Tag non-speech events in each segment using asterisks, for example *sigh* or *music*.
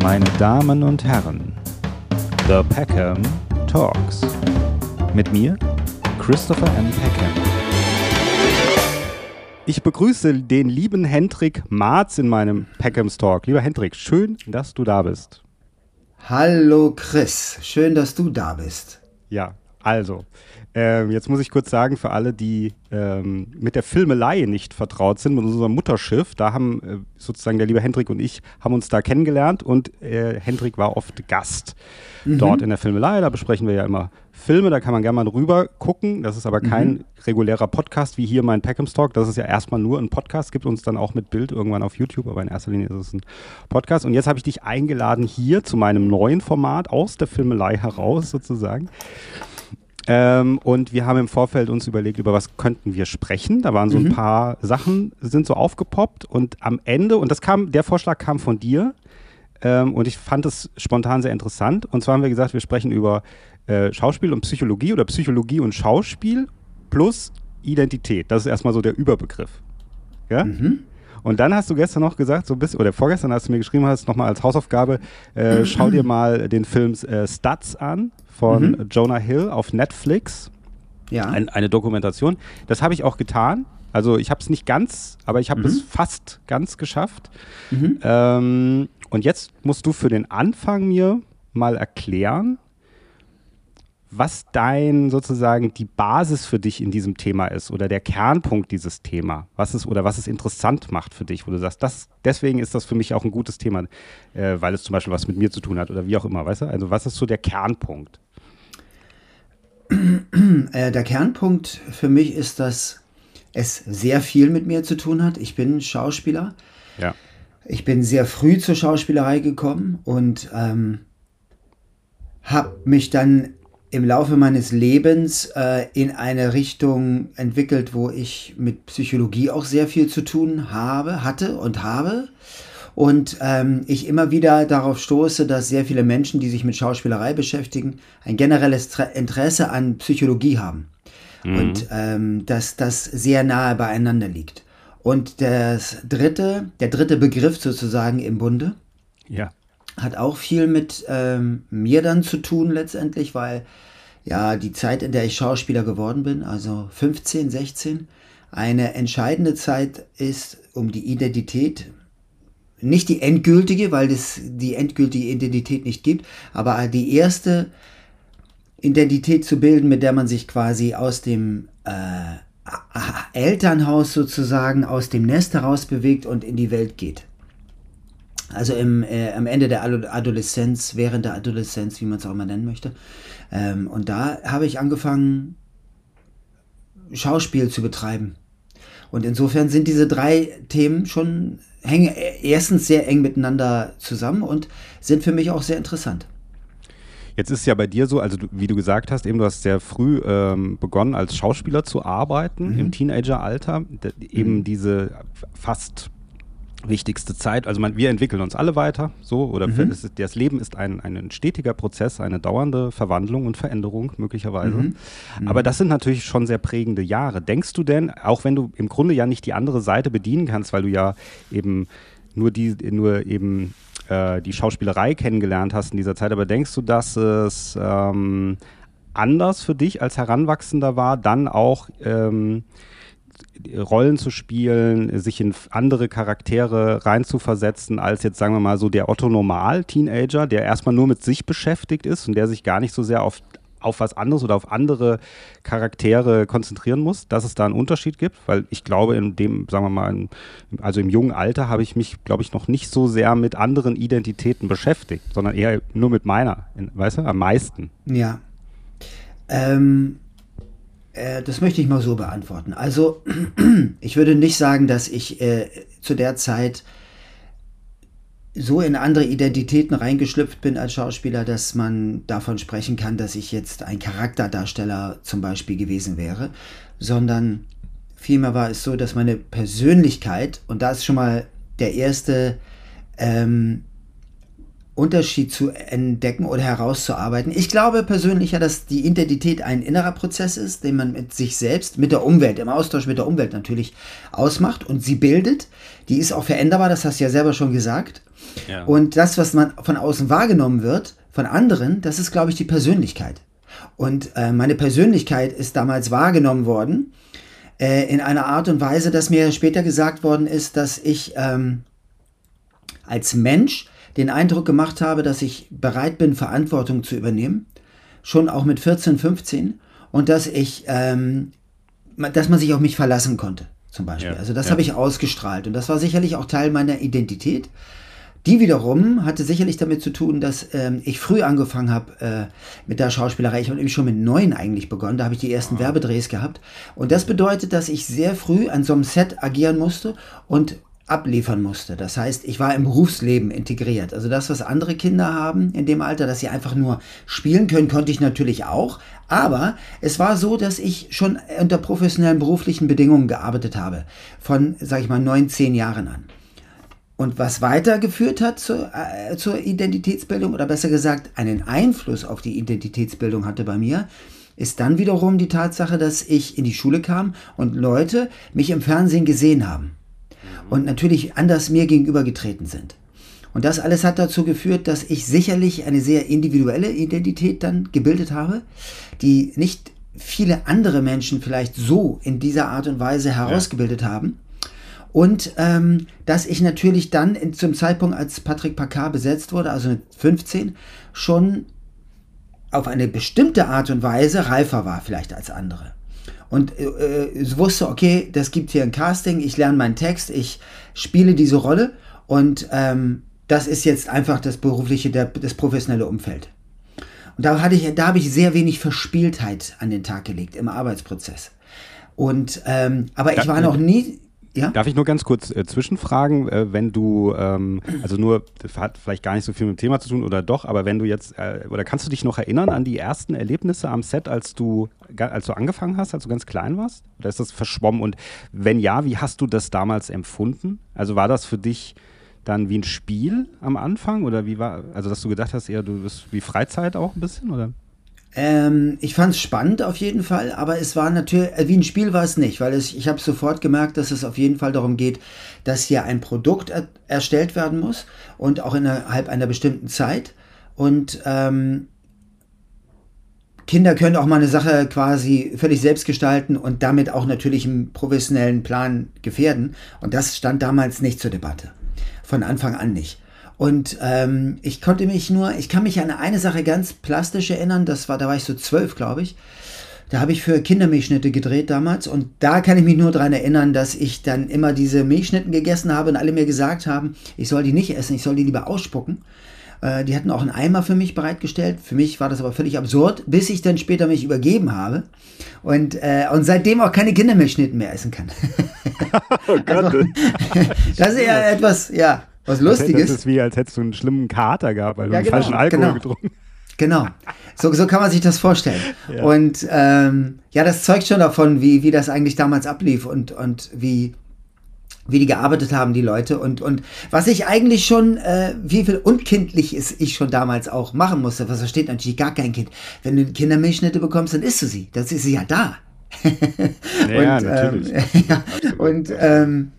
Meine Damen und Herren, The Peckham Talks. Mit mir, Christopher M. Peckham. Ich begrüße den lieben Hendrik Marz in meinem Peckhams Talk. Lieber Hendrik, schön, dass du da bist. Hallo Chris, schön, dass du da bist. Ja, also, ähm, jetzt muss ich kurz sagen, für alle, die ähm, mit der Filmelei nicht vertraut sind, mit unserem Mutterschiff, da haben äh, sozusagen der liebe Hendrik und ich haben uns da kennengelernt und äh, Hendrik war oft Gast mhm. dort in der Filmelei. Da besprechen wir ja immer Filme, da kann man gerne mal rüber gucken. Das ist aber kein mhm. regulärer Podcast wie hier mein Peckhams Talk. Das ist ja erstmal nur ein Podcast, gibt uns dann auch mit Bild irgendwann auf YouTube, aber in erster Linie ist es ein Podcast. Und jetzt habe ich dich eingeladen hier zu meinem neuen Format aus der Filmelei heraus sozusagen. Ähm, und wir haben im Vorfeld uns überlegt, über was könnten wir sprechen. Da waren so mhm. ein paar Sachen, sind so aufgepoppt und am Ende, und das kam, der Vorschlag kam von dir, ähm, und ich fand es spontan sehr interessant. Und zwar haben wir gesagt, wir sprechen über äh, Schauspiel und Psychologie oder Psychologie und Schauspiel plus Identität. Das ist erstmal so der Überbegriff. Ja? Mhm. Und dann hast du gestern noch gesagt, so bis, oder vorgestern hast du mir geschrieben, hast nochmal als Hausaufgabe, äh, schau dir mal den Film äh, Stats an von mhm. Jonah Hill auf Netflix. Ja. Ein, eine Dokumentation. Das habe ich auch getan. Also ich habe es nicht ganz, aber ich habe mhm. es fast ganz geschafft. Mhm. Ähm, und jetzt musst du für den Anfang mir mal erklären, was dein sozusagen die Basis für dich in diesem Thema ist oder der Kernpunkt dieses Thema, was es oder was es interessant macht für dich, wo du sagst, das, deswegen ist das für mich auch ein gutes Thema, äh, weil es zum Beispiel was mit mir zu tun hat oder wie auch immer, weißt du? Also was ist so der Kernpunkt? *clears throat* Äh, der Kernpunkt für mich ist, dass es sehr viel mit mir zu tun hat. Ich bin Schauspieler. Ja. Ich bin sehr früh zur Schauspielerei gekommen und ähm, habe mich dann im Laufe meines Lebens äh, in eine Richtung entwickelt, wo ich mit Psychologie auch sehr viel zu tun habe, hatte und habe. Und ähm, ich immer wieder darauf stoße, dass sehr viele Menschen, die sich mit Schauspielerei beschäftigen, ein generelles Interesse an Psychologie haben. Mhm. Und ähm, dass das sehr nahe beieinander liegt. Und das dritte, der dritte Begriff sozusagen im Bunde, ja. hat auch viel mit ähm, mir dann zu tun letztendlich, weil ja die Zeit, in der ich Schauspieler geworden bin, also 15, 16, eine entscheidende Zeit ist, um die Identität nicht die endgültige, weil es die endgültige Identität nicht gibt, aber die erste Identität zu bilden, mit der man sich quasi aus dem äh, Elternhaus sozusagen, aus dem Nest heraus bewegt und in die Welt geht. Also im, äh, am Ende der Adoleszenz, während der Adoleszenz, wie man es auch immer nennen möchte. Ähm, und da habe ich angefangen, Schauspiel zu betreiben. Und insofern sind diese drei Themen schon hängen erstens sehr eng miteinander zusammen und sind für mich auch sehr interessant. Jetzt ist es ja bei dir so, also du, wie du gesagt hast, eben du hast sehr früh ähm, begonnen als Schauspieler zu arbeiten mhm. im Teenageralter, eben mhm. diese fast wichtigste Zeit. Also man, wir entwickeln uns alle weiter, so oder mhm. ist, das Leben ist ein, ein stetiger Prozess, eine dauernde Verwandlung und Veränderung möglicherweise. Mhm. Mhm. Aber das sind natürlich schon sehr prägende Jahre. Denkst du denn, auch wenn du im Grunde ja nicht die andere Seite bedienen kannst, weil du ja eben nur die, nur eben äh, die Schauspielerei kennengelernt hast in dieser Zeit, aber denkst du, dass es ähm, anders für dich als Heranwachsender war, dann auch ähm, Rollen zu spielen, sich in andere Charaktere reinzuversetzen, als jetzt sagen wir mal so der Otto Normal-Teenager, der erstmal nur mit sich beschäftigt ist und der sich gar nicht so sehr auf, auf was anderes oder auf andere Charaktere konzentrieren muss, dass es da einen Unterschied gibt, weil ich glaube, in dem, sagen wir mal, in, also im jungen Alter habe ich mich, glaube ich, noch nicht so sehr mit anderen Identitäten beschäftigt, sondern eher nur mit meiner, weißt du, am meisten. Ja. Ähm, äh, das möchte ich mal so beantworten. Also, *clears throat* ich würde nicht sagen, dass ich äh, zu der Zeit so in andere Identitäten reingeschlüpft bin als Schauspieler, dass man davon sprechen kann, dass ich jetzt ein Charakterdarsteller zum Beispiel gewesen wäre, sondern vielmehr war es so, dass meine Persönlichkeit, und da ist schon mal der erste ähm, Unterschied zu entdecken oder herauszuarbeiten. Ich glaube persönlich ja, dass die Identität ein innerer Prozess ist, den man mit sich selbst, mit der Umwelt, im Austausch mit der Umwelt natürlich ausmacht und sie bildet. Die ist auch veränderbar, das hast du ja selber schon gesagt. Ja. Und das, was man von außen wahrgenommen wird, von anderen, das ist, glaube ich, die Persönlichkeit. Und äh, meine Persönlichkeit ist damals wahrgenommen worden äh, in einer Art und Weise, dass mir später gesagt worden ist, dass ich ähm, als Mensch den Eindruck gemacht habe, dass ich bereit bin, Verantwortung zu übernehmen, schon auch mit 14, 15 und dass ich, ähm, dass man sich auf mich verlassen konnte, zum Beispiel. Ja, also das ja. habe ich ausgestrahlt und das war sicherlich auch Teil meiner Identität. Die wiederum hatte sicherlich damit zu tun, dass ähm, ich früh angefangen habe äh, mit der Schauspielerei. Ich habe nämlich schon mit neun eigentlich begonnen. Da habe ich die ersten oh. Werbedrehs gehabt. Und das bedeutet, dass ich sehr früh an so einem Set agieren musste und abliefern musste. Das heißt, ich war im Berufsleben integriert. Also das, was andere Kinder haben in dem Alter, dass sie einfach nur spielen können, konnte ich natürlich auch. Aber es war so, dass ich schon unter professionellen beruflichen Bedingungen gearbeitet habe. Von, sag ich mal, neun, zehn Jahren an. Und was weitergeführt hat zur, äh, zur Identitätsbildung, oder besser gesagt, einen Einfluss auf die Identitätsbildung hatte bei mir, ist dann wiederum die Tatsache, dass ich in die Schule kam und Leute mich im Fernsehen gesehen haben und natürlich anders mir gegenübergetreten sind. Und das alles hat dazu geführt, dass ich sicherlich eine sehr individuelle Identität dann gebildet habe, die nicht viele andere Menschen vielleicht so in dieser Art und Weise herausgebildet ja. haben. Und ähm, dass ich natürlich dann in, zum Zeitpunkt, als Patrick Packard besetzt wurde, also mit 15, schon auf eine bestimmte Art und Weise reifer war vielleicht als andere und äh, äh wusste, okay, das gibt hier ein Casting, ich lerne meinen Text, ich spiele diese Rolle und ähm, das ist jetzt einfach das berufliche, der, das professionelle Umfeld. Und da hatte ich, da habe ich sehr wenig Verspieltheit an den Tag gelegt im Arbeitsprozess. Und ähm, aber ich war noch nie, ja? Darf ich nur ganz kurz äh, zwischenfragen, äh, wenn du, ähm, also nur, das hat vielleicht gar nicht so viel mit dem Thema zu tun oder doch, aber wenn du jetzt, äh, oder kannst du dich noch erinnern an die ersten Erlebnisse am Set, als du, als du angefangen hast, als du ganz klein warst? Oder ist das verschwommen? Und wenn ja, wie hast du das damals empfunden? Also war das für dich dann wie ein Spiel am Anfang oder wie war, also dass du gedacht hast, eher du bist wie Freizeit auch ein bisschen oder? Ähm, ich fand es spannend auf jeden Fall, aber es war natürlich, äh, wie ein Spiel war es nicht, weil es, ich habe sofort gemerkt, dass es auf jeden Fall darum geht, dass hier ein Produkt er, erstellt werden muss und auch innerhalb einer bestimmten Zeit. Und ähm, Kinder können auch mal eine Sache quasi völlig selbst gestalten und damit auch natürlich im professionellen Plan gefährden. Und das stand damals nicht zur Debatte. Von Anfang an nicht. Und ähm, ich konnte mich nur, ich kann mich an eine Sache ganz plastisch erinnern, das war, da war ich so zwölf, glaube ich. Da habe ich für Kindermilchschnitte gedreht damals und da kann ich mich nur daran erinnern, dass ich dann immer diese Milchschnitten gegessen habe und alle mir gesagt haben, ich soll die nicht essen, ich soll die lieber ausspucken. Äh, die hatten auch einen Eimer für mich bereitgestellt. Für mich war das aber völlig absurd, bis ich dann später mich übergeben habe und, äh, und seitdem auch keine Kindermilchschnitten mehr essen kann. *laughs* oh Gott. Also, das *laughs* ist ja etwas, ja, was Lustiges. Das ist wie, als hättest du einen schlimmen Kater gehabt, weil ja, du genau, falschen Alkohol genau. getrunken Genau. So, so kann man sich das vorstellen. Ja. Und ähm, ja, das zeugt schon davon, wie, wie das eigentlich damals ablief und, und wie, wie die gearbeitet haben, die Leute. Und, und was ich eigentlich schon, äh, wie viel unkindlich ist ich schon damals auch machen musste, was versteht natürlich gar kein Kind. Wenn du Kindermilchschnitte bekommst, dann isst du sie. Das ist sie ja da. ja, *laughs* und, natürlich. Ähm, *laughs* ja, und, ähm,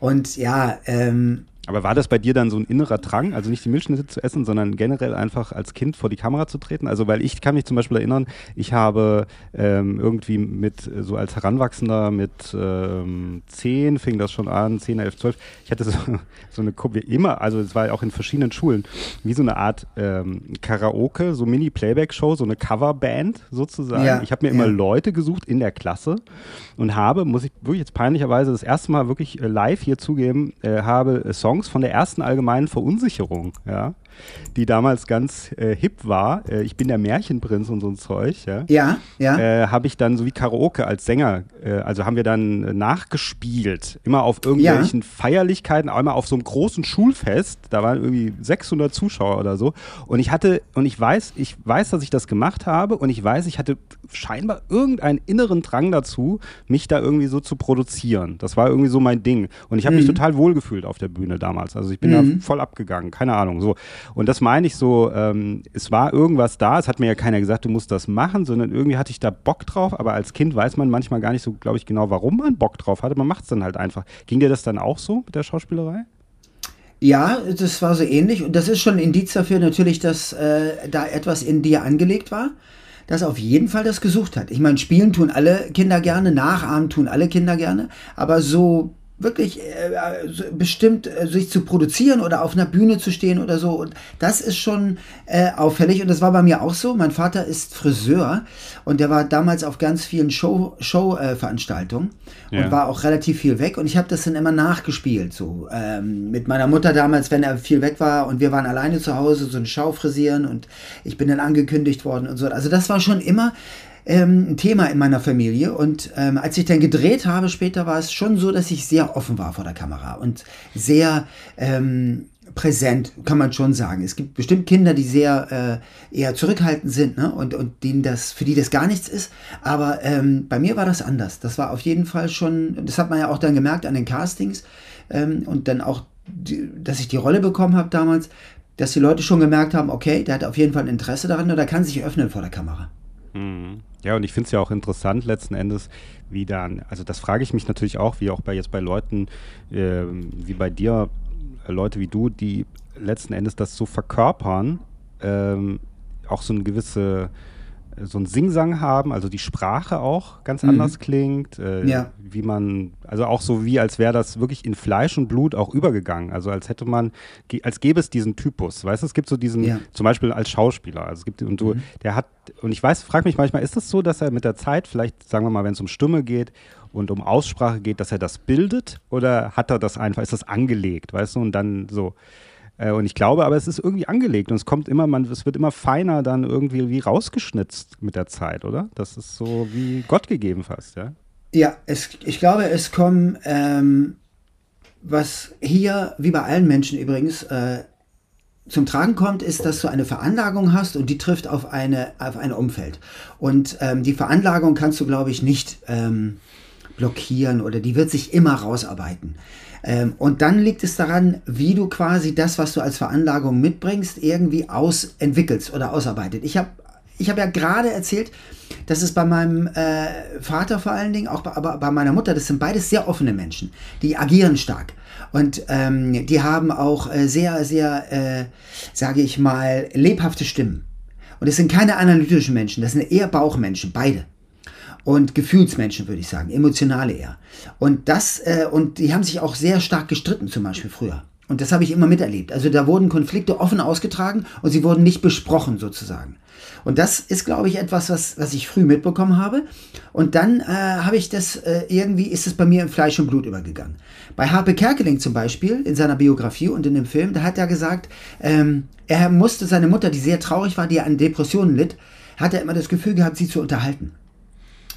und ja, ähm, aber war das bei dir dann so ein innerer Drang, also nicht die Milchschnitte zu essen, sondern generell einfach als Kind vor die Kamera zu treten? Also weil ich kann mich zum Beispiel erinnern, ich habe ähm, irgendwie mit, so als Heranwachsender mit ähm, 10 fing das schon an, 10, 11, 12, ich hatte so, *laughs* so eine, immer, also es war auch in verschiedenen Schulen, wie so eine Art ähm, Karaoke, so Mini-Playback-Show, so eine Coverband sozusagen. Ja, ich habe mir ja. immer Leute gesucht in der Klasse und habe, muss ich wirklich jetzt peinlicherweise das erste Mal wirklich äh, live hier zugeben, äh, habe Songs Songs von der ersten allgemeinen Verunsicherung, ja, die damals ganz äh, hip war. Äh, ich bin der Märchenprinz und so ein Zeug, ja. Ja, ja. Äh, habe ich dann so wie Karaoke als Sänger, äh, also haben wir dann nachgespielt, immer auf irgendwelchen ja. Feierlichkeiten, einmal auf so einem großen Schulfest, da waren irgendwie 600 Zuschauer oder so. Und ich hatte, und ich weiß, ich weiß, dass ich das gemacht habe und ich weiß, ich hatte scheinbar irgendeinen inneren Drang dazu, mich da irgendwie so zu produzieren. Das war irgendwie so mein Ding. Und ich habe mhm. mich total wohlgefühlt auf der Bühne damals. Also ich bin mhm. da voll abgegangen, keine Ahnung. So. Und das meine ich so, ähm, es war irgendwas da, es hat mir ja keiner gesagt, du musst das machen, sondern irgendwie hatte ich da Bock drauf, aber als Kind weiß man manchmal gar nicht so, glaube ich, genau, warum man Bock drauf hatte. Man macht es dann halt einfach. Ging dir das dann auch so mit der Schauspielerei? Ja, das war so ähnlich und das ist schon ein Indiz dafür natürlich, dass äh, da etwas in dir angelegt war, das auf jeden Fall das gesucht hat. Ich meine, spielen tun alle Kinder gerne, nachahmen tun alle Kinder gerne, aber so wirklich äh, bestimmt äh, sich zu produzieren oder auf einer Bühne zu stehen oder so. Und das ist schon äh, auffällig. Und das war bei mir auch so. Mein Vater ist Friseur und der war damals auf ganz vielen Show, Show-Veranstaltungen ja. und war auch relativ viel weg. Und ich habe das dann immer nachgespielt. So ähm, mit meiner Mutter damals, wenn er viel weg war und wir waren alleine zu Hause, so ein Schau frisieren und ich bin dann angekündigt worden und so. Also das war schon immer ähm, ein Thema in meiner Familie. Und ähm, als ich dann gedreht habe, später war es schon so, dass ich sehr offen war vor der Kamera und sehr ähm, präsent, kann man schon sagen. Es gibt bestimmt Kinder, die sehr äh, eher zurückhaltend sind ne? und, und denen das, für die das gar nichts ist. Aber ähm, bei mir war das anders. Das war auf jeden Fall schon, das hat man ja auch dann gemerkt an den Castings ähm, und dann auch, die, dass ich die Rolle bekommen habe damals, dass die Leute schon gemerkt haben, okay, der hat auf jeden Fall ein Interesse daran oder kann sich öffnen vor der Kamera. Mhm. Ja, und ich finde es ja auch interessant letzten Endes, wie dann, also das frage ich mich natürlich auch, wie auch bei jetzt bei Leuten äh, wie bei dir, äh, Leute wie du, die letzten Endes das so verkörpern, ähm, auch so eine gewisse so ein Singsang haben, also die Sprache auch ganz mhm. anders klingt, äh, ja. wie man, also auch so wie, als wäre das wirklich in Fleisch und Blut auch übergegangen, also als hätte man, als gäbe es diesen Typus, weißt du, es gibt so diesen, ja. zum Beispiel als Schauspieler, also es gibt, und du, mhm. der hat, und ich weiß, frage mich manchmal, ist es das so, dass er mit der Zeit, vielleicht sagen wir mal, wenn es um Stimme geht und um Aussprache geht, dass er das bildet oder hat er das einfach, ist das angelegt, weißt du, und dann so, und ich glaube, aber es ist irgendwie angelegt und es kommt immer, man, es wird immer feiner dann irgendwie wie rausgeschnitzt mit der Zeit, oder? Das ist so wie Gott gegeben fast, ja? Ja, es, ich glaube, es kommen, ähm, was hier, wie bei allen Menschen übrigens, äh, zum Tragen kommt, ist, dass du eine Veranlagung hast und die trifft auf, eine, auf ein Umfeld. Und ähm, die Veranlagung kannst du, glaube ich, nicht ähm, blockieren oder die wird sich immer rausarbeiten. Ähm, und dann liegt es daran, wie du quasi das, was du als Veranlagung mitbringst, irgendwie ausentwickelst oder ausarbeitet. Ich habe ich hab ja gerade erzählt, dass es bei meinem äh, Vater vor allen Dingen, auch bei, aber bei meiner Mutter, das sind beides sehr offene Menschen, die agieren stark. Und ähm, die haben auch äh, sehr, sehr, äh, sage ich mal, lebhafte Stimmen. Und es sind keine analytischen Menschen, das sind eher Bauchmenschen, beide und Gefühlsmenschen, würde ich sagen, emotionale eher. Und das, äh, und die haben sich auch sehr stark gestritten, zum Beispiel früher. Und das habe ich immer miterlebt. Also da wurden Konflikte offen ausgetragen und sie wurden nicht besprochen sozusagen. Und das ist, glaube ich, etwas, was, was ich früh mitbekommen habe. Und dann äh, habe ich das, äh, irgendwie ist es bei mir in Fleisch und Blut übergegangen. Bei Harpe Kerkeling zum Beispiel, in seiner Biografie und in dem Film, da hat er gesagt, ähm, er musste seine Mutter, die sehr traurig war, die an Depressionen litt, hat er immer das Gefühl gehabt, sie zu unterhalten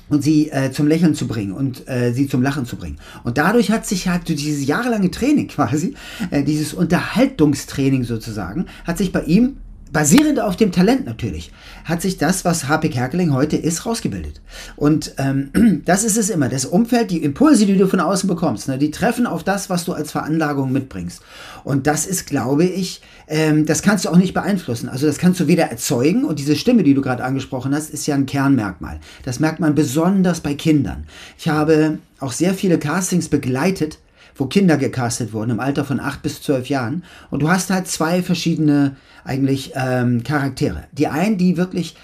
und sie äh, zum Lächeln zu bringen und äh, sie zum Lachen zu bringen. Und dadurch hat sich halt dieses jahrelange Training *laughs* quasi, äh, dieses Unterhaltungstraining sozusagen, hat sich bei ihm basierend auf dem Talent natürlich, hat sich das, was HP Kerkeling heute ist, rausgebildet. Und ähm, *clears throat* das ist es immer. Das Umfeld, die Impulse, die du von außen bekommst, ne, die treffen auf das, was du als Veranlagung mitbringst. Und das ist, glaube ich, ähm, das kannst du auch nicht beeinflussen. Also das kannst du weder erzeugen und diese Stimme, die du gerade angesprochen hast, ist ja ein Kernmerkmal. Das merkt man besonders bei Kindern. Ich habe auch sehr viele Castings begleitet, wo Kinder gecastet wurden im Alter von acht bis zwölf Jahren. Und du hast halt zwei verschiedene eigentlich ähm, Charaktere. Die einen, die wirklich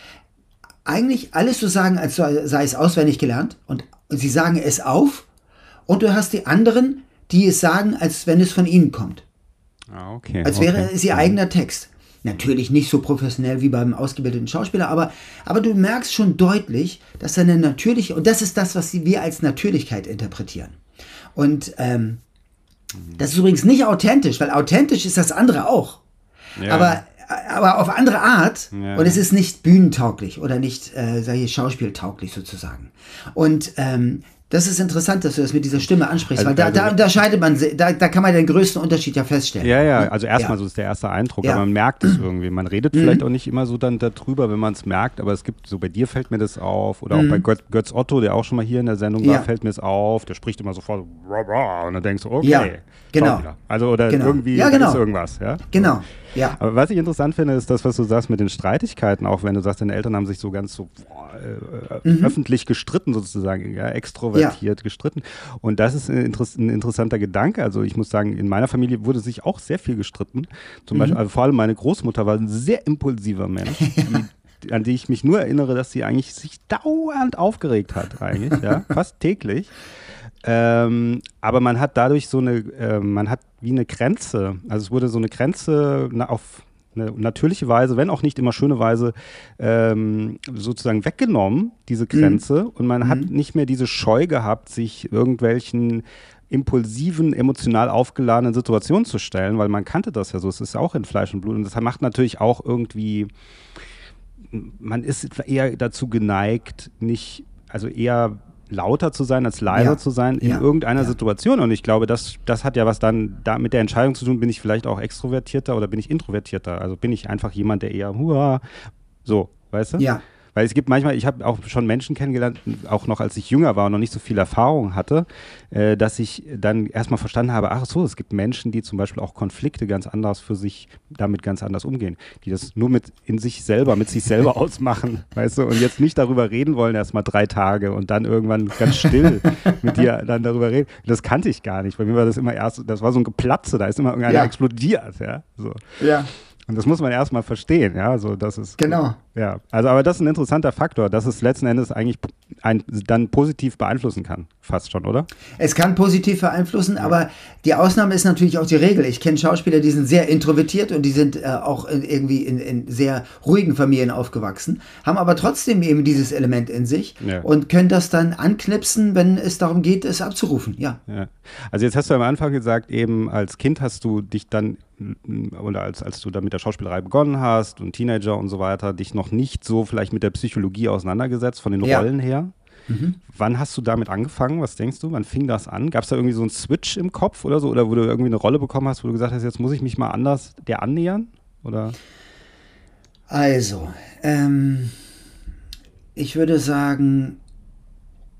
eigentlich alles so sagen, als sei es auswendig gelernt und, und sie sagen es auf. Und du hast die anderen, die es sagen, als wenn es von ihnen kommt. Ah, okay. Als wäre okay. es ihr eigener Text. Natürlich nicht so professionell wie beim ausgebildeten Schauspieler, aber, aber du merkst schon deutlich, dass eine natürliche, und das ist das, was wir als Natürlichkeit interpretieren. Und ähm, das ist übrigens nicht authentisch, weil authentisch ist das andere auch. Ja. Aber, aber auf andere Art. Ja. Und es ist nicht bühnentauglich oder nicht, äh, sag ich, schauspieltauglich sozusagen. Und ähm, Das ist interessant, dass du das mit dieser Stimme ansprichst, also, weil da, also, da unterscheidet man, da, da kann man den größten Unterschied ja feststellen. Ja, ja, also erstmal ja. so ist der erste Eindruck, ja. aber man merkt es irgendwie. Man redet mhm. vielleicht auch nicht immer so dann darüber, wenn man es merkt, aber es gibt, so bei dir fällt mir das auf oder auch mhm. bei Götz, Götz, Otto, der auch schon mal hier in der Sendung war, fällt mir es auf, der spricht immer sofort und dann denkst du, okay, ja, genau. Also oder genau. irgendwie ja, genau. ist irgendwas, ja. Genau. Ja. Aber was ich interessant finde, ist das, was du sagst mit den Streitigkeiten, auch wenn du sagst, deine Eltern haben sich so ganz so boah, äh, mhm. öffentlich gestritten sozusagen, ja, extrovertiert ja. gestritten. Und das ist ein, ein, interessanter Gedanke. Also ich muss sagen, in meiner Familie wurde sich auch sehr viel gestritten. Zum mhm. Beispiel, also vor allem meine Großmutter war ein sehr impulsiver Mensch. *laughs* an die ich mich nur erinnere, dass sie eigentlich sich dauernd aufgeregt hat, eigentlich, ja, *laughs* fast täglich. Ähm, aber man hat dadurch so eine, äh, man hat wie eine Grenze, also es wurde so eine Grenze na, auf eine natürliche Weise, wenn auch nicht immer schöne Weise, ähm, sozusagen weggenommen, diese Grenze. Mhm. Und man mhm. hat nicht mehr diese Scheu gehabt, sich irgendwelchen impulsiven, emotional aufgeladenen Situationen zu stellen, weil man kannte das ja so. Es ist auch in Fleisch und Blut. Und das macht natürlich auch irgendwie, man ist eher dazu geneigt, nicht, also eher lauter zu sein als leiser ja. zu sein in ja. irgendeiner ja. Situation. Und ich glaube, das, das hat ja was dann da mit der Entscheidung zu tun, bin ich vielleicht auch extrovertierter oder bin ich introvertierter? Also bin ich einfach jemand, der eher hua, so, weißt du? Ja. Weil es gibt manchmal, ich habe auch schon Menschen kennengelernt, auch noch als ich jünger war und noch nicht so viel Erfahrung hatte, äh, dass ich dann erstmal verstanden habe, ach so, es gibt Menschen, die zum Beispiel auch Konflikte ganz anders für sich, damit ganz anders umgehen, die das nur mit in sich selber, mit sich selber *laughs* ausmachen, weißt du, und jetzt nicht darüber reden wollen, erstmal drei Tage und dann irgendwann ganz still mit dir dann darüber reden. Das kannte ich gar nicht. Bei mir war das immer erst, das war so ein Geplatze, da ist immer irgendeiner ja. explodiert, ja. So. Ja. Und das muss man erstmal verstehen, ja, so das ist genau. Ja, also aber das ist ein interessanter Faktor, dass es letzten Endes eigentlich ein, dann positiv beeinflussen kann, fast schon, oder? Es kann positiv beeinflussen, ja. aber die Ausnahme ist natürlich auch die Regel. Ich kenne Schauspieler, die sind sehr introvertiert und die sind äh, auch in, irgendwie in, in, sehr ruhigen Familien aufgewachsen, haben aber trotzdem eben dieses Element in sich ja. und können das dann anknipsen, wenn es darum geht, es abzurufen. Ja. ja. Also jetzt hast du am Anfang gesagt, eben als Kind hast du dich dann oder als, als du da mit der Schauspielerei begonnen hast und Teenager und so weiter, dich noch nicht so vielleicht mit der Psychologie auseinandergesetzt, von den ja. Rollen her. Mhm. Wann hast du damit angefangen? Was denkst du? Wann fing das an? Gab es da irgendwie so einen Switch im Kopf oder so? Oder wo du irgendwie eine Rolle bekommen hast, wo du gesagt hast, jetzt muss ich mich mal anders der annähern? Oder? Also, ähm, ich würde sagen,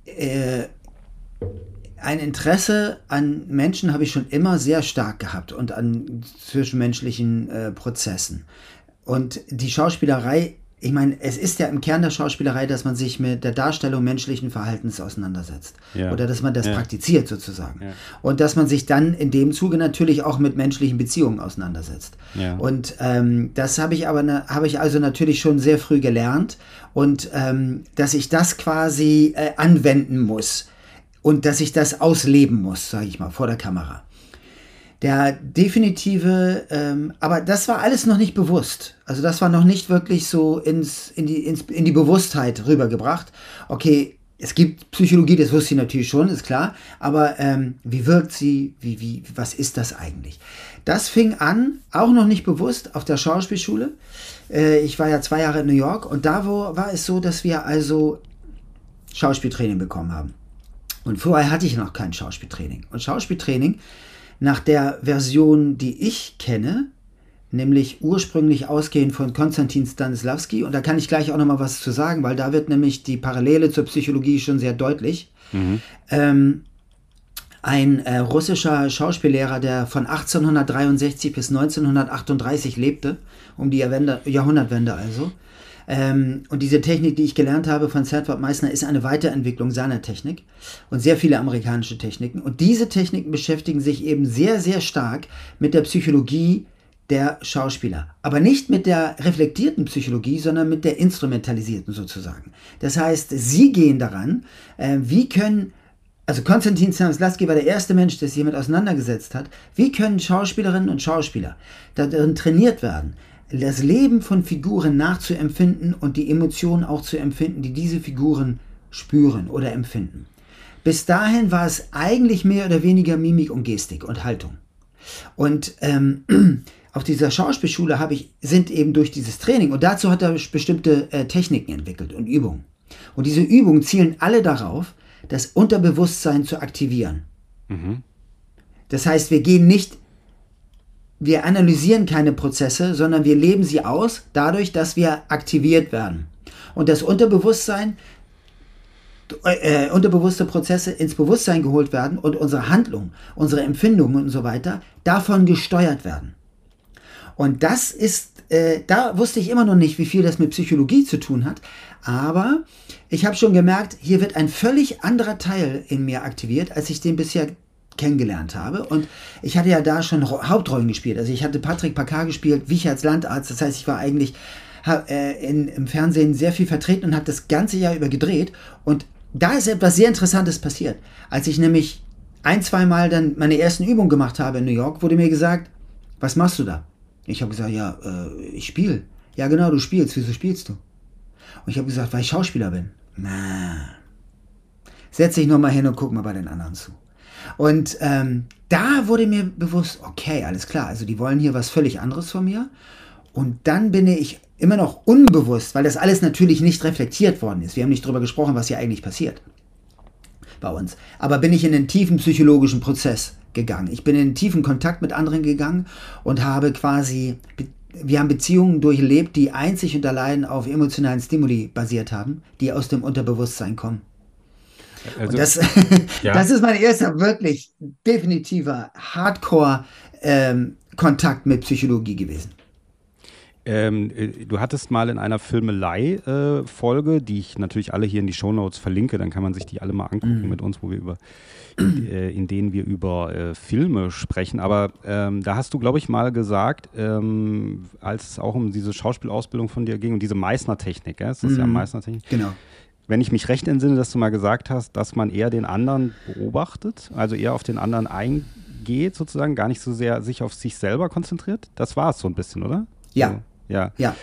äh, ein Interesse an Menschen habe ich schon immer sehr stark gehabt und an zwischenmenschlichen äh, Prozessen. Und die Schauspielerei, ich meine, es ist ja im Kern der Schauspielerei, dass man sich mit der Darstellung menschlichen Verhaltens auseinandersetzt. Ja. Oder dass man das ja. praktiziert sozusagen. Ja. Und dass man sich dann in dem Zuge natürlich auch mit menschlichen Beziehungen auseinandersetzt. Und ähm, das habe ich aber, ne, habe ich also natürlich schon sehr früh gelernt. Und ähm, dass ich das quasi äh, anwenden muss und dass ich das ausleben muss, sage ich mal, vor der Kamera. Der definitive, ähm, aber das war alles noch nicht bewusst. Also das war noch nicht wirklich so ins, in, die, ins, in die Bewusstheit rübergebracht. Okay, es gibt Psychologie, das wusste ich natürlich schon, ist klar. Aber ähm, wie wirkt sie? Wie, wie, was ist das eigentlich? Das fing an, auch noch nicht bewusst, auf der Schauspielschule. Äh, ich war ja zwei Jahre in New York und da wo, war es so, dass wir also Schauspieltraining bekommen haben. Und vorher hatte ich noch kein Schauspieltraining. Und Schauspieltraining nach der Version, die ich kenne, nämlich ursprünglich ausgehend von Konstantin Stanislavski. Und da kann ich gleich auch noch mal was zu sagen, weil da wird nämlich die Parallele zur Psychologie schon sehr deutlich. Mhm. Ähm, ein äh, russischer Schauspiellehrer, der von 1863 bis 1938 lebte, um die Jahrhundertwende also, ähm, und diese Technik, die ich gelernt habe von Sanford Meissner, ist eine Weiterentwicklung seiner Technik und sehr viele amerikanische Techniken. Und diese Techniken beschäftigen sich eben sehr, sehr stark mit der Psychologie der Schauspieler. Aber nicht mit der reflektierten Psychologie, sondern mit der instrumentalisierten sozusagen. Das heißt, sie gehen daran, äh, wie können also Konstantin Stanislavski war der erste Mensch, der sich hiermit auseinandergesetzt hat. Wie können Schauspielerinnen und Schauspieler darin trainiert werden, das Leben von Figuren nachzuempfinden und die Emotionen auch zu empfinden, die diese Figuren spüren oder empfinden. Bis dahin war es eigentlich mehr oder weniger Mimik und Gestik und Haltung. Und ähm, *clears throat* auf dieser Schauspielschule habe ich, sind eben durch dieses Training, und dazu hat er bestimmte äh, Techniken entwickelt und Übungen. Und diese Übungen zielen alle darauf, das Unterbewusstsein zu aktivieren. Mhm. Das heißt, wir gehen nicht, wir analysieren keine Prozesse, sondern wir leben sie aus dadurch, dass wir aktiviert werden. Und das Unterbewusstsein, äh, unterbewusste Prozesse ins Bewusstsein geholt werden und unsere Handlung, unsere Empfindungen und so weiter davon gesteuert werden. Und das ist, äh, da wusste ich immer noch nicht, wie viel das mit Psychologie zu tun hat. Aber ich habe schon gemerkt, hier wird ein völlig anderer Teil in mir aktiviert, als ich den bisher kennengelernt habe. Und ich hatte ja da schon Hauptrollen gespielt. Also ich hatte Patrick Packard gespielt, wie ich als Landarzt. Das heißt, ich war eigentlich äh, in, im Fernsehen sehr viel vertreten und habe das ganze Jahr über gedreht. Und da ist etwas sehr Interessantes passiert. Als ich nämlich ein, zwei Mal dann meine ersten Übungen gemacht habe in New York, wurde mir gesagt, was machst du da? Ich habe gesagt, ja, äh, ich spiele. Ja, genau, du spielst. Wieso spielst du? Und ich habe gesagt, weil ich Schauspieler bin. Na, setz dich nochmal hin und guck mal bei den anderen zu. Und ähm, da wurde mir bewusst, okay, alles klar, also die wollen hier was völlig anderes von mir. Und dann bin ich immer noch unbewusst, weil das alles natürlich nicht reflektiert worden ist. Wir haben nicht darüber gesprochen, was hier eigentlich passiert bei uns. Aber bin ich in einen tiefen psychologischen Prozess gegangen. Ich bin in tiefen Kontakt mit anderen gegangen und habe quasi, wir haben Beziehungen durchlebt, die einzig und allein auf emotionalen Stimuli basiert haben, die aus dem Unterbewusstsein kommen. Also, und das, ja. *laughs* das ist mein erster wirklich definitiver Hardcore-Kontakt ähm, mit Psychologie gewesen. Ähm, äh, du hattest mal in einer Filmelei-Folge, äh, die ich natürlich alle hier in die Shownotes verlinke, dann kann man sich die alle mal angucken mhm. mit uns, wo wir über, äh, in denen wir über äh, Filme sprechen. Aber ähm, da hast du, glaube ich, mal gesagt, ähm, als es auch um diese Schauspielausbildung von dir ging und diese Meißner-Technik, ja? ist das mhm. ja Meißner-Technik? Genau. Wenn ich mich recht entsinne, dass du mal gesagt hast, dass man eher den anderen beobachtet, also eher auf den anderen eingeht, sozusagen, gar nicht so sehr sich auf sich selber konzentriert. Das war es so ein bisschen, oder? Ja. So. Ja. ja.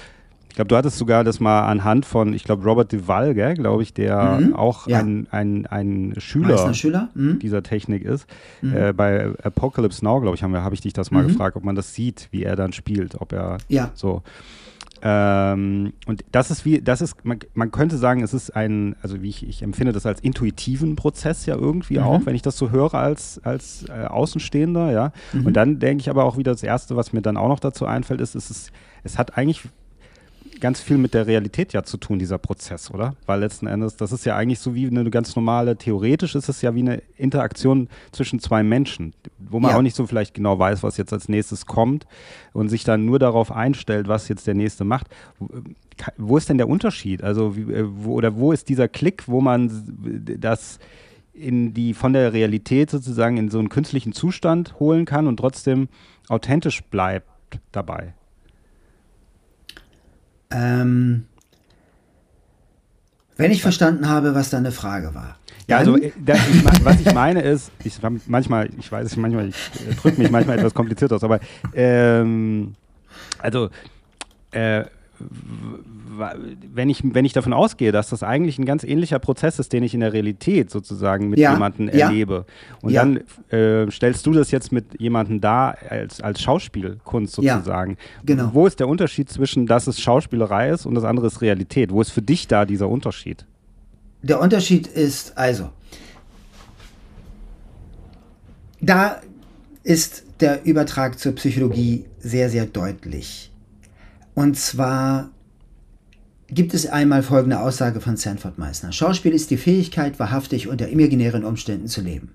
Ich glaube, du hattest sogar das mal anhand von, ich glaube, Robert Duval, glaube ich, der mhm. auch ja. ein, ein, ein Schüler, Schüler? Mhm. dieser Technik ist. Mhm. Äh, bei Apocalypse Now, glaube ich, habe hab ich dich das mal mhm. gefragt, ob man das sieht, wie er dann spielt, ob er ja. so. Ähm, und das ist wie, das ist, man, man, könnte sagen, es ist ein, also wie ich, ich empfinde das als intuitiven Prozess ja irgendwie mhm. auch, wenn ich das so höre als, als äh, Außenstehender, ja. Mhm. Und dann denke ich aber auch wieder, das Erste, was mir dann auch noch dazu einfällt, ist, es ist, es hat eigentlich ganz viel mit der Realität ja zu tun, dieser Prozess, oder? Weil letzten Endes, das ist ja eigentlich so wie eine ganz normale, theoretisch ist es ja wie eine Interaktion zwischen zwei Menschen, wo man ja. auch nicht so vielleicht genau weiß, was jetzt als nächstes kommt und sich dann nur darauf einstellt, was jetzt der nächste macht. Wo ist denn der Unterschied? Also, äh, wo, oder wo ist dieser Klick, wo man das in die von der Realität sozusagen in so einen künstlichen Zustand holen kann und trotzdem authentisch bleibt dabei? Ähm, wenn ich verstanden habe, was deine Frage war. Ja, also äh, da, ich, was ich meine ist, ich manchmal, ich weiß, manchmal, ich äh, drücke mich manchmal etwas kompliziert aus, aber ähm, also äh, wenn ich, wenn ich davon ausgehe, dass das eigentlich ein ganz ähnlicher Prozess ist, den ich in der Realität sozusagen mit ja, jemandem ja. erlebe. Und ja. dann äh, stellst du das jetzt mit jemandem da als, als Schauspielkunst sozusagen. genau. Wo ist der Unterschied zwischen, dass es Schauspielerei ist und das andere ist Realität? Wo ist für dich da dieser Unterschied? Der Unterschied ist also, da ist der Übertrag zur Psychologie sehr, sehr deutlich. Und zwar gibt es einmal folgende Aussage von Sanford Meissner. Schauspiel ist die Fähigkeit, wahrhaftig unter imaginären Umständen zu leben.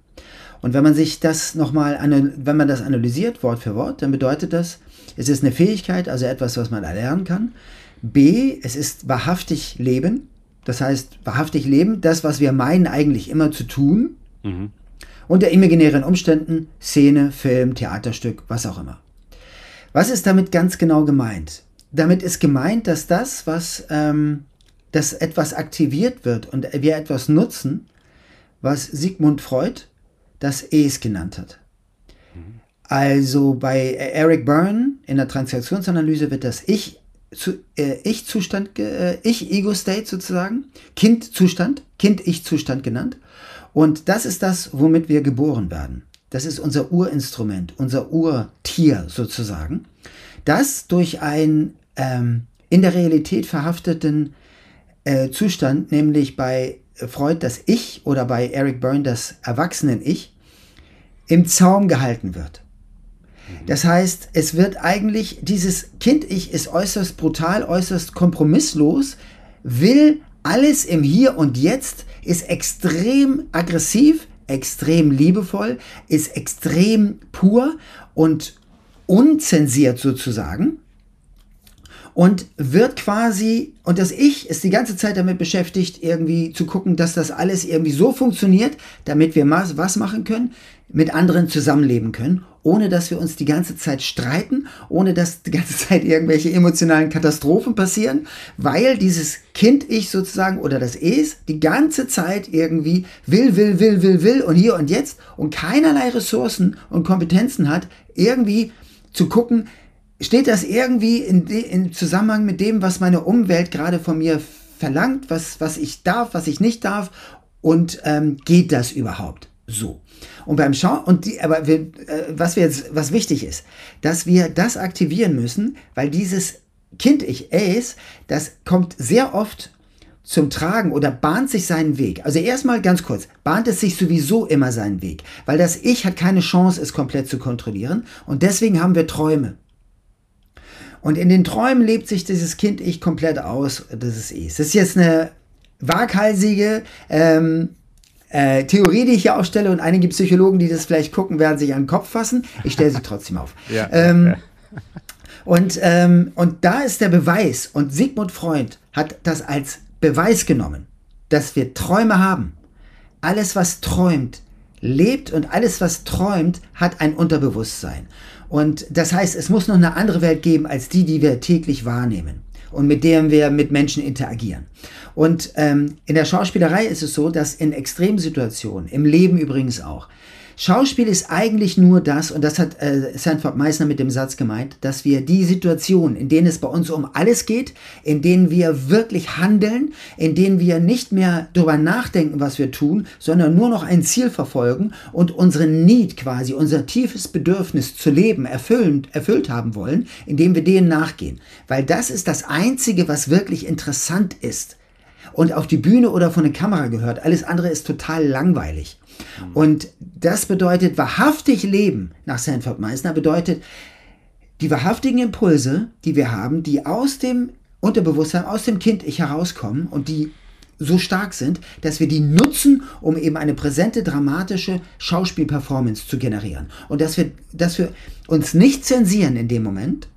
Und wenn man sich das nochmal, wenn man das analysiert, Wort für Wort, dann bedeutet das, es ist eine Fähigkeit, also etwas, was man erlernen kann. B, es ist wahrhaftig leben. Das heißt, wahrhaftig leben, das, was wir meinen, eigentlich immer zu tun. Mhm. Unter imaginären Umständen, Szene, Film, Theaterstück, was auch immer. Was ist damit ganz genau gemeint? Damit ist gemeint, dass das, was, ähm, dass etwas aktiviert wird und wir etwas nutzen, was Sigmund Freud das Es genannt hat. Also bei Eric Byrne in der Transaktionsanalyse wird das Ich zu, äh, Ich-Zustand, äh, Ich-Ego-State sozusagen, Kind-Zustand, Kind-Ich-Zustand genannt. Und das ist das, womit wir geboren werden. Das ist unser Urinstrument, unser Urtier sozusagen, das durch ein ähm, in der Realität verhafteten äh, Zustand, nämlich bei Freud das Ich oder bei Eric Byrne das Erwachsenen-Ich im Zaum gehalten wird. Mhm. Das heißt, es wird eigentlich, dieses Kind-Ich ist äußerst brutal, äußerst kompromisslos, will alles im Hier und Jetzt, ist extrem aggressiv, extrem liebevoll, ist extrem pur und unzensiert sozusagen und wird quasi, und das Ich ist die ganze Zeit damit beschäftigt, irgendwie zu gucken, dass das alles irgendwie so funktioniert, damit wir was machen können, mit anderen zusammenleben können, ohne dass wir uns die ganze Zeit streiten, ohne dass die ganze Zeit irgendwelche emotionalen Katastrophen passieren, weil dieses Kind-Ich sozusagen oder das Es die ganze Zeit irgendwie will, will, will, will, will und hier und jetzt und keinerlei Ressourcen und Kompetenzen hat, irgendwie zu gucken, steht das irgendwie in, in Zusammenhang mit dem, was meine Umwelt gerade von mir verlangt, was, was ich darf, was ich nicht darf und ähm, geht das überhaupt so? Und beim Schauen, und die, aber wir, äh, was wir jetzt, was wichtig ist, dass wir das aktivieren müssen, weil dieses Kind-Ich, Ace, das kommt sehr oft zum Tragen oder bahnt sich seinen Weg. Also erstmal ganz kurz, bahnt es sich sowieso immer seinen Weg, weil das Ich hat keine Chance, es komplett zu kontrollieren und deswegen haben wir Träume. Und in den Träumen lebt sich dieses Kind-Ich komplett aus, das ist Es. Das ist jetzt eine waghalsige ähm, äh, Theorie, die ich hier aufstelle und einige Psychologen, die das vielleicht gucken, werden sich an den Kopf fassen. Ich stelle sie trotzdem auf. Ja, ähm, ja. Und, ähm, und da ist der Beweis, und Sigmund Freund hat das als Beweis genommen, dass wir Träume haben. Alles, was träumt, lebt und alles, was träumt, hat ein Unterbewusstsein. Und das heißt, es muss noch eine andere Welt geben als die, die wir täglich wahrnehmen und mit der wir mit Menschen interagieren. Und ähm, in der Schauspielerei ist es so, dass in Extremsituationen, im Leben übrigens auch, Schauspiel ist eigentlich nur das, und das hat äh, Sanford Meisner mit dem Satz gemeint, dass wir die Situationen, in denen es bei uns um alles geht, in denen wir wirklich handeln, in denen wir nicht mehr darüber nachdenken, was wir tun, sondern nur noch ein Ziel verfolgen und unseren Need quasi, unser tiefes Bedürfnis zu leben, erfüllt, erfüllt haben wollen, indem wir denen nachgehen. Weil das ist das Einzige, was wirklich interessant ist und auf die Bühne oder von der Kamera gehört. Alles andere ist total langweilig. Mhm. Und das bedeutet, wahrhaftig leben nach Sanford Meisner bedeutet, die wahrhaftigen Impulse, die wir haben, die aus dem Unterbewusstsein, aus dem Kind-Ich herauskommen und die so stark sind, dass wir die nutzen, um eben eine präsente, dramatische Schauspielperformance zu generieren. Und dass wir, dass wir uns nicht zensieren in dem Moment,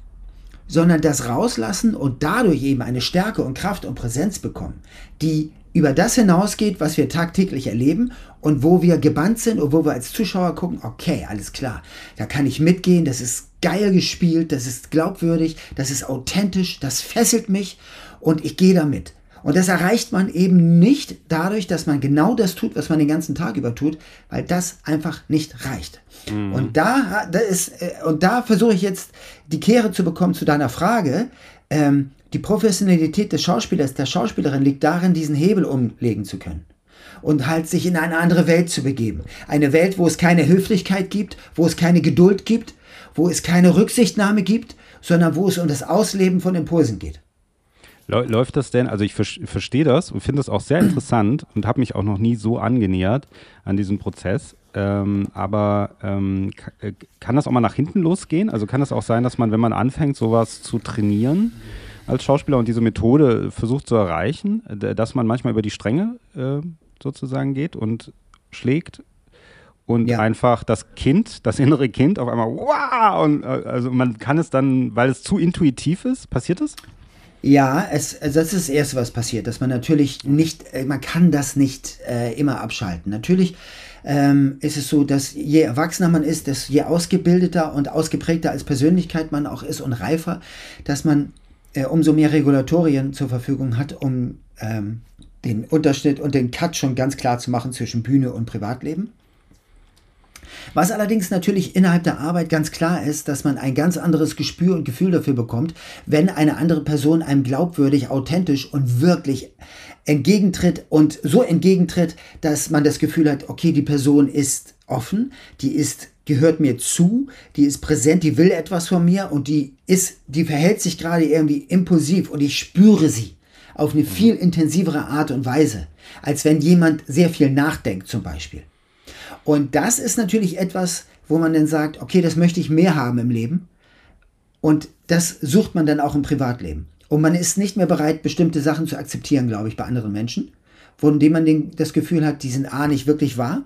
sondern das rauslassen und dadurch eben eine Stärke und Kraft und Präsenz bekommen, die über das hinausgeht, was wir tagtäglich erleben und wo wir gebannt sind und wo wir als Zuschauer gucken, okay, alles klar, da kann ich mitgehen, das ist geil gespielt, das ist glaubwürdig, das ist authentisch, das fesselt mich und ich gehe damit. Und das erreicht man eben nicht dadurch, dass man genau das tut, was man den ganzen Tag über tut, weil das einfach nicht reicht. Mhm. Und da, da ist, äh, und da versuche ich jetzt die Kehre zu bekommen zu deiner Frage. Ähm, die Professionalität des Schauspielers, der Schauspielerin liegt darin, diesen Hebel umlegen zu können und halt sich in eine andere Welt zu begeben. Eine Welt, wo es keine Höflichkeit gibt, wo es keine Geduld gibt, wo es keine Rücksichtnahme gibt, sondern wo es um das Ausleben von Impulsen geht. Läuft das denn, also ich verstehe das und finde das auch sehr interessant und habe mich auch noch nie so angenähert an diesem Prozess. Ähm, aber ähm, äh, kann das auch mal nach hinten losgehen? Also kann das auch sein, dass man, wenn man anfängt, sowas zu trainieren als Schauspieler und diese Methode versucht zu erreichen, dass man manchmal über die Stränge äh, sozusagen geht und schlägt und ja. einfach das Kind, das innere Kind auf einmal, wow, und äh, also man kann es dann, weil es zu intuitiv ist, passiert das? Ja, es, das ist das Erste, was passiert, dass man natürlich nicht, äh, man kann das nicht äh, immer abschalten. Natürlich ähm, ist es so, dass je erwachsener man ist, desto je ausgebildeter und ausgeprägter als Persönlichkeit man auch ist und reifer, dass man äh, umso mehr Regulatorien zur Verfügung hat, um ähm, den Unterschnitt und den Cut schon ganz klar zu machen zwischen Bühne und Privatleben. Was allerdings natürlich innerhalb der Arbeit ganz klar ist, dass man ein ganz anderes Gespür und Gefühl dafür bekommt, wenn eine andere Person einem glaubwürdig, authentisch und wirklich entgegentritt und so entgegentritt, dass man das Gefühl hat, okay, die Person ist offen, die ist gehört mir zu, die ist präsent, die will etwas von mir und die ist, die verhält sich gerade irgendwie impulsiv und ich spüre sie. auf eine viel intensivere Art und Weise, als wenn jemand sehr viel nachdenkt zum Beispiel. Und das ist natürlich etwas, wo man dann sagt, okay, das möchte ich mehr haben im Leben. Und das sucht man dann auch im Privatleben. Und man ist nicht mehr bereit, bestimmte Sachen zu akzeptieren, glaube ich, bei anderen Menschen, von denen man den, das Gefühl hat, die sind A nicht wirklich wahr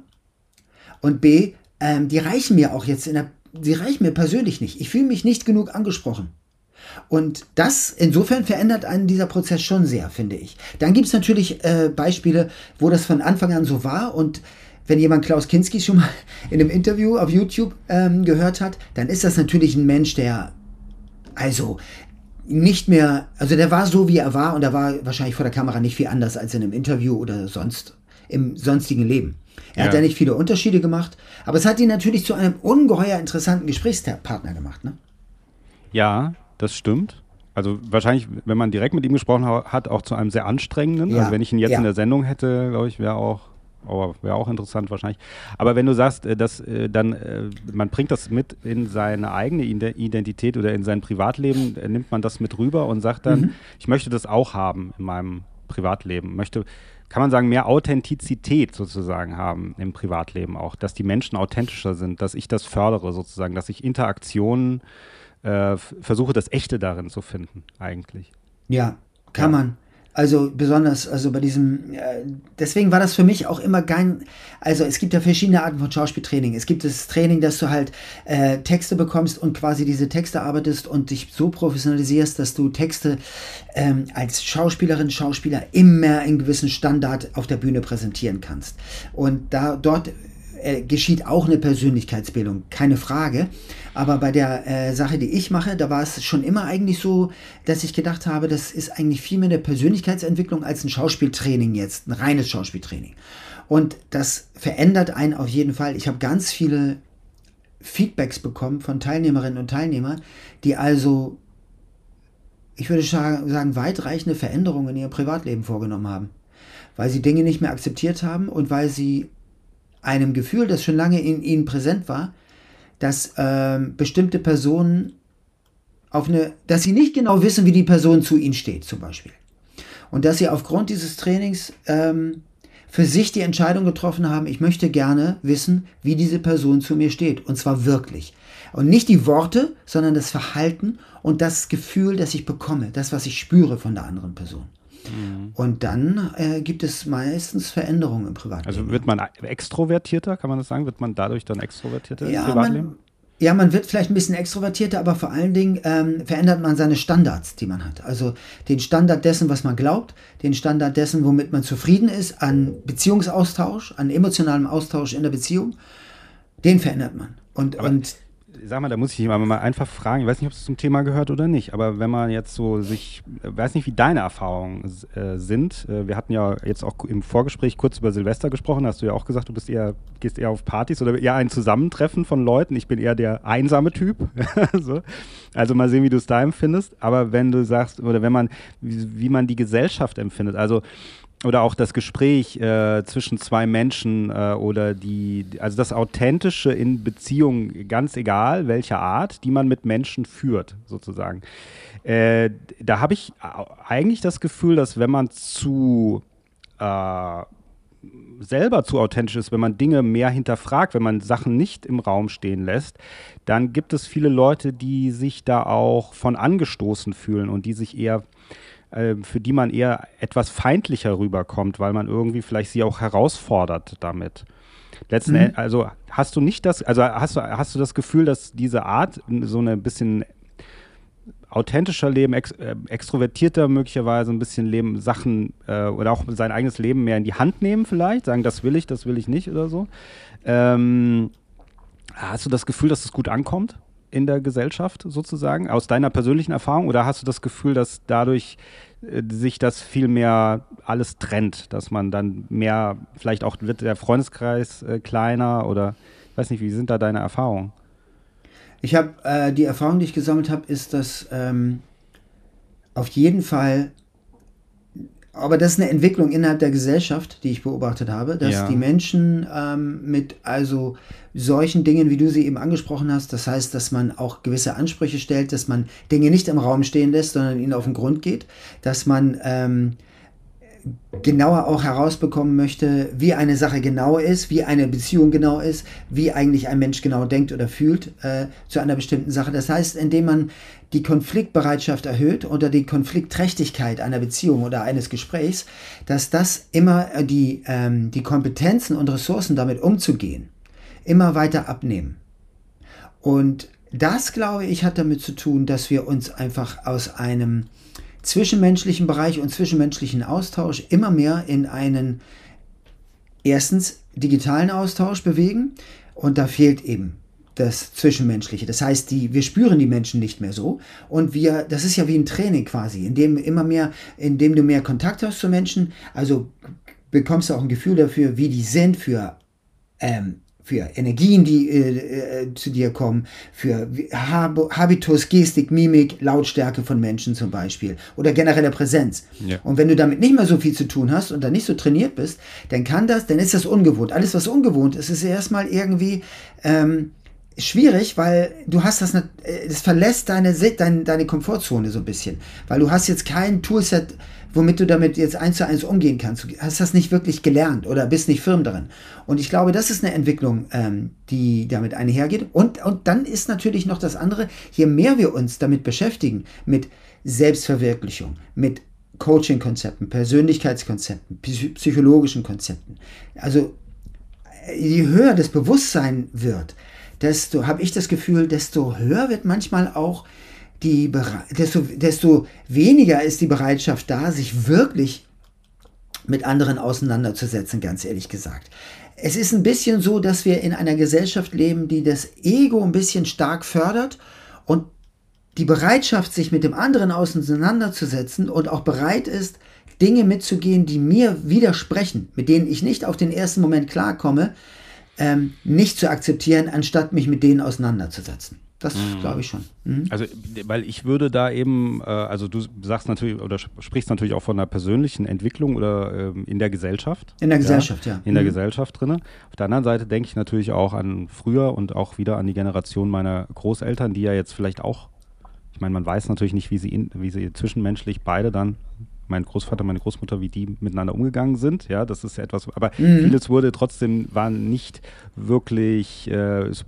und B, ähm, die reichen mir auch jetzt in der, die reichen mir persönlich nicht. Ich fühle mich nicht genug angesprochen. Und das insofern verändert einen dieser Prozess schon sehr, finde ich. Dann gibt es natürlich äh, Beispiele, wo das von Anfang an so war und wenn jemand Klaus Kinski schon mal in einem Interview auf YouTube ähm, gehört hat, dann ist das natürlich ein Mensch, der also nicht mehr, also der war so, wie er war und er war wahrscheinlich vor der Kamera nicht viel anders als in einem Interview oder sonst im sonstigen Leben. Er ja. hat ja nicht viele Unterschiede gemacht, aber es hat ihn natürlich zu einem ungeheuer interessanten Gesprächspartner gemacht. Ne? Ja, das stimmt. Also wahrscheinlich, wenn man direkt mit ihm gesprochen hat, auch zu einem sehr anstrengenden. Ja. Also wenn ich ihn jetzt ja. in der Sendung hätte, glaube ich, wäre auch aber wäre auch interessant wahrscheinlich. Aber wenn du sagst, äh, dass äh, dann äh, man bringt das mit in seine eigene Identität oder in sein Privatleben, nimmt man das mit rüber und sagt dann, mhm. ich möchte das auch haben in meinem Privatleben. Möchte, kann man sagen, mehr Authentizität sozusagen haben im Privatleben auch, dass die Menschen authentischer sind, dass ich das fördere sozusagen, dass ich Interaktionen äh, versuche, das Echte darin zu finden eigentlich. Ja, kann ja. man. Also besonders, also bei diesem, äh, deswegen war das für mich auch immer kein, also es gibt ja verschiedene Arten von Schauspieltraining. Es gibt das Training, dass du halt äh, Texte bekommst und quasi diese Texte arbeitest und dich so professionalisierst, dass du Texte ähm, als Schauspielerin, Schauspieler immer einen gewissen Standard auf der Bühne präsentieren kannst. Und da dort äh, geschieht auch eine Persönlichkeitsbildung, keine Frage. Aber bei der äh, Sache, die ich mache, da war es schon immer eigentlich so, dass ich gedacht habe, das ist eigentlich viel mehr eine Persönlichkeitsentwicklung als ein Schauspieltraining jetzt, ein reines Schauspieltraining. Und das verändert einen auf jeden Fall. Ich habe ganz viele Feedbacks bekommen von Teilnehmerinnen und Teilnehmern, die also, ich würde sagen, weitreichende Veränderungen in ihrem Privatleben vorgenommen haben. Weil sie Dinge nicht mehr akzeptiert haben und weil sie einem Gefühl, das schon lange in ihnen präsent war, dass ähm, bestimmte Personen auf eine, dass sie nicht genau wissen, wie die Person zu ihnen steht, zum Beispiel. Und dass sie aufgrund dieses Trainings ähm, für sich die Entscheidung getroffen haben, ich möchte gerne wissen, wie diese Person zu mir steht. Und zwar wirklich. Und nicht die Worte, sondern das Verhalten und das Gefühl, das ich bekomme, das, was ich spüre von der anderen Person. Mhm. Und dann äh, gibt es meistens Veränderungen im Privatleben. Also wird man extrovertierter, kann man das sagen? Wird man dadurch dann extrovertierter ja, im Privatleben? Man, ja, man wird vielleicht ein bisschen extrovertierter, aber vor allen Dingen ähm, verändert man seine Standards, die man hat. Also den Standard dessen, was man glaubt, den Standard dessen, womit man zufrieden ist, an Beziehungsaustausch, an emotionalem Austausch in der Beziehung, den verändert man. Und, und sag mal, da muss ich dich mal einfach fragen, ich weiß nicht, ob es zum Thema gehört oder nicht, aber wenn man jetzt so sich, weiß nicht, wie deine Erfahrungen äh, sind. Äh, wir hatten ja jetzt auch im Vorgespräch kurz über Silvester gesprochen, hast du ja auch gesagt, du bist eher, gehst eher auf Partys oder eher ein Zusammentreffen von Leuten. Ich bin eher der einsame Typ. *laughs* so. Also mal sehen, wie du es da empfindest. Aber wenn du sagst, oder wenn man, wie, wie man die Gesellschaft empfindet, also oder auch das Gespräch äh, zwischen zwei Menschen äh, oder die, also das Authentische in Beziehungen, ganz egal welcher Art, die man mit Menschen führt, sozusagen. Äh, da habe ich eigentlich das Gefühl, dass wenn man zu äh, selber zu authentisch ist, wenn man Dinge mehr hinterfragt, wenn man Sachen nicht im Raum stehen lässt, dann gibt es viele Leute, die sich da auch von angestoßen fühlen und die sich eher ähm, für die man eher etwas feindlicher rüberkommt, weil man irgendwie vielleicht sie auch herausfordert damit. Letzten mhm. also hast du nicht das, also hast du, hast du das Gefühl, dass diese Art, so eine bisschen authentischer Leben, ex, äh, extrovertierter möglicherweise ein bisschen Leben, Sachen äh, oder auch sein eigenes Leben mehr in die Hand nehmen vielleicht, sagen, das will ich, das will ich nicht oder so. Ähm, hast du das Gefühl, dass es gut ankommt? In der Gesellschaft sozusagen, aus deiner persönlichen Erfahrung? Oder hast du das Gefühl, dass dadurch äh, sich das viel mehr alles trennt, dass man dann mehr, vielleicht auch wird der Freundeskreis äh, kleiner oder ich weiß nicht, wie sind da deine Erfahrungen? Ich habe äh, die Erfahrung, die ich gesammelt habe, ist, dass ähm, auf jeden Fall aber das ist eine Entwicklung innerhalb der Gesellschaft, die ich beobachtet habe, dass ja. die Menschen ähm, mit also solchen Dingen, wie du sie eben angesprochen hast, das heißt, dass man auch gewisse Ansprüche stellt, dass man Dinge nicht im Raum stehen lässt, sondern ihnen auf den Grund geht, dass man ähm, genauer auch herausbekommen möchte, wie eine Sache genau ist, wie eine Beziehung genau ist, wie eigentlich ein Mensch genau denkt oder fühlt äh, zu einer bestimmten Sache. Das heißt, indem man die Konfliktbereitschaft erhöht oder die Konfliktträchtigkeit einer Beziehung oder eines Gesprächs, dass das immer äh, die, ähm, die Kompetenzen und Ressourcen damit umzugehen, immer weiter abnehmen. Und das, glaube ich, hat damit zu tun, dass wir uns einfach aus einem zwischenmenschlichen Bereich und zwischenmenschlichen Austausch immer mehr in einen erstens digitalen Austausch bewegen und da fehlt eben das Zwischenmenschliche. Das heißt, die, wir spüren die Menschen nicht mehr so und wir, das ist ja wie ein Training quasi, in dem immer mehr, in dem du mehr Kontakt hast zu Menschen, also bekommst du auch ein Gefühl dafür, wie die sind für ähm, für Energien, die äh, äh, zu dir kommen, für Hab Habitus, Gestik, Mimik, Lautstärke von Menschen zum Beispiel oder generelle Präsenz. Ja. Und wenn du damit nicht mehr so viel zu tun hast und dann nicht so trainiert bist, dann kann das, dann ist das ungewohnt. Alles, was ungewohnt ist, ist erstmal irgendwie ähm, schwierig, weil du hast das, es verlässt deine, deine, deine Komfortzone so ein bisschen, weil du hast jetzt kein Toolset, womit du damit jetzt eins zu eins umgehen kannst. Du hast das nicht wirklich gelernt oder bist nicht firm darin. Und ich glaube, das ist eine Entwicklung, ähm, die damit einhergeht. Und, und dann ist natürlich noch das andere, je mehr wir uns damit beschäftigen, mit Selbstverwirklichung, mit Coaching-Konzepten, Persönlichkeitskonzepten, psychologischen Konzepten, also je höher das Bewusstsein wird, desto habe ich das Gefühl, desto höher wird manchmal auch die, desto, desto weniger ist die Bereitschaft da, sich wirklich mit anderen auseinanderzusetzen, ganz ehrlich gesagt. Es ist ein bisschen so, dass wir in einer Gesellschaft leben, die das Ego ein bisschen stark fördert und die Bereitschaft, sich mit dem anderen auseinanderzusetzen und auch bereit ist, Dinge mitzugehen, die mir widersprechen, mit denen ich nicht auf den ersten Moment klarkomme, ähm, nicht zu akzeptieren, anstatt mich mit denen auseinanderzusetzen. Das mhm. glaube ich schon. Mhm. Also, weil ich würde da eben, äh, also du sagst natürlich oder sprichst natürlich auch von einer persönlichen Entwicklung oder ähm, in der Gesellschaft. In der Gesellschaft, ja. ja. In mhm. der Gesellschaft drin. Auf der anderen Seite denke ich natürlich auch an früher und auch wieder an die Generation meiner Großeltern, die ja jetzt vielleicht auch, ich meine, man weiß natürlich nicht, wie sie, in, wie sie zwischenmenschlich beide dann mein Großvater, meine Großmutter, wie die miteinander umgegangen sind. Ja, das ist ja etwas, aber mhm. vieles wurde trotzdem, war nicht wirklich, äh, es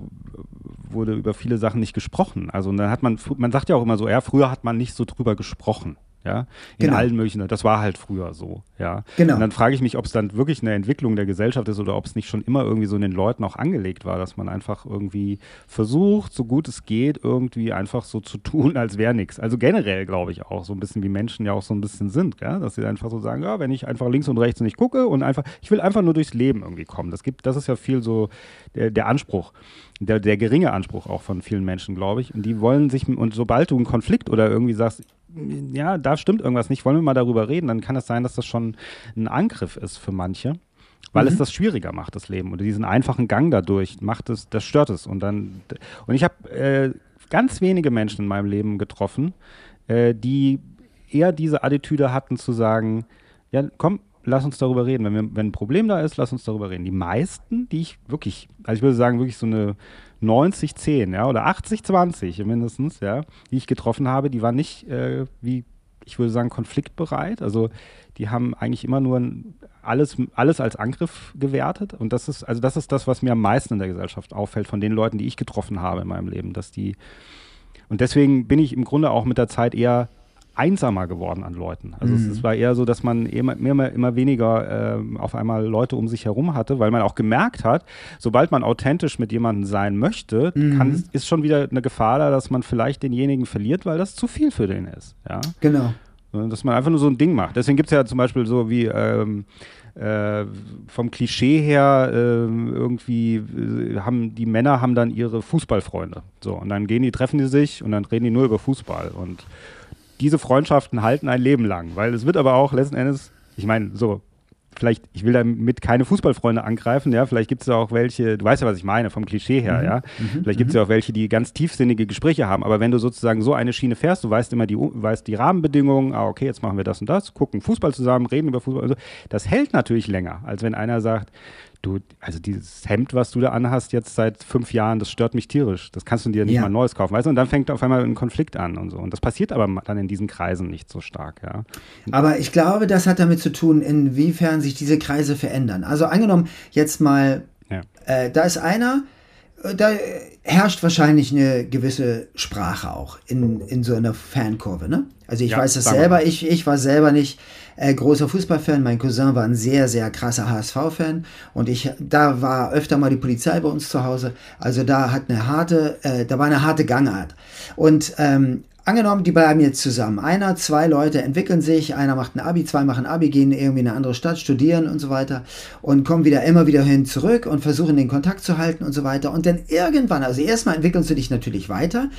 wurde über viele Sachen nicht gesprochen. Also dann hat man, man sagt ja auch immer so, ja, früher hat man nicht so drüber gesprochen ja, in genau. allen möglichen, das war halt früher so, ja. Genau. Und dann frage ich mich, ob es dann wirklich eine Entwicklung der Gesellschaft ist oder ob es nicht schon immer irgendwie so in den Leuten auch angelegt war, dass man einfach irgendwie versucht, so gut es geht, irgendwie einfach so zu *laughs* tun, als wäre nichts. Also generell glaube ich auch, so ein bisschen wie Menschen ja auch so ein bisschen sind, ja? dass sie einfach so sagen, ja, wenn ich einfach links und rechts nicht gucke und einfach, ich will einfach nur durchs Leben irgendwie kommen. Das gibt, das ist ja viel so der, der Anspruch der, der geringe Anspruch auch von vielen Menschen, glaube ich. Und die wollen sich, und sobald du einen Konflikt oder irgendwie sagst, ja, da stimmt irgendwas nicht, wollen wir mal darüber reden, dann kann es sein, dass das schon ein Angriff ist für manche, weil mhm. es das schwieriger macht, das Leben. Oder diesen einfachen Gang dadurch macht es, das stört es. Und dann, und ich habe äh, ganz wenige Menschen in meinem Leben getroffen, äh, die eher diese Attitüde hatten zu sagen, ja, komm, lass uns darüber reden. Wenn, wir, wenn ein Problem da ist, lass uns darüber reden. Die meisten, die ich wirklich, also ich würde sagen, wirklich so eine 90-10, ja, oder 80-20 mindestens, ja, die ich getroffen habe, die waren nicht, äh, wie ich würde sagen, konfliktbereit. Also die haben eigentlich immer nur alles, alles als Angriff gewertet. Und das ist, also das ist das, was mir am meisten in der Gesellschaft auffällt, von den Leuten, die ich getroffen habe in meinem Leben, dass die und deswegen bin ich im Grunde auch mit der Zeit eher einsamer geworden an Leuten. Also mhm. es, es, war eher so, dass man immer, immer, immer weniger äh, auf einmal Leute um sich herum hatte, weil man auch gemerkt hat, sobald man authentisch mit jemandem sein möchte, mhm. kann, ist schon wieder eine Gefahr da, dass man vielleicht denjenigen verliert, weil das zu viel für den ist. Ja? Genau. Dass man einfach nur so ein Ding macht. Deswegen gibt es ja zum Beispiel so wie ähm, äh, vom Klischee her äh, irgendwie äh, haben die Männer haben dann ihre Fußballfreunde. So, und dann gehen die, treffen die sich und dann reden die nur über Fußball. Und diese Freundschaften halten ein Leben lang, weil es wird aber auch letzten Endes, ich meine, so, vielleicht, ich will damit keine Fußballfreunde angreifen, ja, vielleicht gibt es auch welche, du weißt ja, was ich meine, vom Klischee her, mhm. ja. Mhm. Vielleicht gibt es mhm. ja auch welche, die ganz tiefsinnige Gespräche haben, aber wenn du sozusagen so eine Schiene fährst, du weißt immer die, weißt die Rahmenbedingungen, ah, okay, jetzt machen wir das und das, gucken Fußball zusammen, reden über Fußball, also, das hält natürlich länger, als wenn einer sagt, du, also dieses Hemd, was du da anhast jetzt seit fünf Jahren, das stört mich tierisch. Das kannst du dir nicht ja. mal neues kaufen, weißt du? Und dann fängt auf einmal ein Konflikt an und so. Und das passiert aber dann in diesen Kreisen nicht so stark, ja. Aber ich glaube, das hat damit zu tun, inwiefern sich diese Kreise verändern. Also angenommen, jetzt mal, ja. äh, da ist einer, da herrscht wahrscheinlich eine gewisse Sprache auch in, in so einer Fankurve, ne? Also ich ja, weiß das selber, ich, ich war selber nicht äh, großer Fußballfan. Mein Cousin war ein sehr, sehr krasser HSV-Fan und ich, da war öfter mal die Polizei bei uns zu Hause. Also da hat eine harte, äh, da war eine harte Gangart. Und ähm, Angenommen, die bleiben jetzt zusammen. Einer, zwei Leute entwickeln sich, einer macht ein Abi, zwei machen Abi, gehen irgendwie in eine andere Stadt, studieren und so weiter und kommen wieder immer wieder hin zurück und versuchen den Kontakt zu halten und so weiter. Und dann irgendwann, also erstmal entwickelst du dich natürlich weiter,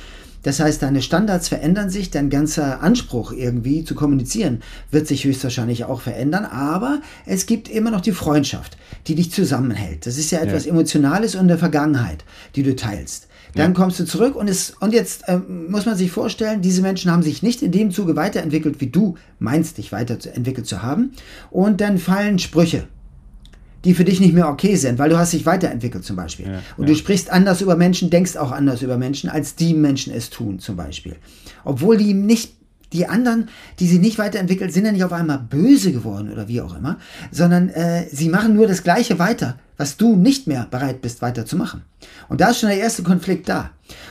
das heißt, deine Standards verändern sich, dein ganzer Anspruch irgendwie zu kommunizieren wird sich höchstwahrscheinlich auch verändern, aber es gibt immer noch die Freundschaft, die dich zusammenhält. Das ist ja etwas ja. Emotionales und der Vergangenheit, die du teilst. Dann kommst du zurück und, es, und jetzt ähm, muss man sich vorstellen, diese Menschen haben sich nicht in dem Zuge weiterentwickelt, wie du meinst, dich weiterentwickelt zu haben. Und dann fallen Sprüche die für dich nicht mehr okay sind, weil du hast dich weiterentwickelt zum Beispiel. Ja, und ja. du sprichst anders über Menschen, denkst auch anders über Menschen, als die Menschen es tun zum Beispiel. Obwohl die nicht, die anderen, die sich nicht weiterentwickelt, sind ja nicht auf einmal böse geworden oder wie auch immer, sondern äh, sie machen nur das Gleiche weiter, was du nicht mehr bereit bist weiterzumachen. Und da ist schon der erste Konflikt da.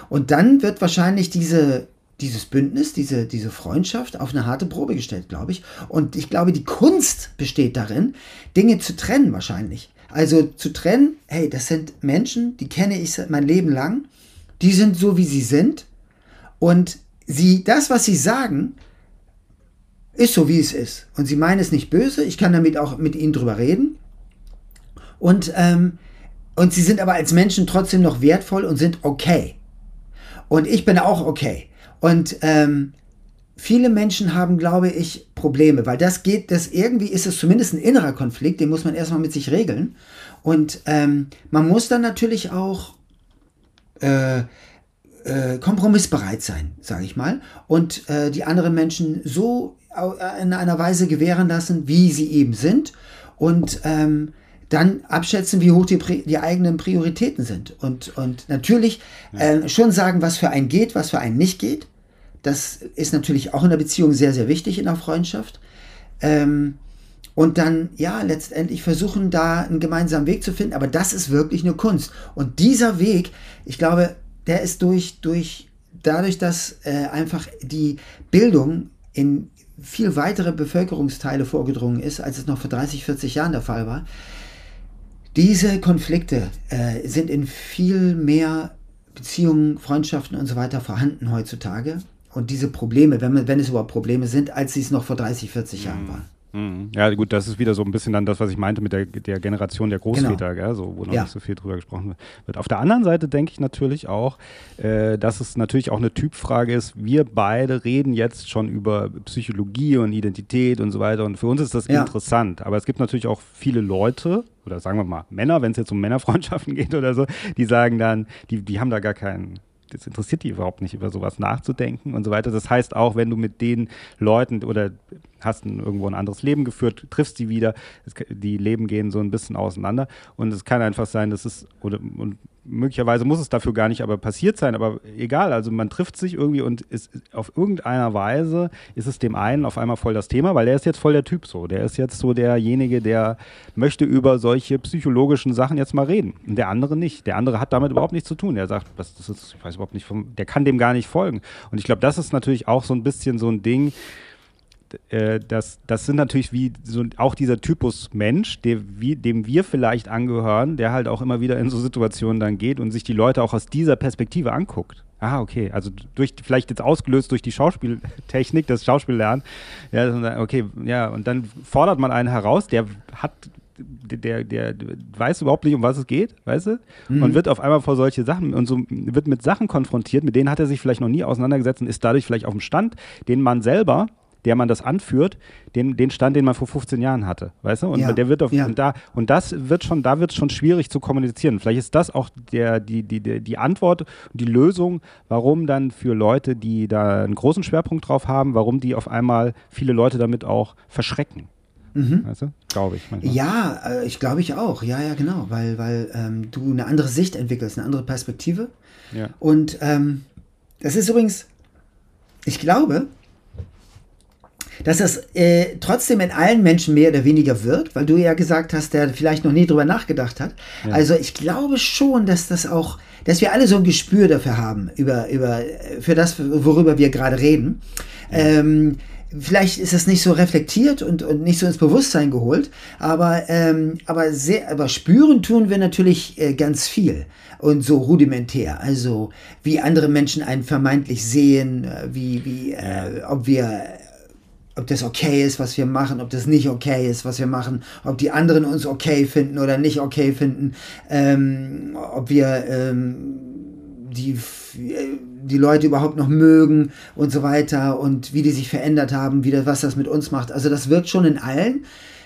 Und dann wird wahrscheinlich diese dieses Bündnis, diese, diese Freundschaft auf eine harte Probe gestellt, glaube ich. Und ich glaube, die Kunst besteht darin, Dinge zu trennen wahrscheinlich. Also zu trennen, hey, das sind Menschen, die kenne ich mein Leben lang, die sind so, wie sie sind. Und sie, das, was sie sagen, ist so, wie es ist. Und sie meinen es nicht böse, ich kann damit auch mit ihnen drüber reden. Und, ähm, und sie sind aber als Menschen trotzdem noch wertvoll und sind okay. Und ich bin auch okay. Und ähm, viele Menschen haben, glaube ich, Probleme, weil das geht, das irgendwie ist es zumindest ein innerer Konflikt, den muss man erstmal mit sich regeln. Und ähm, man muss dann natürlich auch äh, äh, kompromissbereit sein, sage ich mal, und äh, die anderen Menschen so in einer Weise gewähren lassen, wie sie eben sind. Und ähm, dann abschätzen, wie hoch die, die eigenen Prioritäten sind. Und, und natürlich äh, schon sagen, was für einen geht, was für einen nicht geht. Das ist natürlich auch in der Beziehung sehr, sehr wichtig in der Freundschaft. Ähm, und dann, ja, letztendlich versuchen, da einen gemeinsamen Weg zu finden. Aber das ist wirklich eine Kunst. Und dieser Weg, ich glaube, der ist durch, durch dadurch, dass äh, einfach die Bildung in viel weitere Bevölkerungsteile vorgedrungen ist, als es noch vor 30, 40 Jahren der Fall war. Diese Konflikte äh, sind in viel mehr Beziehungen, Freundschaften und so weiter vorhanden heutzutage und diese Probleme, wenn, wenn es überhaupt Probleme sind, als sie es noch vor 30, 40 Jahren mhm. waren. Mhm. Ja, gut, das ist wieder so ein bisschen dann das, was ich meinte mit der, der Generation der Großväter, genau. gell, so, wo noch ja. nicht so viel drüber gesprochen wird. Auf der anderen Seite denke ich natürlich auch, äh, dass es natürlich auch eine Typfrage ist. Wir beide reden jetzt schon über Psychologie und Identität und so weiter und für uns ist das ja. interessant. Aber es gibt natürlich auch viele Leute, oder sagen wir mal Männer, wenn es jetzt um Männerfreundschaften *laughs* geht oder so, die sagen dann, die, die haben da gar keinen das interessiert die überhaupt nicht, über sowas nachzudenken und so weiter. Das heißt auch, wenn du mit den Leuten oder hast ein, irgendwo ein anderes Leben geführt, triffst sie wieder, es, die Leben gehen so ein bisschen auseinander und es kann einfach sein, dass es, oder, und möglicherweise muss es dafür gar nicht aber passiert sein, aber egal, also man trifft sich irgendwie und ist auf irgendeiner Weise ist es dem einen auf einmal voll das Thema, weil der ist jetzt voll der Typ so, der ist jetzt so derjenige, der möchte über solche psychologischen Sachen jetzt mal reden und der andere nicht. Der andere hat damit überhaupt nichts zu tun. Der sagt, was das ist, ich weiß überhaupt nicht, vom, der kann dem gar nicht folgen. Und ich glaube, das ist natürlich auch so ein bisschen so ein Ding, äh, das, das sind natürlich wie so auch dieser Typus Mensch, der, wie, dem wir vielleicht angehören, der halt auch immer wieder in so Situationen dann geht und sich die Leute auch aus dieser Perspektive anguckt. Ah, okay. Also durch vielleicht jetzt ausgelöst durch die Schauspieltechnik, das Schauspiellernen. Ja, okay, ja, und dann fordert man einen heraus, der hat der, der, der weiß überhaupt nicht, um was es geht, weißt du? Mhm. Und wird auf einmal vor solche Sachen und so wird mit Sachen konfrontiert, mit denen hat er sich vielleicht noch nie auseinandergesetzt und ist dadurch vielleicht auf dem Stand, den man selber der man das anführt, den, den Stand, den man vor 15 Jahren hatte, weißt du? Und ja, der wird auf, ja. und da und das wird schon, da wird es schon schwierig zu kommunizieren. Vielleicht ist das auch der, die, die, die, die Antwort und die Lösung, warum dann für Leute, die da einen großen Schwerpunkt drauf haben, warum die auf einmal viele Leute damit auch verschrecken. Mhm. Weißt du? Glaube ich. Manchmal. Ja, äh, ich glaube ich auch. Ja, ja, genau. Weil, weil ähm, du eine andere Sicht entwickelst, eine andere Perspektive. Ja. Und ähm, das ist übrigens, ich glaube, dass das äh, trotzdem in allen Menschen mehr oder weniger wirkt, weil du ja gesagt hast, der vielleicht noch nie drüber nachgedacht hat. Ja. Also ich glaube schon, dass das auch, dass wir alle so ein Gespür dafür haben, über, über, für das, worüber wir gerade reden. Ja. Ähm, vielleicht ist das nicht so reflektiert und, und nicht so ins Bewusstsein geholt, aber, ähm, aber, sehr, aber spüren tun wir natürlich äh, ganz viel und so rudimentär. Also wie andere Menschen einen vermeintlich sehen, äh, wie, wie äh, ob wir ob das okay ist, was wir machen, ob das nicht okay ist, was wir machen, ob die anderen uns okay finden oder nicht okay finden, ähm, ob wir ähm, die die Leute überhaupt noch mögen und so weiter und wie die sich verändert haben, wie das, was das mit uns macht. Also das wirkt schon in allen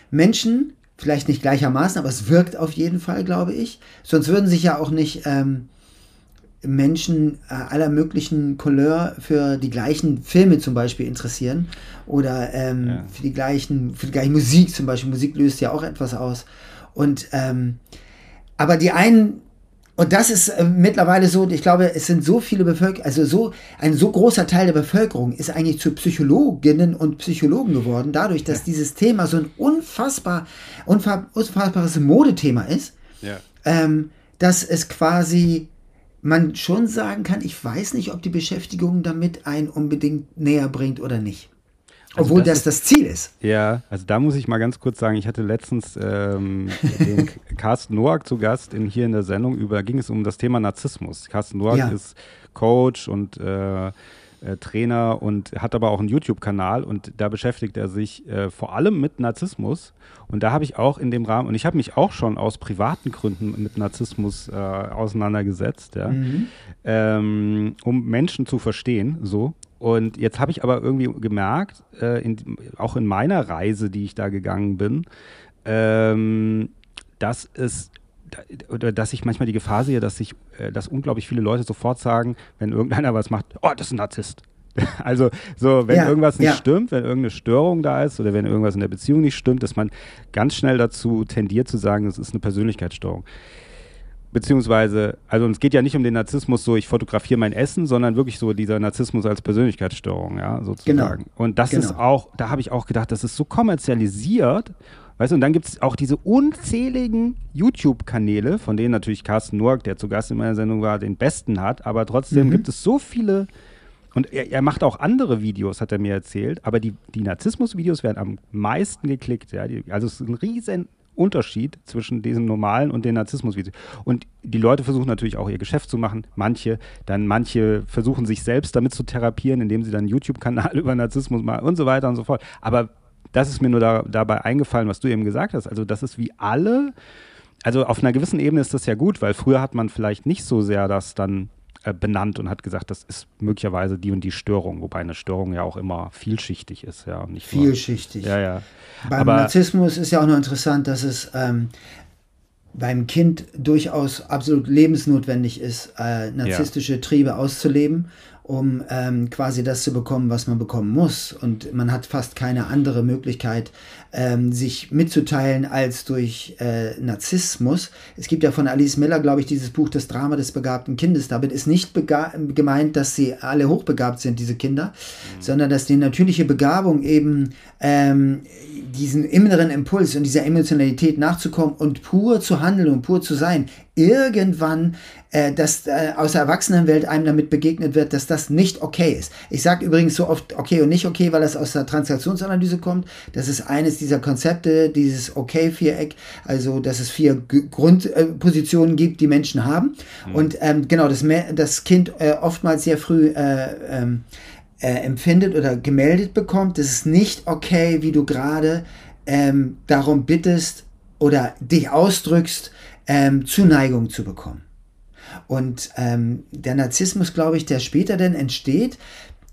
Menschen, vielleicht nicht gleichermaßen, aber es wirkt auf jeden Fall, glaube ich. Sonst würden sich ja auch nicht ähm, Menschen äh, aller möglichen Couleur für die gleichen Filme zum Beispiel interessieren oder ähm, ja. für die gleichen, für die gleiche Musik zum Beispiel. Musik löst ja auch etwas aus. Und ähm, aber die einen und das ist äh, mittlerweile so, ich glaube, es sind so viele Bevölkerung, also so ein so großer Teil der Bevölkerung ist eigentlich zu Psychologinnen und Psychologen geworden, dadurch, dass ja. dieses Thema so ein unfassbar, unfassbares Modethema ist, ja. ähm, dass es quasi man schon sagen kann, ich weiß nicht, ob die Beschäftigung damit einen unbedingt näher bringt oder nicht. Also Obwohl das, das, das Ziel ist. Ja, also da muss ich mal ganz kurz sagen, ich hatte letztens ähm, *laughs* den Carsten Noack zu Gast in, hier in der Sendung, über ging es um das Thema Narzissmus. Carsten Noack ja. ist Coach und äh, äh, Trainer und hat aber auch einen YouTube-Kanal und da beschäftigt er sich äh, vor allem mit Narzissmus. Und da habe ich auch in dem Rahmen, und ich habe mich auch schon aus privaten Gründen mit Narzissmus äh, auseinandergesetzt, ja, mhm. ähm, um Menschen zu verstehen, so. Und jetzt habe ich aber irgendwie gemerkt, äh, in, auch in meiner Reise, die ich da gegangen bin, ähm, dass es oder dass ich manchmal die Gefahr sehe, dass sich, äh, dass unglaublich viele Leute sofort sagen, wenn irgendeiner was macht, oh, das ist ein Narzisst. *laughs* Also so, wenn ja, irgendwas nicht ja. stimmt, wenn irgendeine Störung da ist oder wenn irgendwas in der Beziehung nicht stimmt, dass man ganz schnell dazu tendiert zu sagen, es ist eine Persönlichkeitsstörung beziehungsweise, also es geht ja nicht um den Narzissmus so, ich fotografiere mein Essen, sondern wirklich so dieser Narzissmus als Persönlichkeitsstörung, ja, sozusagen. Genau. Und das genau. ist auch, da habe ich auch gedacht, das ist so kommerzialisiert, weißt du, und dann gibt es auch diese unzähligen YouTube-Kanäle, von denen natürlich Carsten Noack, der zu Gast in meiner Sendung war, den besten hat, aber trotzdem mhm. gibt es so viele und er, er, macht auch andere Videos, hat er mir erzählt, aber die, die Narzissmus-Videos werden am meisten geklickt. Ja? Die, also es ist ein riesen Unterschied zwischen diesem normalen und den Narzissmusvideos. Und die Leute versuchen natürlich auch ihr Geschäft zu machen. Manche, dann manche versuchen sich selbst damit zu therapieren, indem sie dann einen YouTube-Kanal *laughs* über Narzissmus machen und so weiter und so fort. Aber das ist mir nur da, dabei eingefallen, was du eben gesagt hast. Also das ist wie alle, also auf einer gewissen Ebene ist das ja gut, weil früher hat man vielleicht nicht so sehr das dann äh, benannt und hat gesagt, das ist möglicherweise die und die Störung, wobei eine Störung ja auch immer vielschichtig ist, ja. Nicht vielschichtig. Nur, ja, ja. Beim Aber, Narzissmus ist ja auch noch interessant, dass es ähm, beim Kind durchaus absolut lebensnotwendig ist, äh, narzisstische ja. Triebe auszuleben um ähm, quasi das zu bekommen, was man bekommen muss. Und man hat fast keine andere Möglichkeit, ähm, sich mitzuteilen als durch äh, Narzissmus. Es gibt ja von Alice Miller, glaube ich, dieses Buch Das Drama des begabten Kindes. Damit ist nicht gemeint, dass sie alle hochbegabt sind, diese Kinder, mhm. sondern dass die natürliche Begabung eben ähm, diesen inneren Impuls und dieser Emotionalität nachzukommen und pur zu handeln und pur zu sein, irgendwann äh, dass äh, aus der Erwachsenenwelt einem damit begegnet wird, dass das nicht okay ist. Ich sage übrigens so oft okay und nicht okay, weil das aus der Transaktionsanalyse kommt. Das ist eines dieser Konzepte, dieses Okay-Viereck, also dass es vier G Grundpositionen äh, gibt, die Menschen haben. Mhm. Und ähm, genau, das, das Kind äh, oftmals sehr früh äh, ähm, äh, empfindet oder gemeldet bekommt, das ist nicht okay, wie du gerade ähm, darum bittest oder dich ausdrückst, ähm, Zuneigung zu bekommen. Und ähm, der Narzissmus, glaube ich, der später dann entsteht,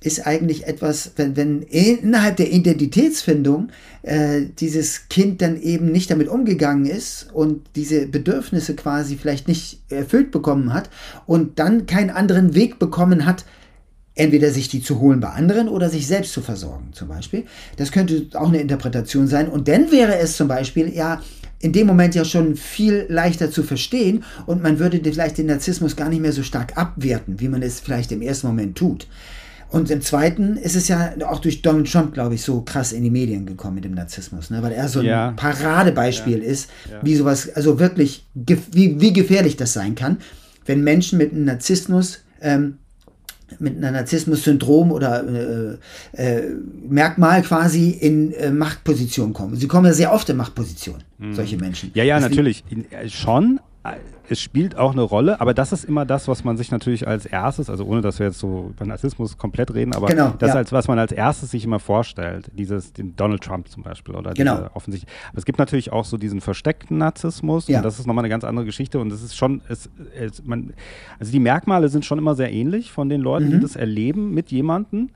ist eigentlich etwas, wenn, wenn innerhalb der Identitätsfindung äh, dieses Kind dann eben nicht damit umgegangen ist und diese Bedürfnisse quasi vielleicht nicht erfüllt bekommen hat und dann keinen anderen Weg bekommen hat, entweder sich die zu holen bei anderen oder sich selbst zu versorgen zum Beispiel. Das könnte auch eine Interpretation sein. Und dann wäre es zum Beispiel ja in dem Moment ja schon viel leichter zu verstehen und man würde vielleicht den Narzissmus gar nicht mehr so stark abwerten, wie man es vielleicht im ersten Moment tut. Und im zweiten ist es ja auch durch Donald Trump, glaube ich, so krass in die Medien gekommen mit dem Narzissmus, ne? weil er so ein ja. Paradebeispiel ja. ist, ja. wie sowas, also wirklich, wie, wie gefährlich das sein kann, wenn Menschen mit einem Narzissmus ähm, mit einem Narzissmus-Syndrom oder äh, äh, Merkmal quasi in äh, Machtposition kommen. Sie kommen ja sehr oft in Machtposition, mhm. solche Menschen. Ja, ja, Deswegen, natürlich. Äh, schon, es spielt auch eine Rolle, aber das ist immer das, was man sich natürlich als erstes, also ohne dass wir jetzt so über Narzissmus komplett reden, aber genau, das ja. als was man als erstes sich immer vorstellt, dieses den Donald Trump zum Beispiel oder genau. offensichtlich. Aber es gibt natürlich auch so diesen versteckten Narzissmus ja. und das ist nochmal eine ganz andere Geschichte und es ist schon, es, es, man, also die Merkmale sind schon immer sehr ähnlich von den Leuten, mhm. die das erleben mit jemandem,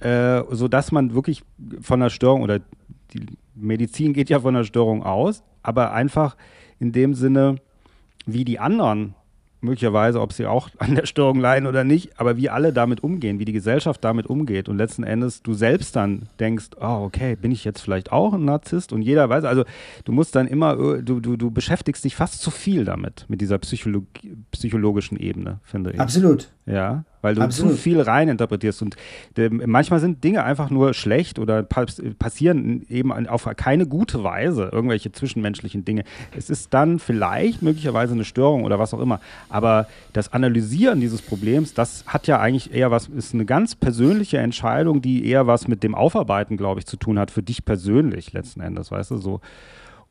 äh, sodass man wirklich von einer Störung oder die Medizin geht ja von einer Störung aus, aber einfach in dem Sinne, wie die anderen möglicherweise, ob sie auch an der Störung leiden oder nicht, aber wie alle damit umgehen, wie die Gesellschaft damit umgeht und letzten Endes du selbst dann denkst, oh, okay, bin ich jetzt vielleicht auch ein Narzisst und jeder weiß, also du musst dann immer, du, du, du beschäftigst dich fast zu viel damit, mit dieser Psycholo psychologischen Ebene, finde ich. Absolut. Ja, weil du Absolut. zu viel reininterpretierst. Und äh, manchmal sind Dinge einfach nur schlecht oder passieren eben auf keine gute Weise, irgendwelche zwischenmenschlichen Dinge. Es ist dann vielleicht möglicherweise eine Störung oder was auch immer. Aber das Analysieren dieses Problems, das hat ja eigentlich eher was, ist eine ganz persönliche Entscheidung, die eher was mit dem Aufarbeiten, glaube ich, zu tun hat, für dich persönlich letzten Endes, weißt du, so.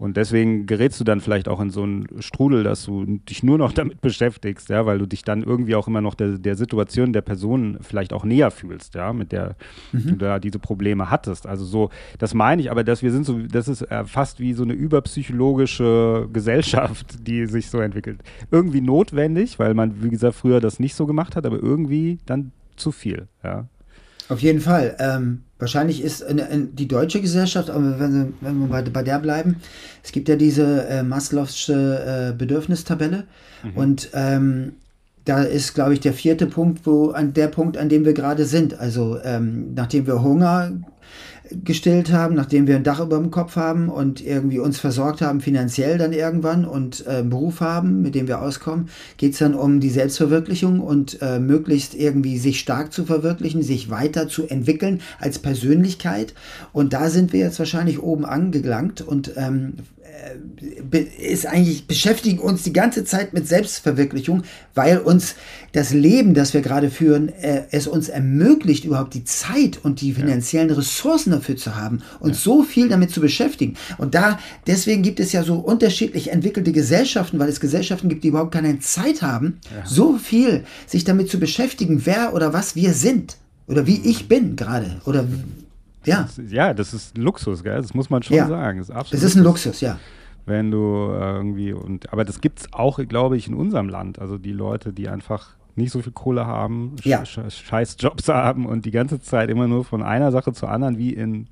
Und deswegen gerätst du dann vielleicht auch in so einen Strudel, dass du dich nur noch *laughs* damit beschäftigst, ja, weil du dich dann irgendwie auch immer noch der, der Situation der Person vielleicht auch näher fühlst, ja, mit der mhm. du da diese Probleme hattest. Also so, das meine ich, aber dass wir sind so, das ist äh, fast wie so eine überpsychologische Gesellschaft, *laughs* die sich so entwickelt. Irgendwie notwendig, weil man, wie gesagt, früher das nicht so gemacht hat, aber irgendwie dann zu viel, ja. Auf jeden Fall. Ähm, wahrscheinlich ist in, in die deutsche Gesellschaft, aber wenn, wenn wir bei, bei, der bleiben, es gibt ja diese äh, Maslow'sche äh, Bedürfnistabelle mhm. und ähm, da ist, glaube ich, der vierte Punkt, wo an der Punkt, an dem wir gerade sind. Also ähm, nachdem wir Hunger gestillt haben, nachdem wir ein Dach über dem Kopf haben und irgendwie uns versorgt haben, finanziell dann irgendwann und äh, einen Beruf haben, mit dem wir auskommen, geht es dann um die Selbstverwirklichung und äh, möglichst irgendwie sich stark zu verwirklichen, sich weiter zu entwickeln als Persönlichkeit. Und da sind wir jetzt wahrscheinlich oben angelangt und ähm, ist eigentlich, beschäftigen uns die ganze Zeit mit Selbstverwirklichung, weil uns das Leben, das wir gerade führen, äh, es uns ermöglicht, überhaupt die Zeit und die finanziellen. Ressourcen dafür zu haben und ja. so viel damit zu beschäftigen. Und da, deswegen gibt es ja so unterschiedlich entwickelte Gesellschaften, weil es Gesellschaften gibt, die überhaupt keine Zeit haben, ja. so viel sich damit zu beschäftigen, wer oder was wir sind oder wie ich bin gerade oder ja. Das ist, ja, das ist Luxus, gell? Das muss man schon ja. sagen. Das ist, absolut das ist ein Luxus, ja. Wenn du irgendwie und aber das gibt es auch, glaube ich, in unserem Land. Also die Leute, die einfach nicht so viel Kohle haben, ja. scheiß Jobs *laughs* haben und die ganze Zeit immer nur von einer Sache zur anderen wie in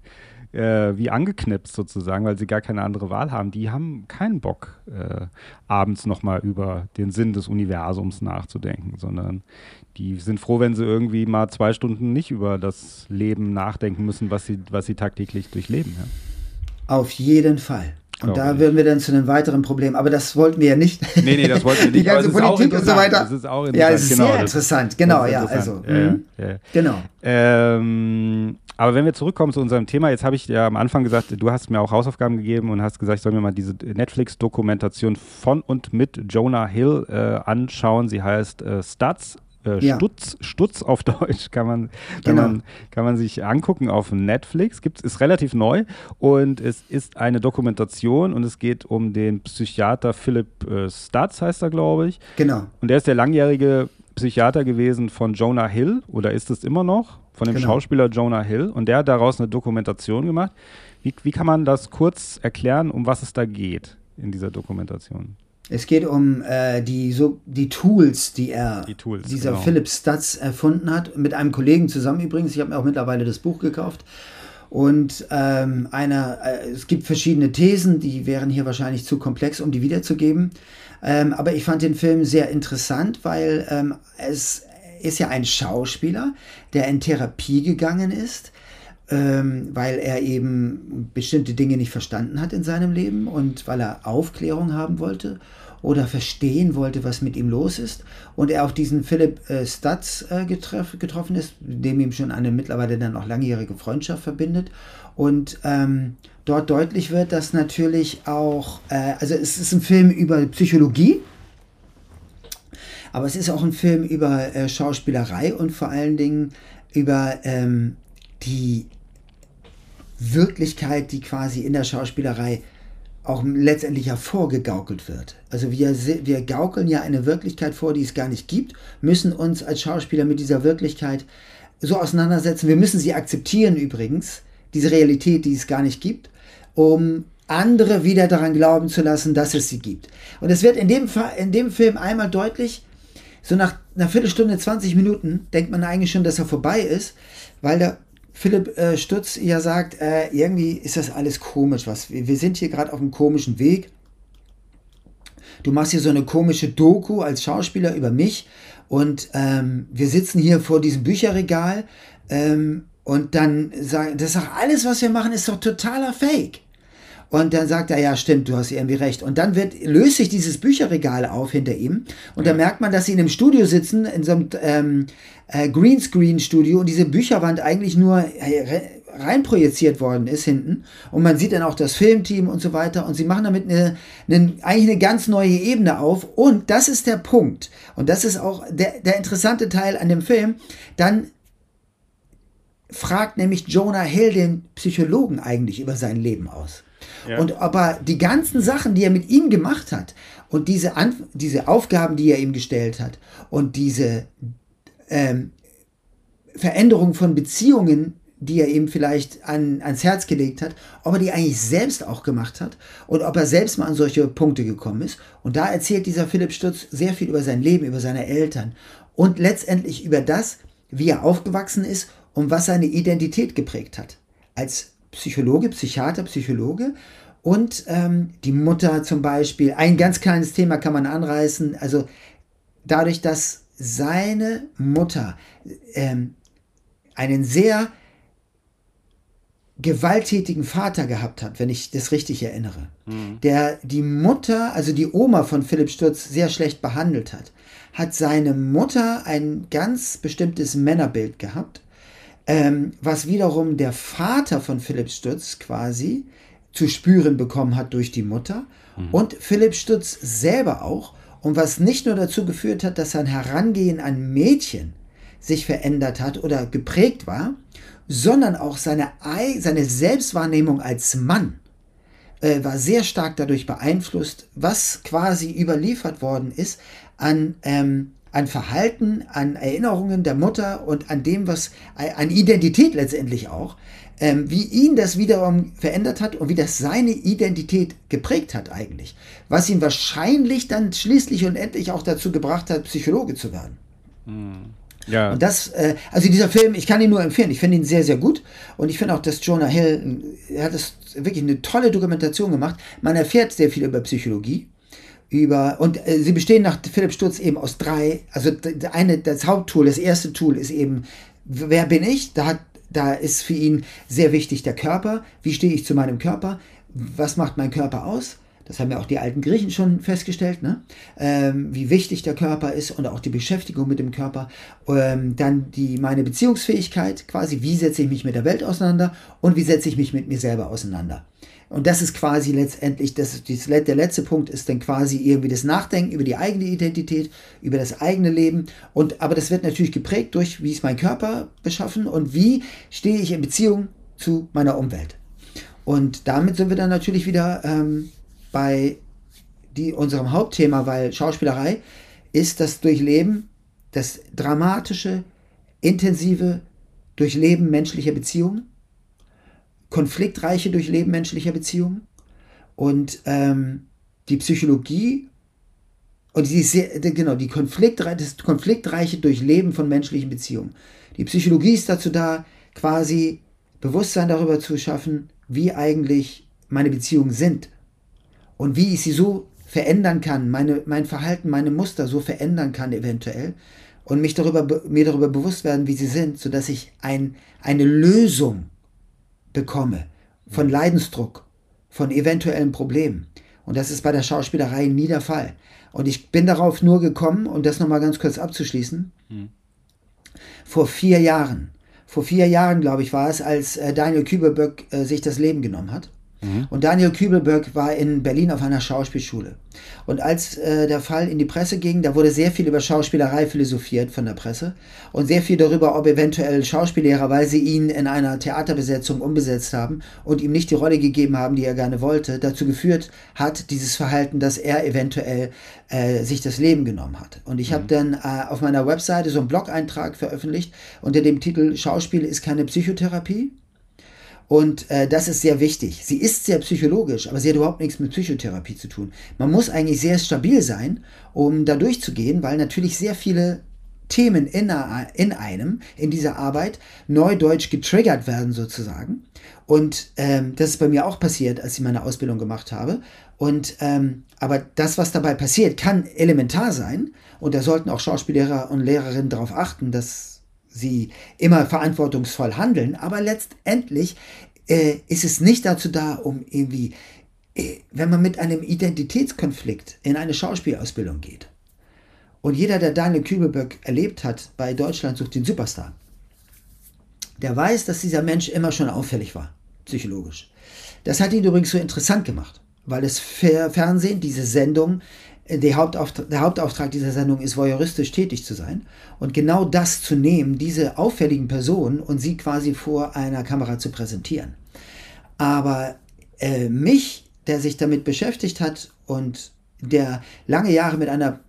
äh, wie angeknipst sozusagen, weil sie gar keine andere Wahl haben. Die haben keinen Bock, äh, abends nochmal über den Sinn des Universums nachzudenken, sondern die sind froh, wenn sie irgendwie mal zwei Stunden nicht über das Leben nachdenken müssen, was sie, was sie tagtäglich durchleben. Ja. Auf jeden Fall. Und da würden wir dann zu einem weiteren Problem. Aber das wollten wir ja nicht. Nee, nee, das wollten wir *laughs* nicht. Die ganze Politik und so weiter. Das ist auch interessant. Ja, es ist genau, sehr interessant. Genau, ja. Also, ja, ja, ja. Genau. Ähm, aber wenn wir zurückkommen zu unserem Thema, jetzt habe ich ja am Anfang gesagt, du hast mir auch Hausaufgaben gegeben und hast gesagt, ich soll mir mal diese Netflix-Dokumentation von und mit Jonah Hill äh, anschauen. Sie heißt äh, Stats äh, ja. Stutz, Stutz auf *laughs* Deutsch kann man, kann, genau. man, kann man sich angucken auf Netflix. Gibt's, ist relativ neu und es ist eine Dokumentation und es geht um den Psychiater Philipp äh, Stutz, heißt er, glaube ich. Genau. Und der ist der langjährige Psychiater gewesen von Jonah Hill oder ist es immer noch? Von dem genau. Schauspieler Jonah Hill und der hat daraus eine Dokumentation gemacht. Wie, wie kann man das kurz erklären, um was es da geht in dieser Dokumentation? Es geht um äh, die, so, die Tools, die er, die Tools, dieser genau. Philip Stutz erfunden hat, mit einem Kollegen zusammen übrigens. Ich habe mir auch mittlerweile das Buch gekauft. Und ähm, einer, äh, es gibt verschiedene Thesen, die wären hier wahrscheinlich zu komplex, um die wiederzugeben. Ähm, aber ich fand den Film sehr interessant, weil ähm, es ist ja ein Schauspieler, der in Therapie gegangen ist, ähm, weil er eben bestimmte Dinge nicht verstanden hat in seinem Leben und weil er Aufklärung haben wollte oder verstehen wollte, was mit ihm los ist. Und er auch diesen Philipp äh, Stutz äh, getroff, getroffen ist, dem ihm schon eine mittlerweile dann auch langjährige Freundschaft verbindet. Und ähm, dort deutlich wird, dass natürlich auch, äh, also es ist ein Film über Psychologie, aber es ist auch ein Film über äh, Schauspielerei und vor allen Dingen über ähm, die Wirklichkeit, die quasi in der Schauspielerei auch letztendlich hervorgegaukelt wird. Also wir, wir gaukeln ja eine Wirklichkeit vor, die es gar nicht gibt, müssen uns als Schauspieler mit dieser Wirklichkeit so auseinandersetzen. Wir müssen sie akzeptieren übrigens, diese Realität, die es gar nicht gibt, um andere wieder daran glauben zu lassen, dass es sie gibt. Und es wird in dem, in dem Film einmal deutlich, so nach einer Viertelstunde, 20 Minuten denkt man eigentlich schon, dass er vorbei ist, weil der Philipp äh, Stutz ja sagt, äh, irgendwie ist das alles komisch. Was, wir, wir sind hier gerade auf einem komischen Weg. Du machst hier so eine komische Doku als Schauspieler über mich und ähm, wir sitzen hier vor diesem Bücherregal ähm, und dann sagen, das ist doch alles, was wir machen, ist doch totaler Fake. Und dann sagt er, ja, stimmt, du hast irgendwie recht. Und dann wird, löst sich dieses Bücherregal auf hinter ihm. Und ja. da merkt man, dass sie in einem Studio sitzen, in so einem ähm, äh, Greenscreen-Studio und diese Bücherwand eigentlich nur äh, reinprojiziert worden ist hinten. Und man sieht dann auch das Filmteam und so weiter. Und sie machen damit eine, eine, eigentlich eine ganz neue Ebene auf. Und das ist der Punkt. Und das ist auch der, der interessante Teil an dem Film. Dann fragt nämlich Jonah Hill den Psychologen eigentlich über sein Leben aus. Ja. Und aber die ganzen Sachen, die er mit ihm gemacht hat und diese, Anf diese Aufgaben, die er ihm gestellt hat und diese ähm, Veränderung von Beziehungen, die er ihm vielleicht an, ans Herz gelegt hat, ob er die eigentlich selbst auch gemacht hat und ob er selbst mal an solche Punkte gekommen ist. Und da erzählt dieser Philipp Stutz sehr viel über sein Leben, über seine Eltern und letztendlich über das, wie er aufgewachsen ist und was seine Identität geprägt hat. Als Psychologe, Psychiater, Psychologe und ähm, die Mutter zum Beispiel. Ein ganz kleines Thema kann man anreißen. Also dadurch, dass seine Mutter ähm, einen sehr gewalttätigen Vater gehabt hat, wenn ich das richtig erinnere, mhm. der die Mutter, also die Oma von Philipp Sturz, sehr schlecht behandelt hat, hat seine Mutter ein ganz bestimmtes Männerbild gehabt ähm, was wiederum der Vater von Philipp Stutz quasi zu spüren bekommen hat durch die Mutter mhm. und Philipp Stutz selber auch und was nicht nur dazu geführt hat, dass sein Herangehen an Mädchen sich verändert hat oder geprägt war, sondern auch seine, seine Selbstwahrnehmung als Mann äh, war sehr stark dadurch beeinflusst, was quasi überliefert worden ist an ähm, an Verhalten, an Erinnerungen der Mutter und an dem, was, an Identität letztendlich auch, ähm, wie ihn das wiederum verändert hat und wie das seine Identität geprägt hat eigentlich. Was ihn wahrscheinlich dann schließlich und endlich auch dazu gebracht hat, Psychologe zu werden. Hm. Ja. Und das, äh, also dieser Film, ich kann ihn nur empfehlen. Ich finde ihn sehr, sehr gut. Und ich finde auch, dass Jonah Hill, er hat das wirklich eine tolle Dokumentation gemacht. Man erfährt sehr viel über Psychologie über und äh, sie bestehen nach Philipp Sturz eben aus drei, also eine das Haupttool, das erste Tool ist eben wer bin ich? Da hat da ist für ihn sehr wichtig der Körper. Wie stehe ich zu meinem Körper? Was macht mein Körper aus? Das haben ja auch die alten Griechen schon festgestellt, ne? Ähm, wie wichtig der Körper ist und auch die Beschäftigung mit dem Körper. Ähm, dann die, meine Beziehungsfähigkeit, quasi, wie setze ich mich mit der Welt auseinander und wie setze ich mich mit mir selber auseinander. Und das ist quasi letztendlich, das, das, der letzte Punkt ist dann quasi irgendwie das Nachdenken über die eigene Identität, über das eigene Leben. Und, aber das wird natürlich geprägt durch, wie ist mein Körper beschaffen und wie stehe ich in Beziehung zu meiner Umwelt. Und damit sind wir dann natürlich wieder ähm, bei die, unserem Hauptthema, weil Schauspielerei ist das Durchleben, das dramatische, intensive Durchleben menschlicher Beziehungen konfliktreiche Durchleben menschlicher Beziehungen. Und ähm, die Psychologie und die sehr, genau, die konfliktreiche, das konfliktreiche Durchleben von menschlichen Beziehungen. Die Psychologie ist dazu da, quasi Bewusstsein darüber zu schaffen, wie eigentlich meine Beziehungen sind und wie ich sie so verändern kann, meine, mein Verhalten, meine Muster so verändern kann eventuell und mich darüber, mir darüber bewusst werden, wie sie sind, sodass ich ein, eine Lösung bekomme von mhm. Leidensdruck, von eventuellen Problemen. Und das ist bei der Schauspielerei nie der Fall. Und ich bin darauf nur gekommen, um das nochmal ganz kurz abzuschließen, mhm. vor vier Jahren. Vor vier Jahren, glaube ich, war es, als äh, Daniel Kübelböck äh, sich das Leben genommen hat. Mhm. Und Daniel Kübelberg war in Berlin auf einer Schauspielschule. Und als äh, der Fall in die Presse ging, da wurde sehr viel über Schauspielerei philosophiert von der Presse und sehr viel darüber, ob eventuell Schauspiellehrer, weil sie ihn in einer Theaterbesetzung umbesetzt haben und ihm nicht die Rolle gegeben haben, die er gerne wollte, dazu geführt hat, dieses Verhalten, dass er eventuell äh, sich das Leben genommen hat. Und ich mhm. habe dann äh, auf meiner Webseite so einen Blog-Eintrag veröffentlicht unter dem Titel Schauspiel ist keine Psychotherapie. Und äh, das ist sehr wichtig. Sie ist sehr psychologisch, aber sie hat überhaupt nichts mit Psychotherapie zu tun. Man muss eigentlich sehr stabil sein, um da durchzugehen, weil natürlich sehr viele Themen in, in einem, in dieser Arbeit, neudeutsch getriggert werden sozusagen. Und ähm, das ist bei mir auch passiert, als ich meine Ausbildung gemacht habe. Und ähm, aber das, was dabei passiert, kann elementar sein. Und da sollten auch Schauspiellehrer und Lehrerinnen darauf achten, dass sie immer verantwortungsvoll handeln, aber letztendlich äh, ist es nicht dazu da, um irgendwie, äh, wenn man mit einem Identitätskonflikt in eine Schauspielausbildung geht und jeder, der Daniel Kübelböck erlebt hat bei Deutschland sucht den Superstar, der weiß, dass dieser Mensch immer schon auffällig war, psychologisch. Das hat ihn übrigens so interessant gemacht, weil das Fernsehen, diese Sendung, der Hauptauftrag, der Hauptauftrag dieser Sendung ist, voyeuristisch tätig zu sein und genau das zu nehmen, diese auffälligen Personen und sie quasi vor einer Kamera zu präsentieren. Aber äh, mich, der sich damit beschäftigt hat und der lange Jahre mit einer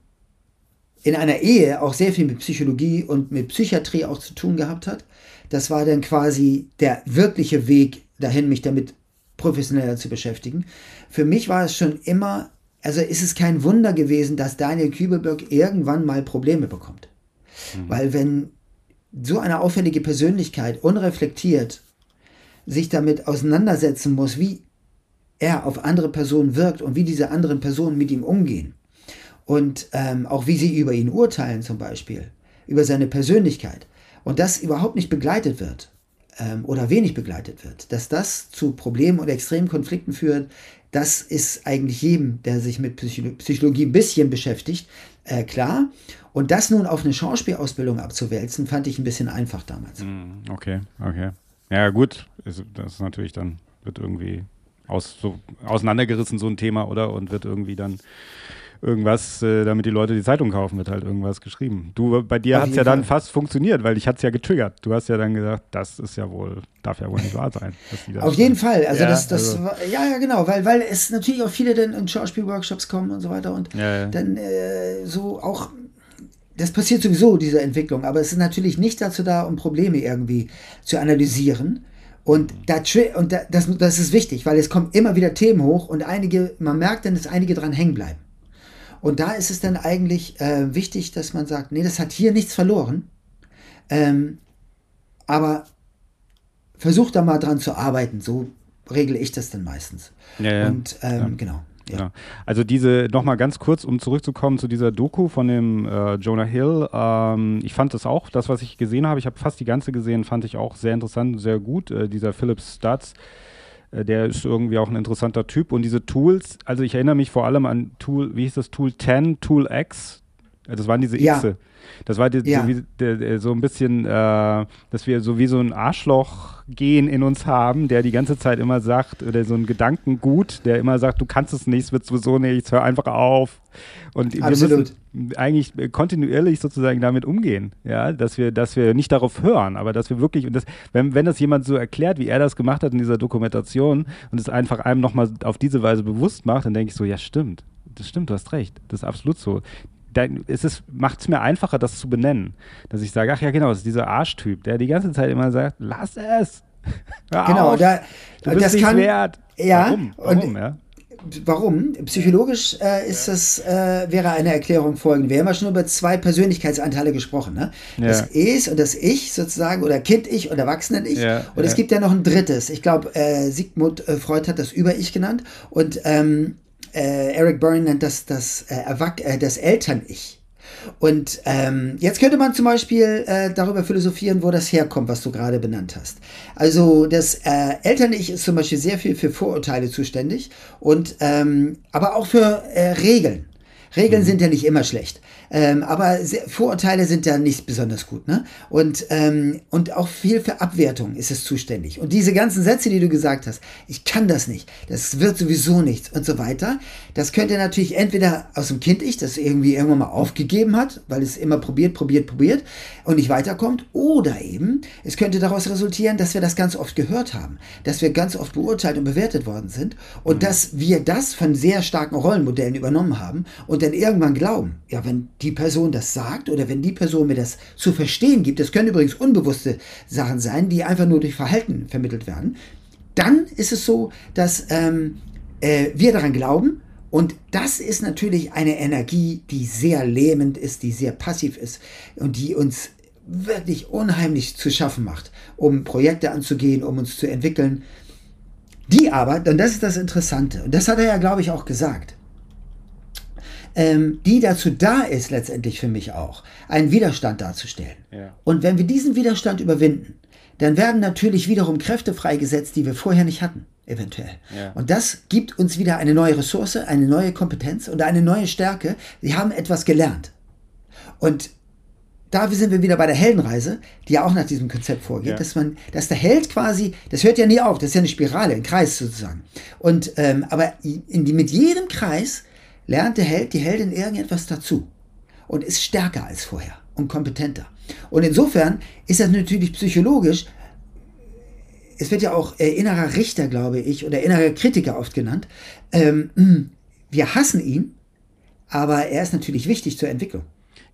in einer Ehe auch sehr viel mit Psychologie und mit Psychiatrie auch zu tun gehabt hat, das war dann quasi der wirkliche Weg dahin, mich damit professioneller zu beschäftigen. Für mich war es schon immer also ist es kein Wunder gewesen, dass Daniel Kübelberg irgendwann mal Probleme bekommt. Mhm. Weil wenn so eine auffällige Persönlichkeit unreflektiert sich damit auseinandersetzen muss, wie er auf andere Personen wirkt und wie diese anderen Personen mit ihm umgehen und ähm, auch wie sie über ihn urteilen zum Beispiel, über seine Persönlichkeit und das überhaupt nicht begleitet wird ähm, oder wenig begleitet wird, dass das zu Problemen und extremen Konflikten führt, das ist eigentlich jedem, der sich mit Psychologie ein bisschen beschäftigt, äh, klar. Und das nun auf eine Schauspielausbildung abzuwälzen, fand ich ein bisschen einfach damals. Hm, okay, okay. Ja, gut. Das ist natürlich dann, wird irgendwie aus, so auseinandergerissen, so ein Thema, oder? Und wird irgendwie dann irgendwas, äh, damit die Leute die Zeitung kaufen, wird halt irgendwas geschrieben. Du, bei dir hat es ja dann fast funktioniert, weil ich hat es ja getriggert. Du hast ja dann gesagt, das ist ja wohl, darf ja wohl nicht wahr sein. Auf jeden Fall. Also ja, das, das also. War, ja, ja, genau, weil, weil es natürlich auch viele dann in Schauspielworkshops kommen und so weiter und ja, ja. dann äh, so auch das passiert sowieso, diese Entwicklung, aber es ist natürlich nicht dazu da, um Probleme irgendwie zu analysieren. Und, da, und da, das, das ist wichtig, weil es kommen immer wieder Themen hoch und einige, man merkt dann, dass einige dran hängen bleiben. Und da ist es dann eigentlich äh, wichtig, dass man sagt, nee, das hat hier nichts verloren. Ähm, aber versucht da mal dran zu arbeiten. So regle ich das dann meistens. Ja, ja. Und ähm, ja. genau. Ja. Also diese, nochmal ganz kurz, um zurückzukommen zu dieser Doku von dem äh, Jonah Hill. Ähm, ich fand das auch, das, was ich gesehen habe, ich habe fast die ganze gesehen, fand ich auch sehr interessant, sehr gut. Äh, dieser Philip Stutz, der ist irgendwie auch ein interessanter Typ. Und diese Tools, also ich erinnere mich vor allem an Tool, wie hieß das Tool 10, Tool X? Äh, das waren diese ja. Xe. Das war die, ja. so, wie, der, so, ein bisschen, äh, dass wir so wie so ein Arschloch-Gen in uns haben, der die ganze Zeit immer sagt, oder so ein Gedankengut, der immer sagt, du kannst es nicht, es wird sowieso nichts, hör einfach auf. Und Absolut. wir müssen eigentlich kontinuierlich sozusagen damit umgehen, ja, dass wir, dass wir nicht darauf hören, aber dass wir wirklich, das, wenn, wenn das jemand so erklärt, wie er das gemacht hat in dieser Dokumentation und es einfach einem nochmal auf diese Weise bewusst macht, dann denke ich so, ja, stimmt. Das stimmt, du hast recht. Das ist absolut so dann ist es, macht es mir einfacher, das zu benennen. Dass ich sage, ach ja, genau, das ist dieser Arschtyp, der die ganze Zeit immer sagt, lass es. *laughs* Hör genau, auf, da, du bist das nicht kann, wert. Ja, Warum? Warum, und, ja? warum? Psychologisch äh, ist das, äh, wäre eine Erklärung folgende. Wir haben ja schon über zwei Persönlichkeitsanteile gesprochen. Ne? Ja. Das Es und das Ich sozusagen oder Kind-Ich und Erwachsenen-Ich. Ja, und es gibt ja noch ein drittes. Ich glaube, äh, Sigmund äh, Freud hat das Über-Ich genannt und ähm, äh, Eric Byrne nennt das das, äh, das Eltern-Ich. Und ähm, jetzt könnte man zum Beispiel äh, darüber philosophieren, wo das herkommt, was du gerade benannt hast. Also das äh, Eltern-Ich ist zum Beispiel sehr viel für Vorurteile zuständig und ähm, aber auch für äh, Regeln. Regeln mhm. sind ja nicht immer schlecht. Ähm, aber Vorurteile sind ja nicht besonders gut. Ne? Und, ähm, und auch viel für Abwertung ist es zuständig. Und diese ganzen Sätze, die du gesagt hast, ich kann das nicht, das wird sowieso nichts und so weiter, das könnte natürlich entweder aus dem Kind-Ich, das irgendwie irgendwann mal aufgegeben hat, weil es immer probiert, probiert, probiert und nicht weiterkommt, oder eben, es könnte daraus resultieren, dass wir das ganz oft gehört haben, dass wir ganz oft beurteilt und bewertet worden sind und mhm. dass wir das von sehr starken Rollenmodellen übernommen haben und dann irgendwann glauben, ja, wenn die Person das sagt oder wenn die Person mir das zu verstehen gibt, das können übrigens unbewusste Sachen sein, die einfach nur durch Verhalten vermittelt werden, dann ist es so, dass ähm, äh, wir daran glauben und das ist natürlich eine Energie, die sehr lähmend ist, die sehr passiv ist und die uns wirklich unheimlich zu schaffen macht, um Projekte anzugehen, um uns zu entwickeln. Die aber, und das ist das Interessante, und das hat er ja, glaube ich, auch gesagt, ähm, die dazu da ist, letztendlich für mich auch, einen Widerstand darzustellen. Ja. Und wenn wir diesen Widerstand überwinden, dann werden natürlich wiederum Kräfte freigesetzt, die wir vorher nicht hatten, eventuell. Ja. Und das gibt uns wieder eine neue Ressource, eine neue Kompetenz und eine neue Stärke. Sie haben etwas gelernt. Und da sind wir wieder bei der Heldenreise, die ja auch nach diesem Konzept vorgeht, ja. dass man, dass der Held quasi, das hört ja nie auf, das ist ja eine Spirale, ein Kreis sozusagen. Und ähm, aber in die, mit jedem Kreis lernt der Held, die Heldin irgendetwas dazu und ist stärker als vorher und kompetenter. Und insofern ist das natürlich psychologisch, es wird ja auch äh, innerer Richter, glaube ich, oder innerer Kritiker oft genannt. Ähm, wir hassen ihn, aber er ist natürlich wichtig zur Entwicklung.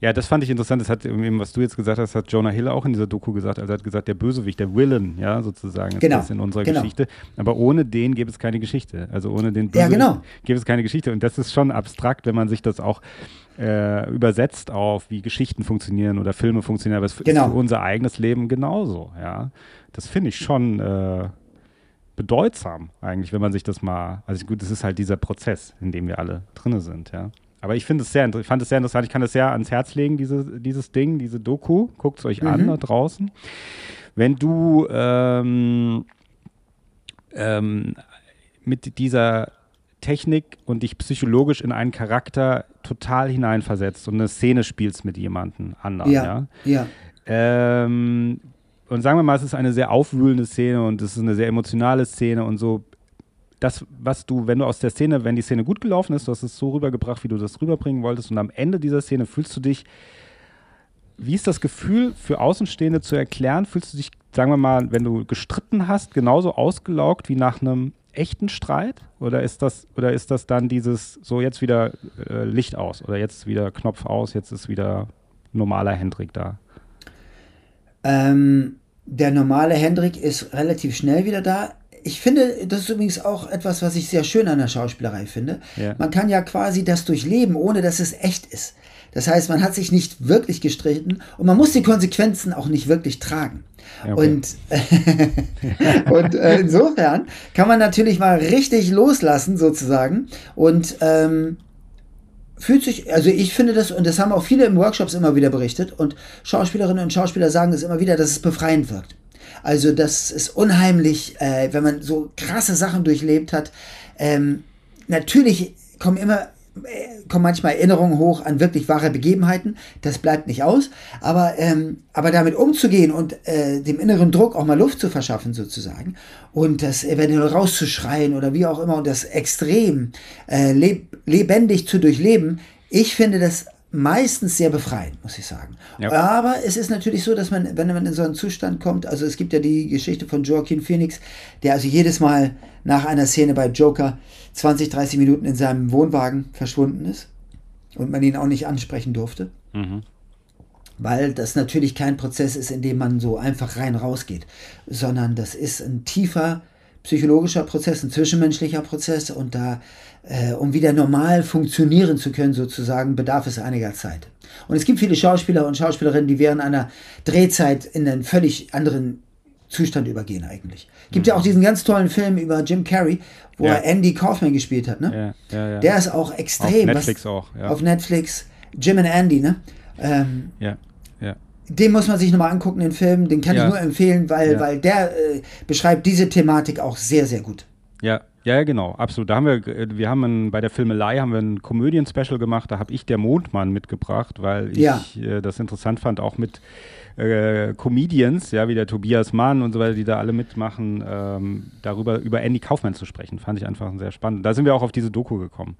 Ja, das fand ich interessant. Das hat eben, was du jetzt gesagt hast, hat Jonah Hill auch in dieser Doku gesagt. Also er hat gesagt, der Bösewicht, der Villain, ja, sozusagen, genau. ist in unserer genau. Geschichte. Aber ohne den gäbe es keine Geschichte. Also ohne den Bösewicht ja, genau. gäbe es keine Geschichte. Und das ist schon abstrakt, wenn man sich das auch äh, übersetzt auf, wie Geschichten funktionieren oder Filme funktionieren. Aber es genau. ist für unser eigenes Leben genauso, ja. Das finde ich schon äh, bedeutsam eigentlich, wenn man sich das mal, also gut, es ist halt dieser Prozess, in dem wir alle drin sind, ja. Aber ich finde es sehr, fand es sehr interessant. Ich kann es sehr ans Herz legen, diese, dieses Ding, diese Doku. Guckt es euch mhm. an da draußen. Wenn du ähm, ähm, mit dieser Technik und dich psychologisch in einen Charakter total hineinversetzt und eine Szene spielst mit jemandem anderen, ja. ja. ja. Ähm, und sagen wir mal, es ist eine sehr aufwühlende Szene und es ist eine sehr emotionale Szene und so das, was du, wenn du aus der Szene, wenn die Szene gut gelaufen ist, du hast es so rübergebracht, wie du das rüberbringen wolltest, und am Ende dieser Szene fühlst du dich, wie ist das Gefühl für Außenstehende zu erklären? Fühlst du dich, sagen wir mal, wenn du gestritten hast, genauso ausgelaugt wie nach einem echten Streit? Oder ist das, oder ist das dann dieses, so jetzt wieder äh, Licht aus oder jetzt wieder Knopf aus, jetzt ist wieder normaler Hendrik da? Ähm, der normale Hendrik ist relativ schnell wieder da ich finde, das ist übrigens auch etwas, was ich sehr schön an der Schauspielerei finde. Ja. Man kann ja quasi das durchleben, ohne dass es echt ist. Das heißt, man hat sich nicht wirklich gestritten und man muss die Konsequenzen auch nicht wirklich tragen. Okay. Und, *laughs* und äh, insofern kann man natürlich mal richtig loslassen, sozusagen. Und ähm, fühlt sich, also ich finde das, und das haben auch viele im Workshops immer wieder berichtet, und Schauspielerinnen und Schauspieler sagen es immer wieder, dass es befreiend wirkt. Also das ist unheimlich, äh, wenn man so krasse Sachen durchlebt hat. Ähm, natürlich kommen immer äh, kommen manchmal Erinnerungen hoch an wirklich wahre Begebenheiten. Das bleibt nicht aus. Aber, ähm, aber damit umzugehen und äh, dem inneren Druck auch mal Luft zu verschaffen, sozusagen, und das eventuell rauszuschreien oder wie auch immer und das extrem äh, leb lebendig zu durchleben, ich finde das meistens sehr befreiend, muss ich sagen. Ja. Aber es ist natürlich so, dass man, wenn man in so einen Zustand kommt, also es gibt ja die Geschichte von Joaquin Phoenix, der also jedes Mal nach einer Szene bei Joker 20, 30 Minuten in seinem Wohnwagen verschwunden ist und man ihn auch nicht ansprechen durfte. Mhm. Weil das natürlich kein Prozess ist, in dem man so einfach rein rausgeht, sondern das ist ein tiefer psychologischer Prozess, ein zwischenmenschlicher Prozess und da, äh, um wieder normal funktionieren zu können, sozusagen, bedarf es einiger Zeit. Und es gibt viele Schauspieler und Schauspielerinnen, die während einer Drehzeit in einen völlig anderen Zustand übergehen eigentlich. Gibt mhm. ja auch diesen ganz tollen Film über Jim Carrey, wo ja. er Andy Kaufman gespielt hat, ne? Ja, ja, Der ist auch extrem. Auf Netflix was, auch, Auf Netflix. Jim and Andy, ne? Ähm, ja, ja. Den muss man sich nochmal angucken, den Film. Den kann ich nur empfehlen, weil, weil der äh, beschreibt diese Thematik auch sehr, sehr gut. Ja, ja, genau, absolut. Da haben wir, äh, wir haben ein, bei der Filmelei haben wir ein Komödien-Special gemacht. Da habe ich der Mondmann mitgebracht, weil ich ja. äh, das interessant fand, auch mit äh, Comedians, ja, wie der Tobias Mann und so weiter, die da alle mitmachen, ähm, darüber über Andy Kaufmann zu sprechen. Fand ich einfach sehr spannend. Da sind wir auch auf diese Doku gekommen.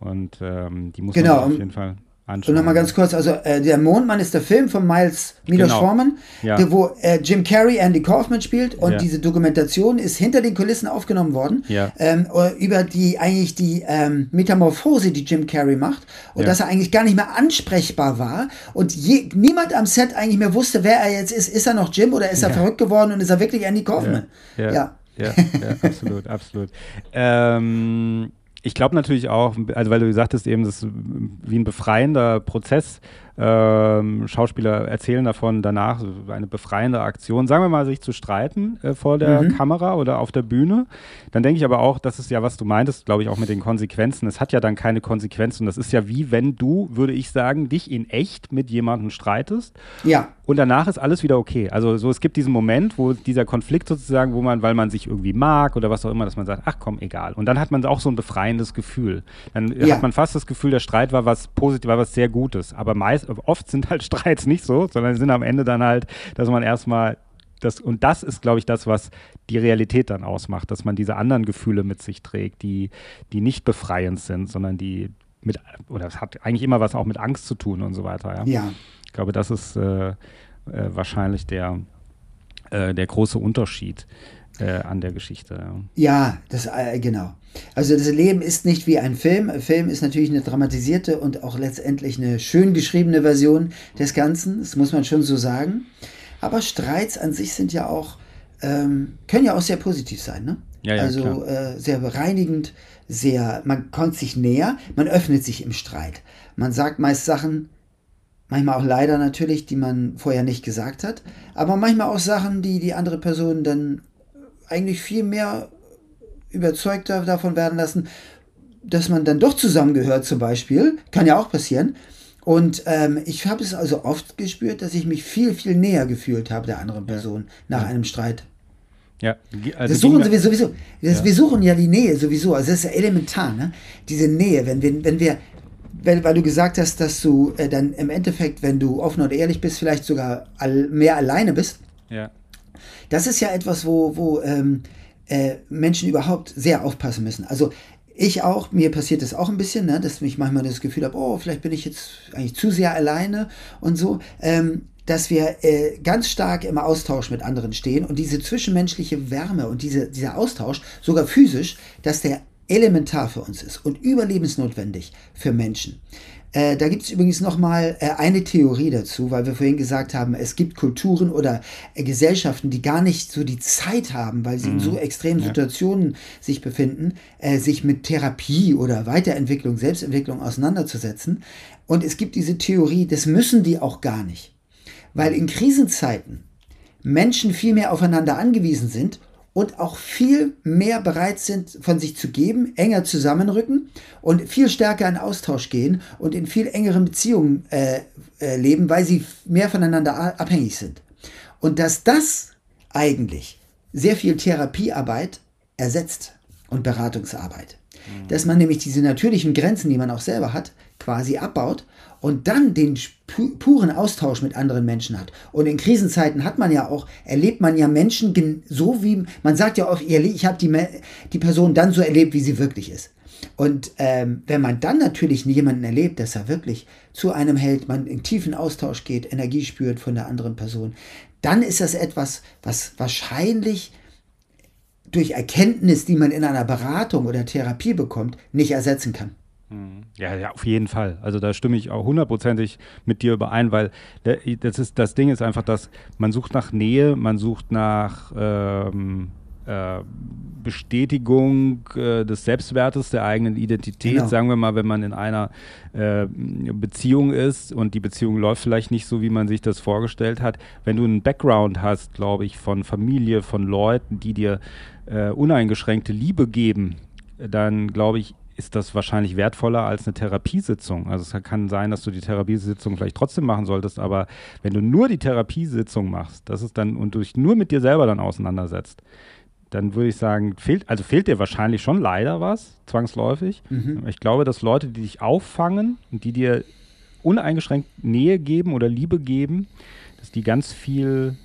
Und ähm, die muss genau. man auf jeden Fall anschauen. Und nochmal ganz kurz, also äh, der Mondmann ist der Film von Miles Milos genau. Forman, ja. der, wo äh, Jim Carrey Andy Kaufman spielt und ja. diese Dokumentation ist hinter den Kulissen aufgenommen worden ja. ähm, über die eigentlich die ähm, Metamorphose, die Jim Carrey macht und dass er eigentlich gar nicht mehr ansprechbar war und je, niemand am Set eigentlich mehr wusste, wer er jetzt ist. Ist er noch Jim oder ist er verrückt geworden und ist er wirklich Andy Kaufman? ja. ja. Ja, absolut, absolut. *laughs* Ähm, ich glaube natürlich auch, also weil du sagtest eben, das ist wie ein befreiender Prozess, ähm, Schauspieler erzählen davon danach, eine befreiende Aktion, sagen wir mal, sich zu streiten äh, vor der mhm. Kamera oder auf der Bühne. Dann denke ich aber auch, das ist ja, was du meintest, glaube ich, auch mit den Konsequenzen. Es hat ja dann keine Konsequenzen. Das ist ja wie wenn du, würde ich sagen, dich in echt mit jemandem streitest. Ja. Und danach ist alles wieder okay. Also so, es gibt diesen Moment, wo dieser Konflikt sozusagen, wo man, weil man sich irgendwie mag oder was auch immer, dass man sagt, ach komm, egal. Und dann hat man auch so ein befreiendes Gefühl. Dann ja. hat man fast das Gefühl, der Streit war was Positives, war was sehr Gutes. Aber meist, oft sind halt Streits nicht so, sondern sind am Ende dann halt, dass man erstmal das, und das ist, glaube ich, das, was die Realität dann ausmacht, dass man diese anderen Gefühle mit sich trägt, die, die nicht befreiend sind, sondern die mit, oder es hat eigentlich immer was auch mit Angst zu tun und so weiter. Ja. ja. Ich glaube, das ist äh, äh, wahrscheinlich der, äh, der große Unterschied äh, an der Geschichte. Ja, das, äh, genau. Also das Leben ist nicht wie ein Film. Ein Film ist natürlich eine dramatisierte und auch letztendlich eine schön geschriebene Version des Ganzen. Das muss man schon so sagen. Aber Streits an sich sind ja auch, ähm, können ja auch sehr positiv sein. Ne? Ja, ja, also äh, sehr bereinigend, sehr, man kommt sich näher, man öffnet sich im Streit. Man sagt meist Sachen, manchmal auch leider natürlich, die man vorher nicht gesagt hat, aber manchmal auch Sachen, die die andere Person dann eigentlich viel mehr überzeugter davon werden lassen, dass man dann doch zusammengehört zum Beispiel. Kann ja auch passieren. Und ähm, ich habe es also oft gespürt, dass ich mich viel, viel näher gefühlt habe der anderen Person ja. nach ja. einem Streit. Ja, also das suchen wir sowieso. Das, ja. Wir suchen ja die Nähe sowieso. Also das ist ja elementar, ne? Diese Nähe, wenn wir, wenn wir, weil, weil du gesagt hast, dass du äh, dann im Endeffekt, wenn du offen und ehrlich bist, vielleicht sogar all, mehr alleine bist. Ja. Das ist ja etwas, wo, wo ähm, äh, Menschen überhaupt sehr aufpassen müssen. Also ich auch, mir passiert das auch ein bisschen, ne, dass ich manchmal das Gefühl habe, oh, vielleicht bin ich jetzt eigentlich zu sehr alleine und so, ähm, dass wir äh, ganz stark im Austausch mit anderen stehen und diese zwischenmenschliche Wärme und diese, dieser Austausch, sogar physisch, dass der elementar für uns ist und überlebensnotwendig für Menschen. Äh, da gibt es übrigens nochmal äh, eine Theorie dazu, weil wir vorhin gesagt haben, es gibt Kulturen oder äh, Gesellschaften, die gar nicht so die Zeit haben, weil sie mhm. in so extremen ja. Situationen sich befinden, äh, sich mit Therapie oder Weiterentwicklung, Selbstentwicklung auseinanderzusetzen. Und es gibt diese Theorie, das müssen die auch gar nicht. Weil in Krisenzeiten Menschen viel mehr aufeinander angewiesen sind und auch viel mehr bereit sind, von sich zu geben, enger zusammenrücken und viel stärker in Austausch gehen und in viel engeren Beziehungen äh, äh, leben, weil sie mehr voneinander abhängig sind. Und dass das eigentlich sehr viel Therapiearbeit ersetzt und Beratungsarbeit. Mhm. Dass man nämlich diese natürlichen Grenzen, die man auch selber hat, quasi abbaut und dann den puren Austausch mit anderen Menschen hat. Und in Krisenzeiten hat man ja auch, erlebt man ja Menschen so wie, man sagt ja oft, ich habe die, die Person dann so erlebt, wie sie wirklich ist. Und ähm, wenn man dann natürlich jemanden erlebt, dass er wirklich zu einem hält, man in tiefen Austausch geht, Energie spürt von der anderen Person, dann ist das etwas, was wahrscheinlich durch Erkenntnis, die man in einer Beratung oder Therapie bekommt, nicht ersetzen kann. Ja, ja, auf jeden Fall. Also da stimme ich auch hundertprozentig mit dir überein, weil das, ist, das Ding ist einfach, dass man sucht nach Nähe, man sucht nach ähm, äh, Bestätigung äh, des Selbstwertes, der eigenen Identität. Genau. Sagen wir mal, wenn man in einer äh, Beziehung ist und die Beziehung läuft vielleicht nicht so, wie man sich das vorgestellt hat. Wenn du einen Background hast, glaube ich, von Familie, von Leuten, die dir äh, uneingeschränkte Liebe geben, dann glaube ich, ist das wahrscheinlich wertvoller als eine Therapiesitzung. Also es kann sein, dass du die Therapiesitzung vielleicht trotzdem machen solltest, aber wenn du nur die Therapiesitzung machst, das ist dann und du dich nur mit dir selber dann auseinandersetzt, dann würde ich sagen, fehlt, also fehlt dir wahrscheinlich schon leider was, zwangsläufig. Mhm. Ich glaube, dass Leute, die dich auffangen und die dir uneingeschränkt Nähe geben oder Liebe geben, dass die ganz viel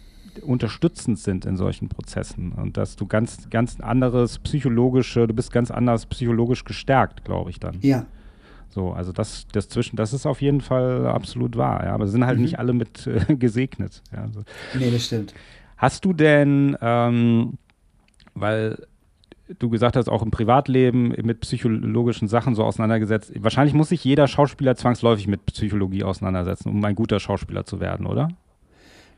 unterstützend sind in solchen Prozessen und dass du ganz, ganz anderes psychologische, du bist ganz anders psychologisch gestärkt, glaube ich dann. Ja. So, also das, das zwischen, das ist auf jeden Fall absolut wahr, ja. Aber sind halt mhm. nicht alle mit äh, *laughs* gesegnet. Ja, also. Nee, das stimmt. Hast du denn, ähm, weil du gesagt hast, auch im Privatleben mit psychologischen Sachen so auseinandergesetzt. Wahrscheinlich muss sich jeder Schauspieler zwangsläufig mit Psychologie auseinandersetzen, um ein guter Schauspieler zu werden, oder?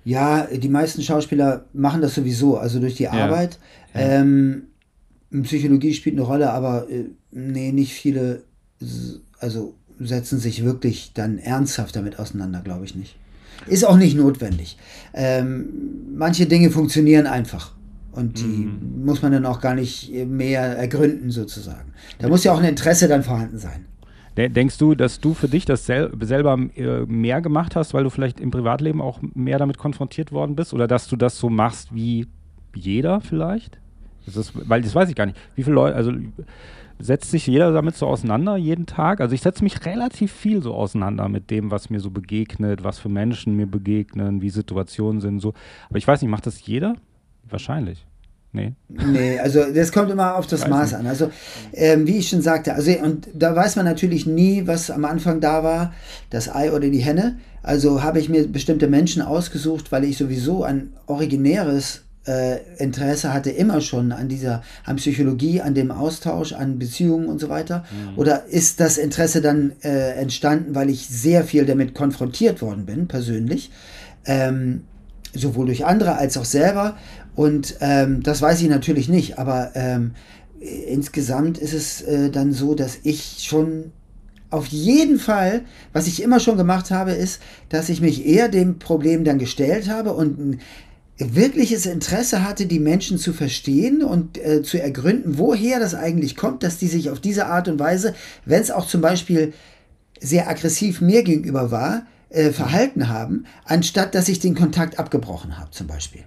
Ja, die meisten Schauspieler machen das sowieso, also durch die ja. Arbeit. Ähm, Psychologie spielt eine Rolle, aber äh, nee, nicht viele, also setzen sich wirklich dann ernsthaft damit auseinander, glaube ich nicht. Ist auch nicht notwendig. Ähm, manche Dinge funktionieren einfach. Und die mhm. muss man dann auch gar nicht mehr ergründen, sozusagen. Da muss ja auch ein Interesse dann vorhanden sein. Denkst du, dass du für dich das sel selber äh, mehr gemacht hast, weil du vielleicht im Privatleben auch mehr damit konfrontiert worden bist? Oder dass du das so machst wie jeder vielleicht? Das ist, weil das weiß ich gar nicht. Wie viele Leute, also setzt sich jeder damit so auseinander jeden Tag? Also ich setze mich relativ viel so auseinander mit dem, was mir so begegnet, was für Menschen mir begegnen, wie Situationen sind so. Aber ich weiß nicht, macht das jeder? Wahrscheinlich. Nee. Nee, also das kommt immer auf das Maß an. Also, ähm, wie ich schon sagte, also und da weiß man natürlich nie, was am Anfang da war, das Ei oder die Henne. Also habe ich mir bestimmte Menschen ausgesucht, weil ich sowieso ein originäres äh, Interesse hatte, immer schon an dieser, an Psychologie, an dem Austausch, an Beziehungen und so weiter. Mhm. Oder ist das Interesse dann äh, entstanden, weil ich sehr viel damit konfrontiert worden bin, persönlich? Ähm, sowohl durch andere als auch selber. Und ähm, das weiß ich natürlich nicht, aber ähm, insgesamt ist es äh, dann so, dass ich schon auf jeden Fall, was ich immer schon gemacht habe, ist, dass ich mich eher dem Problem dann gestellt habe und ein wirkliches Interesse hatte, die Menschen zu verstehen und äh, zu ergründen, woher das eigentlich kommt, dass die sich auf diese Art und Weise, wenn es auch zum Beispiel sehr aggressiv mir gegenüber war, äh, verhalten haben, anstatt dass ich den Kontakt abgebrochen habe, zum Beispiel.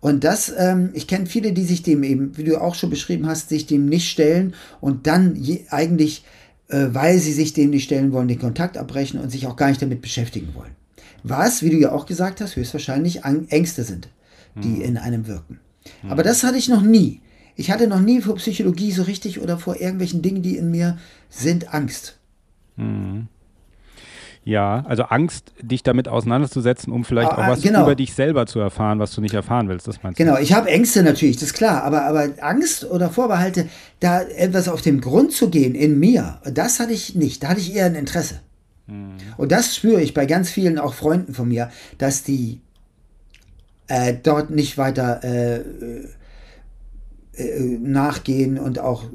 Und das, ähm, ich kenne viele, die sich dem eben, wie du auch schon beschrieben hast, sich dem nicht stellen und dann je, eigentlich, äh, weil sie sich dem nicht stellen wollen, den Kontakt abbrechen und sich auch gar nicht damit beschäftigen wollen. Was, wie du ja auch gesagt hast, höchstwahrscheinlich Ängste sind, die mhm. in einem wirken. Mhm. Aber das hatte ich noch nie. Ich hatte noch nie vor Psychologie so richtig oder vor irgendwelchen Dingen, die in mir sind, Angst. Mhm. Ja, also Angst, dich damit auseinanderzusetzen, um vielleicht ah, auch was genau. über dich selber zu erfahren, was du nicht erfahren willst, das meinst du? Genau, ich habe Ängste natürlich, das ist klar, aber, aber Angst oder Vorbehalte, da etwas auf den Grund zu gehen in mir, das hatte ich nicht, da hatte ich eher ein Interesse. Hm. Und das spüre ich bei ganz vielen auch Freunden von mir, dass die äh, dort nicht weiter äh, äh, äh nachgehen und auch äh,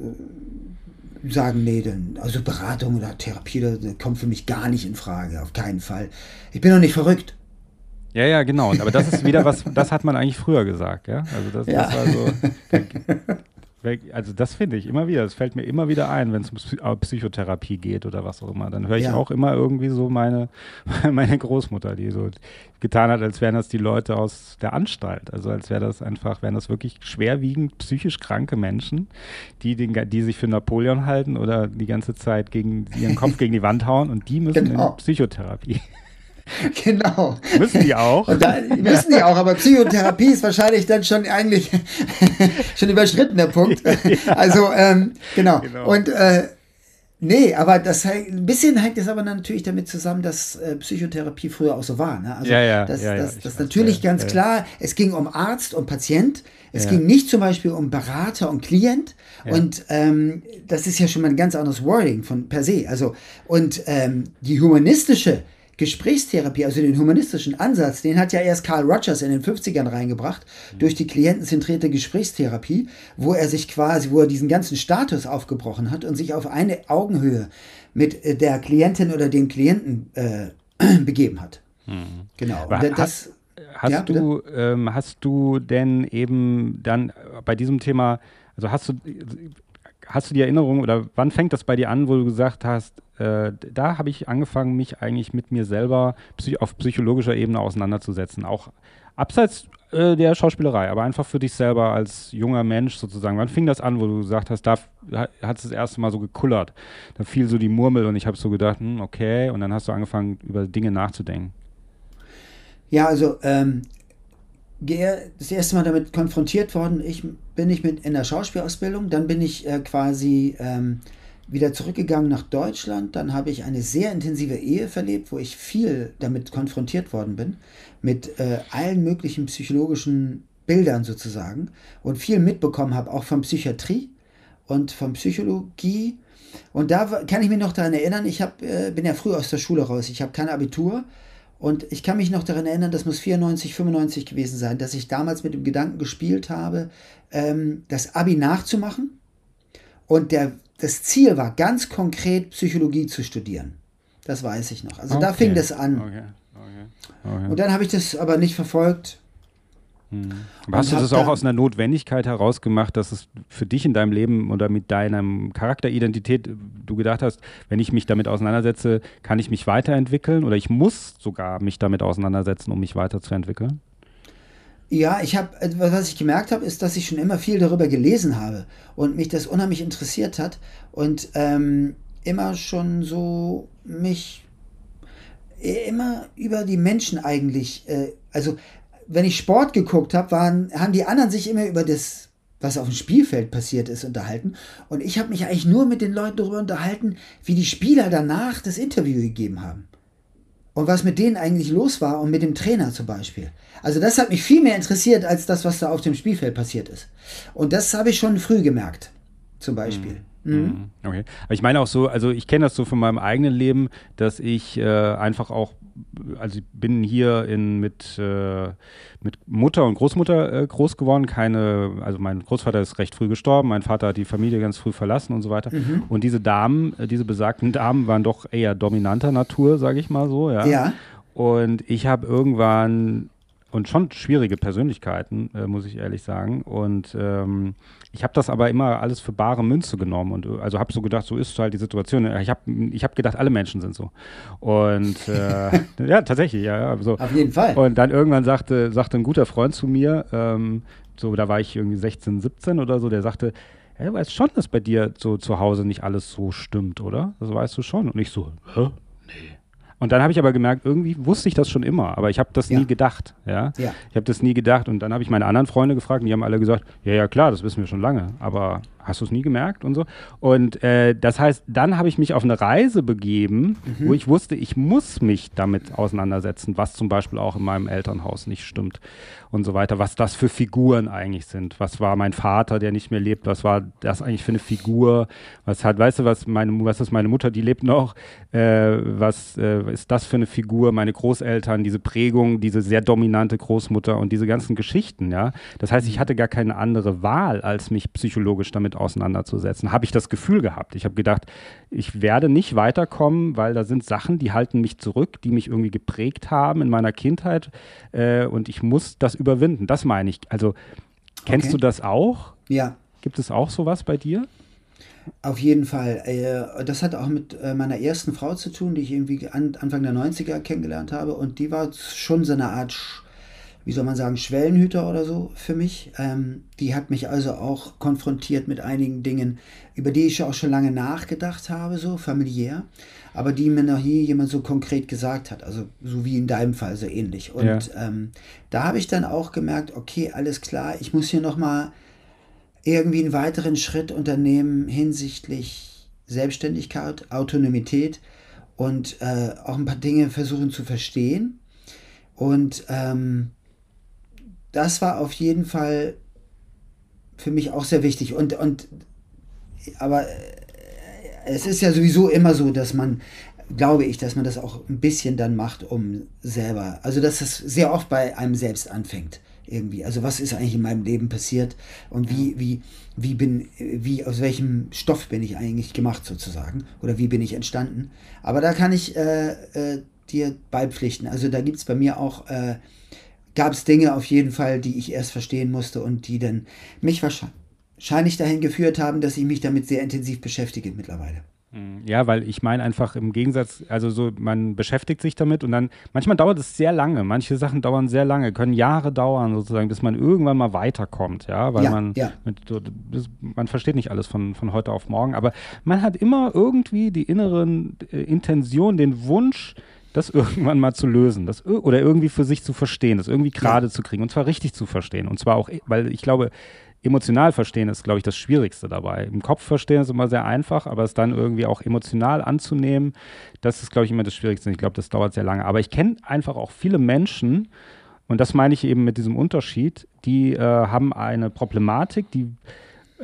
sagen, nee, dann, also Beratung oder Therapie, das kommt für mich gar nicht in Frage, auf keinen Fall. Ich bin doch nicht verrückt. Ja, ja, genau. Aber das ist wieder was, das hat man eigentlich früher gesagt, ja. Also das, ja. das war so. *laughs* Also das finde ich immer wieder, das fällt mir immer wieder ein, wenn es um Psychotherapie geht oder was auch immer. Dann höre ich ja. auch immer irgendwie so meine, *laughs* meine Großmutter, die so getan hat, als wären das die Leute aus der Anstalt. Also als wäre das einfach, wären das wirklich schwerwiegend psychisch kranke Menschen, die, den, die sich für Napoleon halten oder die ganze Zeit gegen ihren Kopf gegen die Wand hauen und die müssen genau. in Psychotherapie. *laughs* Genau. Müssen die auch? Da, müssen die auch, aber Psychotherapie ist wahrscheinlich dann schon eigentlich *laughs* schon überschritten der Punkt. *laughs* Also, ähm, genau. genau. Und äh, nee, aber das ein bisschen hängt es aber natürlich damit zusammen, dass äh, Psychotherapie früher auch so war. Ne? Also ja, ja, das, ja, das, das natürlich ja, ganz klar, es ging um Arzt und Patient. Es ging nicht zum Beispiel um Berater und Klient. Und ähm, das ist ja schon mal ein ganz anderes Wording von per se. Also, und ähm, die humanistische Gesprächstherapie, also den humanistischen Ansatz, den hat ja erst Carl Rogers in den 50ern reingebracht, durch die klientenzentrierte Gesprächstherapie, wo er sich quasi, wo er diesen ganzen Status aufgebrochen hat und sich auf eine Augenhöhe mit äh, der Klientin oder dem Klienten äh, *clears throat* begeben hat. Mhm. Genau. Und das, hast, ja, du, ähm, hast du denn eben dann bei diesem Thema, also hast du, hast du die Erinnerung oder wann fängt das bei dir an, wo du gesagt hast, äh, da habe ich angefangen, mich eigentlich mit mir selber psych auf psychologischer Ebene auseinanderzusetzen, auch abseits äh, der Schauspielerei, aber einfach für dich selber als junger Mensch sozusagen. Wann fing das an, wo du gesagt hast, da hat es das erste Mal so gekullert, da fiel so die Murmel und ich habe so gedacht, hm, okay, und dann hast du angefangen, über Dinge nachzudenken. Ja, also ähm, das erste Mal damit konfrontiert worden, ich bin ich mit in der Schauspielausbildung, dann bin ich äh, quasi ähm, wieder zurückgegangen nach Deutschland, dann habe ich eine sehr intensive Ehe verlebt, wo ich viel damit konfrontiert worden bin, mit äh, allen möglichen psychologischen Bildern sozusagen und viel mitbekommen habe, auch von Psychiatrie und von Psychologie. Und da kann ich mich noch daran erinnern, ich hab, äh, bin ja früh aus der Schule raus, ich habe kein Abitur und ich kann mich noch daran erinnern, das muss 94, 95 gewesen sein, dass ich damals mit dem Gedanken gespielt habe, ähm, das Abi nachzumachen. Und der, das Ziel war ganz konkret, Psychologie zu studieren. Das weiß ich noch. Also okay. da fing das an. Okay. Okay. Und dann habe ich das aber nicht verfolgt. Hm. Aber hast du das auch aus einer Notwendigkeit herausgemacht, dass es für dich in deinem Leben oder mit deinem Charakteridentität du gedacht hast, wenn ich mich damit auseinandersetze, kann ich mich weiterentwickeln oder ich muss sogar mich damit auseinandersetzen, um mich weiterzuentwickeln? Ja, ich habe, was ich gemerkt habe, ist, dass ich schon immer viel darüber gelesen habe und mich das unheimlich interessiert hat und ähm, immer schon so mich immer über die Menschen eigentlich, äh, also wenn ich Sport geguckt habe, haben die anderen sich immer über das, was auf dem Spielfeld passiert ist, unterhalten. Und ich habe mich eigentlich nur mit den Leuten darüber unterhalten, wie die Spieler danach das Interview gegeben haben. Und was mit denen eigentlich los war und mit dem Trainer zum Beispiel. Also das hat mich viel mehr interessiert als das, was da auf dem Spielfeld passiert ist. Und das habe ich schon früh gemerkt, zum Beispiel. Mhm. Mhm. mhm. Okay. Aber ich meine auch so, also ich kenne das so von meinem eigenen Leben, dass ich äh, einfach auch, also ich bin hier in, mit, äh, mit Mutter und Großmutter äh, groß geworden. Keine, also mein Großvater ist recht früh gestorben, mein Vater hat die Familie ganz früh verlassen und so weiter. Mhm. Und diese Damen, äh, diese besagten Damen waren doch eher dominanter Natur, sage ich mal so, ja. Ja. Und ich habe irgendwann und schon schwierige Persönlichkeiten, äh, muss ich ehrlich sagen. Und ähm, ich habe das aber immer alles für bare Münze genommen und äh, also habe so gedacht, so ist halt die Situation. Ich habe ich hab gedacht, alle Menschen sind so. Und äh, *laughs* ja, tatsächlich, ja, ja. So. Auf jeden Fall. Und dann irgendwann sagte, sagte ein guter Freund zu mir, ähm, so, da war ich irgendwie 16, 17 oder so, der sagte, ja, du weißt schon, dass bei dir so zu Hause nicht alles so stimmt, oder? Das weißt du schon. Und ich so, hä? Und dann habe ich aber gemerkt, irgendwie wusste ich das schon immer, aber ich habe das ja. nie gedacht. Ja? ja. Ich habe das nie gedacht und dann habe ich meine anderen Freunde gefragt und die haben alle gesagt, ja, ja, klar, das wissen wir schon lange, aber hast du es nie gemerkt und so. Und äh, das heißt, dann habe ich mich auf eine Reise begeben, mhm. wo ich wusste, ich muss mich damit auseinandersetzen, was zum Beispiel auch in meinem Elternhaus nicht stimmt und so weiter, was das für Figuren eigentlich sind. Was war mein Vater, der nicht mehr lebt, was war das eigentlich für eine Figur, was hat, weißt du, was meine, was ist meine Mutter, die lebt noch, äh, was äh, ist das für eine Figur, meine Großeltern, diese Prägung, diese sehr dominante Großmutter und diese ganzen Geschichten, ja. Das heißt, ich hatte gar keine andere Wahl, als mich psychologisch damit damit auseinanderzusetzen. Habe ich das Gefühl gehabt. Ich habe gedacht, ich werde nicht weiterkommen, weil da sind Sachen, die halten mich zurück, die mich irgendwie geprägt haben in meiner Kindheit äh, und ich muss das überwinden. Das meine ich. Also kennst okay. du das auch? Ja. Gibt es auch sowas bei dir? Auf jeden Fall. Äh, das hat auch mit äh, meiner ersten Frau zu tun, die ich irgendwie Anfang der 90er kennengelernt habe. Und die war schon so eine Art wie soll man sagen, Schwellenhüter oder so für mich. Ähm, die hat mich also auch konfrontiert mit einigen Dingen, über die ich auch schon lange nachgedacht habe, so familiär, aber die mir noch nie jemand so konkret gesagt hat. Also so wie in deinem Fall, so ähnlich. Und ja. ähm, da habe ich dann auch gemerkt, okay, alles klar, ich muss hier nochmal irgendwie einen weiteren Schritt unternehmen hinsichtlich Selbstständigkeit, Autonomität und äh, auch ein paar Dinge versuchen zu verstehen. Und ähm, das war auf jeden Fall für mich auch sehr wichtig. Und, und aber äh, es ist ja sowieso immer so, dass man glaube ich, dass man das auch ein bisschen dann macht, um selber, also dass es sehr oft bei einem selbst anfängt irgendwie. Also was ist eigentlich in meinem Leben passiert und wie, wie, wie bin, wie, aus welchem Stoff bin ich eigentlich gemacht sozusagen oder wie bin ich entstanden. Aber da kann ich äh, äh, dir beipflichten. Also da gibt es bei mir auch, äh, gab es Dinge auf jeden Fall, die ich erst verstehen musste und die dann mich wahrscheinlich dahin geführt haben, dass ich mich damit sehr intensiv beschäftige mittlerweile. Mhm. Ja, weil ich meine einfach im Gegensatz, also so, man beschäftigt sich damit und dann, manchmal dauert es sehr lange, manche Sachen dauern sehr lange, können Jahre dauern sozusagen, bis man irgendwann mal weiterkommt, ja, weil ja, man, ja. Mit, man versteht nicht alles von, von heute auf morgen, aber man hat immer irgendwie die inneren äh, Intention, den Wunsch, das irgendwann mal zu lösen, das oder irgendwie für sich zu verstehen, das irgendwie gerade ja. zu kriegen und zwar richtig zu verstehen und zwar auch, weil ich glaube, emotional verstehen ist, glaube ich, das Schwierigste dabei. Im Kopf verstehen ist immer sehr einfach, aber es dann irgendwie auch emotional anzunehmen, das ist, glaube ich, immer das Schwierigste. Ich glaube, das dauert sehr lange. Aber ich kenne einfach auch viele Menschen, und das meine ich eben mit diesem Unterschied, die äh, haben eine Problematik, die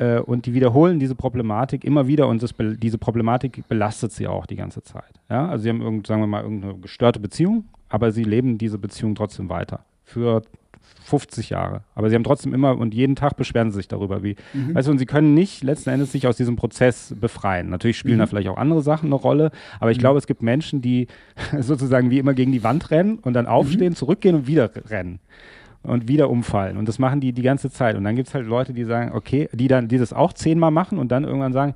äh, und die wiederholen diese Problematik immer wieder und das, diese Problematik belastet sie auch die ganze Zeit. Ja? Also sie haben irgend, sagen wir mal, irgendeine gestörte Beziehung, aber sie leben diese Beziehung trotzdem weiter. Für 50 Jahre. Aber sie haben trotzdem immer und jeden Tag beschweren sie sich darüber, wie. Mhm. Weißt du, und sie können nicht letzten Endes sich aus diesem Prozess befreien. Natürlich spielen mhm. da vielleicht auch andere Sachen eine Rolle, aber ich mhm. glaube, es gibt Menschen, die *laughs* sozusagen wie immer gegen die Wand rennen und dann aufstehen, mhm. zurückgehen und wieder rennen und wieder umfallen. Und das machen die die ganze Zeit. Und dann gibt es halt Leute, die sagen, okay, die dann, die das auch zehnmal machen und dann irgendwann sagen,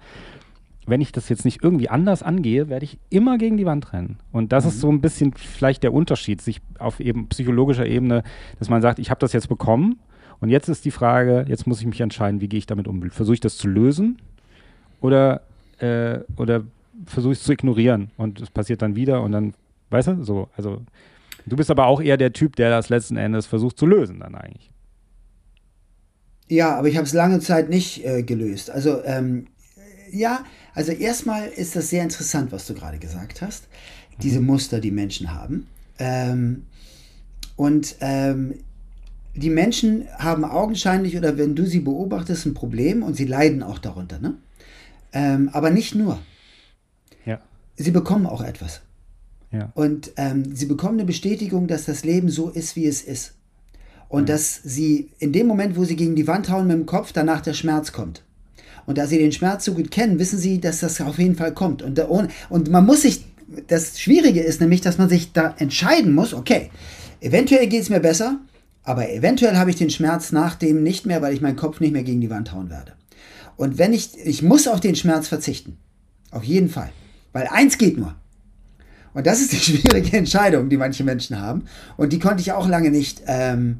wenn ich das jetzt nicht irgendwie anders angehe, werde ich immer gegen die Wand rennen. Und das mhm. ist so ein bisschen vielleicht der Unterschied, sich auf eben psychologischer Ebene, dass man sagt, ich habe das jetzt bekommen und jetzt ist die Frage, jetzt muss ich mich entscheiden, wie gehe ich damit um? Versuche ich das zu lösen oder, äh, oder versuche ich es zu ignorieren und es passiert dann wieder und dann, weißt du, so, also du bist aber auch eher der Typ, der das letzten Endes versucht zu lösen dann eigentlich. Ja, aber ich habe es lange Zeit nicht äh, gelöst. Also ähm, ja, also erstmal ist das sehr interessant, was du gerade gesagt hast. Diese mhm. Muster, die Menschen haben. Ähm, und ähm, die Menschen haben augenscheinlich oder wenn du sie beobachtest, ein Problem und sie leiden auch darunter. Ne? Ähm, aber nicht nur. Ja. Sie bekommen auch etwas. Ja. Und ähm, sie bekommen eine Bestätigung, dass das Leben so ist, wie es ist. Und mhm. dass sie in dem Moment, wo sie gegen die Wand hauen mit dem Kopf, danach der Schmerz kommt. Und da sie den Schmerz so gut kennen, wissen sie, dass das auf jeden Fall kommt. Und, und man muss sich, das Schwierige ist nämlich, dass man sich da entscheiden muss, okay, eventuell geht es mir besser, aber eventuell habe ich den Schmerz nach dem nicht mehr, weil ich meinen Kopf nicht mehr gegen die Wand hauen werde. Und wenn ich, ich muss auf den Schmerz verzichten. Auf jeden Fall. Weil eins geht nur. Und das ist die *laughs* schwierige Entscheidung, die manche Menschen haben. Und die konnte ich auch lange nicht ähm,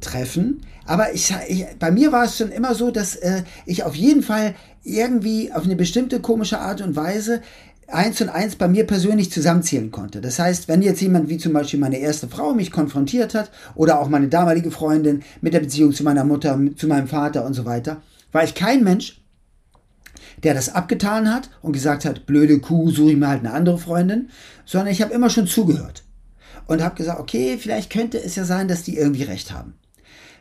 treffen. Aber ich, ich, bei mir war es schon immer so, dass äh, ich auf jeden Fall irgendwie auf eine bestimmte komische Art und Weise eins und eins bei mir persönlich zusammenzählen konnte. Das heißt, wenn jetzt jemand wie zum Beispiel meine erste Frau mich konfrontiert hat oder auch meine damalige Freundin mit der Beziehung zu meiner Mutter, zu meinem Vater und so weiter, war ich kein Mensch, der das abgetan hat und gesagt hat, blöde Kuh, suche ich mir halt eine andere Freundin, sondern ich habe immer schon zugehört und habe gesagt, okay, vielleicht könnte es ja sein, dass die irgendwie recht haben.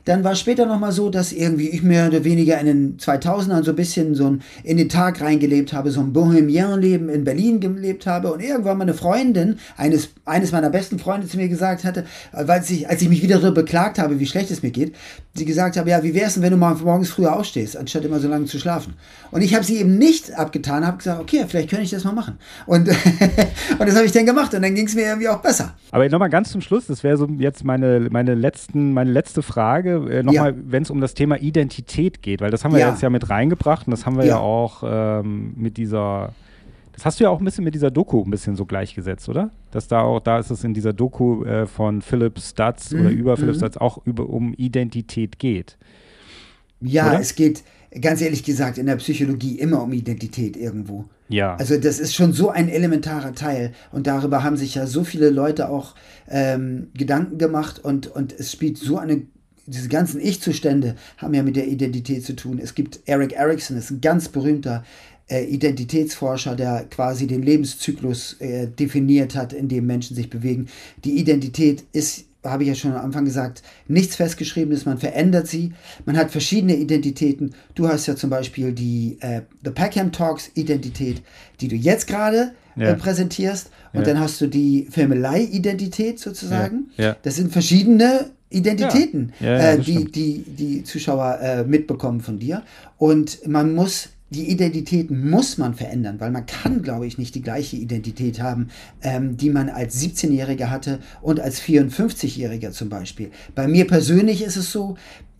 Dann war später nochmal so, dass irgendwie ich mehr oder weniger in den 2000ern so ein bisschen so in den Tag reingelebt habe, so ein Bohemian-Leben in Berlin gelebt habe und irgendwann meine Freundin, eines, eines meiner besten Freunde zu mir gesagt hatte, weil ich, als ich mich wieder darüber beklagt habe, wie schlecht es mir geht, sie gesagt habe, ja, wie wär's denn, wenn du mal morgens früher aufstehst, anstatt immer so lange zu schlafen? Und ich habe sie eben nicht abgetan, habe gesagt, okay, vielleicht könnte ich das mal machen. Und, *laughs* und das habe ich dann gemacht und dann ging es mir irgendwie auch besser. Aber nochmal ganz zum Schluss, das wäre so jetzt meine, meine, letzten, meine letzte Frage äh, nochmal, ja. wenn es um das Thema Identität geht, weil das haben wir ja. jetzt ja mit reingebracht und das haben wir ja, ja auch ähm, mit dieser, das hast du ja auch ein bisschen mit dieser Doku ein bisschen so gleichgesetzt, oder? Dass da auch, da ist es in dieser Doku äh, von Philip Stutz mhm. oder über Philip mhm. Stutz auch über, um Identität geht. Ja, oder? es geht, ganz ehrlich gesagt, in der Psychologie immer um Identität irgendwo. Ja. Also das ist schon so ein elementarer Teil und darüber haben sich ja so viele Leute auch ähm, Gedanken gemacht und, und es spielt so eine diese ganzen Ich-Zustände haben ja mit der Identität zu tun. Es gibt Eric Erickson, ist ein ganz berühmter äh, Identitätsforscher, der quasi den Lebenszyklus äh, definiert hat, in dem Menschen sich bewegen. Die Identität ist habe ich ja schon am Anfang gesagt, nichts festgeschriebenes, man verändert sie. Man hat verschiedene Identitäten. Du hast ja zum Beispiel die äh, The Packham Talks Identität, die du jetzt gerade äh, ja. präsentierst. Und ja. dann hast du die Filmelei-Identität sozusagen. Ja. Das sind verschiedene Identitäten, äh, die, die die Zuschauer äh, mitbekommen von dir. Und man muss die Identität muss man verändern, weil man kann, glaube ich, nicht die gleiche Identität haben, ähm, die man als 17-Jähriger hatte und als 54-Jähriger zum Beispiel. Bei mir persönlich ist es so,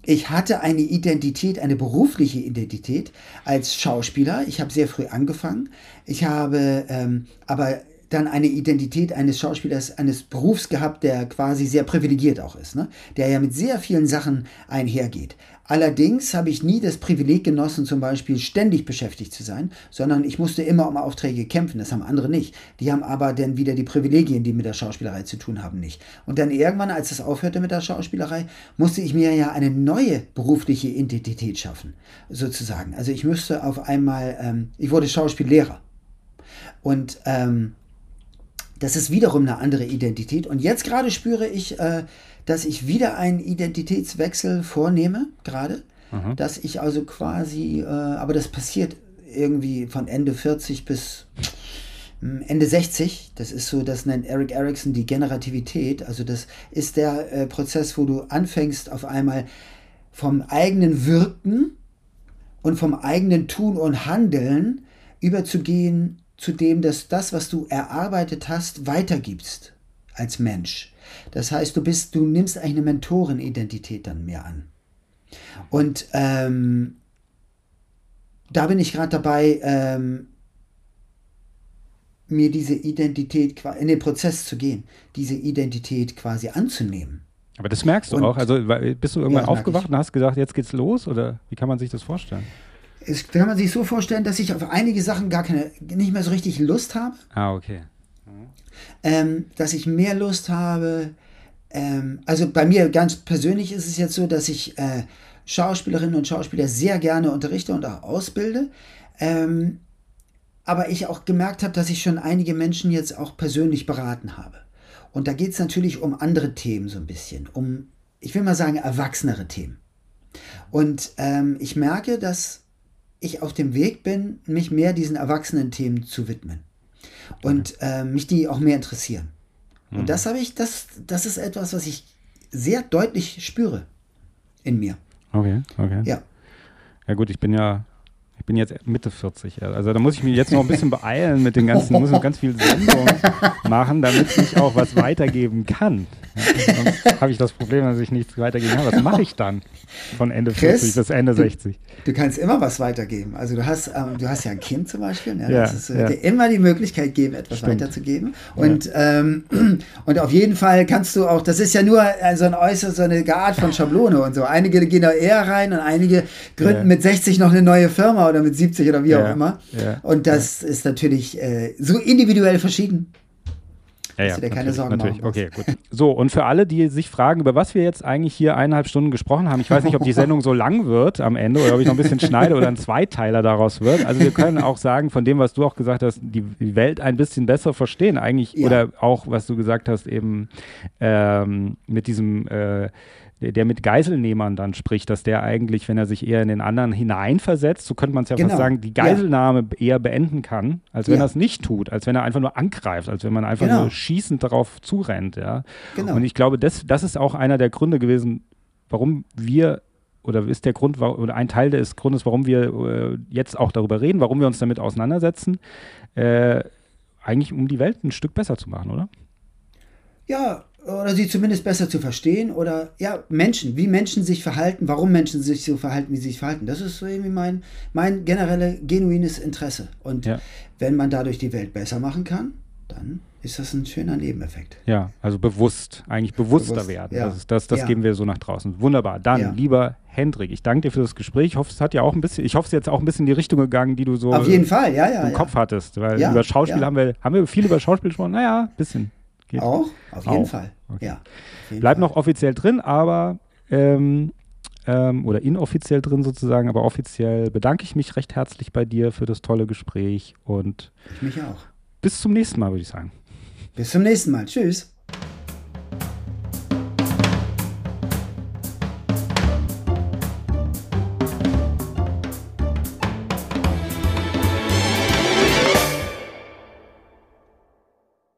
ich hatte eine Identität, eine berufliche Identität als Schauspieler. Ich habe sehr früh angefangen. Ich habe ähm, aber dann eine Identität eines Schauspielers, eines Berufs gehabt, der quasi sehr privilegiert auch ist, ne? der ja mit sehr vielen Sachen einhergeht. Allerdings habe ich nie das Privileg genossen, zum Beispiel ständig beschäftigt zu sein, sondern ich musste immer um Aufträge kämpfen. Das haben andere nicht. Die haben aber dann wieder die Privilegien, die mit der Schauspielerei zu tun haben, nicht. Und dann irgendwann, als es aufhörte mit der Schauspielerei, musste ich mir ja eine neue berufliche Identität schaffen, sozusagen. Also ich müsste auf einmal, ähm, ich wurde Schauspiellehrer. Und ähm, das ist wiederum eine andere Identität. Und jetzt gerade spüre ich, äh, dass ich wieder einen Identitätswechsel vornehme, gerade. Mhm. Dass ich also quasi, äh, aber das passiert irgendwie von Ende 40 bis hm, Ende 60, das ist so, das nennt Eric Erickson die Generativität. Also das ist der äh, Prozess, wo du anfängst auf einmal vom eigenen Wirken und vom eigenen Tun und Handeln überzugehen zu dem, dass das, was du erarbeitet hast, weitergibst als Mensch. Das heißt, du bist, du nimmst eine Mentorenidentität dann mehr an. Und ähm, da bin ich gerade dabei, ähm, mir diese Identität in den Prozess zu gehen, diese Identität quasi anzunehmen. Aber das merkst du und, auch. Also bist du irgendwann ja, aufgewacht und hast gesagt, jetzt geht's los? Oder wie kann man sich das vorstellen? Es kann man sich so vorstellen, dass ich auf einige Sachen gar keine, nicht mehr so richtig Lust habe. Ah, okay ähm, dass ich mehr Lust habe. Ähm, also bei mir ganz persönlich ist es jetzt so, dass ich äh, Schauspielerinnen und Schauspieler sehr gerne unterrichte und auch ausbilde. Ähm, aber ich auch gemerkt habe, dass ich schon einige Menschen jetzt auch persönlich beraten habe. Und da geht es natürlich um andere Themen so ein bisschen, um, ich will mal sagen, erwachsenere Themen. Und ähm, ich merke, dass ich auf dem Weg bin, mich mehr diesen erwachsenen Themen zu widmen und äh, mich die auch mehr interessieren. Mhm. Und das habe ich, das, das ist etwas, was ich sehr deutlich spüre in mir. Okay, okay. Ja. Ja gut, ich bin ja ich bin jetzt Mitte 40. Also da muss ich mich jetzt noch ein bisschen beeilen mit den ganzen, muss noch ganz viel Sendung machen, damit ich auch was weitergeben kann. Ja, sonst habe ich das Problem, dass ich nichts weitergeben kann. Was mache ich dann von Ende Chris, 40 bis Ende 60? Du, du, kannst immer was weitergeben. Also du hast, ähm, du hast ja ein Kind zum Beispiel. Ne? Ja, es wird ja. dir immer die Möglichkeit geben, etwas Stimmt. weiterzugeben. Und, ja. ähm, *clears throat* und auf jeden Fall kannst du auch, das ist ja nur so ein äußerst, so eine Art von Schablone und so. Einige gehen da eher rein und einige gründen mit 60 noch eine neue Firma oder mit 70 oder wie ja, auch immer. Ja, und das ist natürlich äh, so individuell verschieden. Ja, ja, keine Sorgen natürlich. Machen okay, gut. So, und für alle, die sich fragen, über was wir jetzt eigentlich hier eineinhalb Stunden gesprochen haben, ich weiß nicht, ob die Sendung so lang wird am Ende oder ob ich noch ein bisschen schneide oder ein Zweiteiler daraus wird. Also wir können auch sagen, von dem, was du auch gesagt hast, die, Welt ein bisschen besser verstehen eigentlich ja. oder auch, was du gesagt hast, eben ähm, mit diesem äh, der mit Geiselnehmern dann spricht, dass der eigentlich, wenn er sich eher in den anderen hineinversetzt, so könnte man es ja genau. fast sagen, die Geiselnahme ja. eher beenden kann, als wenn ja. er es nicht tut, als wenn er einfach nur angreift, als wenn man einfach genau. nur schießend darauf zurennt. Ja? Genau. Und ich glaube, das, das ist auch einer der Gründe gewesen, warum wir oder ist der Grund oder ein Teil des Grundes, warum wir äh, jetzt auch darüber reden, warum wir uns damit auseinandersetzen, äh, eigentlich um die Welt ein Stück besser zu machen, oder? Ja, oder sie zumindest besser zu verstehen oder ja, Menschen, wie Menschen sich verhalten, warum Menschen sich so verhalten, wie sie sich verhalten. Das ist so irgendwie mein, mein generelles, genuines Interesse. Und ja. wenn man dadurch die Welt besser machen kann, dann ist das ein schöner Nebeneffekt. Ja, also bewusst, eigentlich bewusster Bewusst, werden. Ja. Das, ist, das, das ja. geben wir so nach draußen. Wunderbar. Dann, ja. lieber Hendrik, ich danke dir für das Gespräch. Ich hoffe, es hat ja auch ein bisschen, ich hoffe, es ist jetzt auch ein bisschen in die Richtung gegangen, die du so Auf jeden Fall, ja, ja, im Kopf hattest. Weil über Schauspiel haben wir, haben wir viel über Schauspiel gesprochen. Naja, ein bisschen. Geht. Auch? Auf jeden auch. Fall. Okay. Ja, Bleibt noch offiziell drin, aber ähm, ähm, oder inoffiziell drin sozusagen, aber offiziell bedanke ich mich recht herzlich bei dir für das tolle Gespräch und ich mich auch. Bis zum nächsten Mal, würde ich sagen. Bis zum nächsten Mal. Tschüss.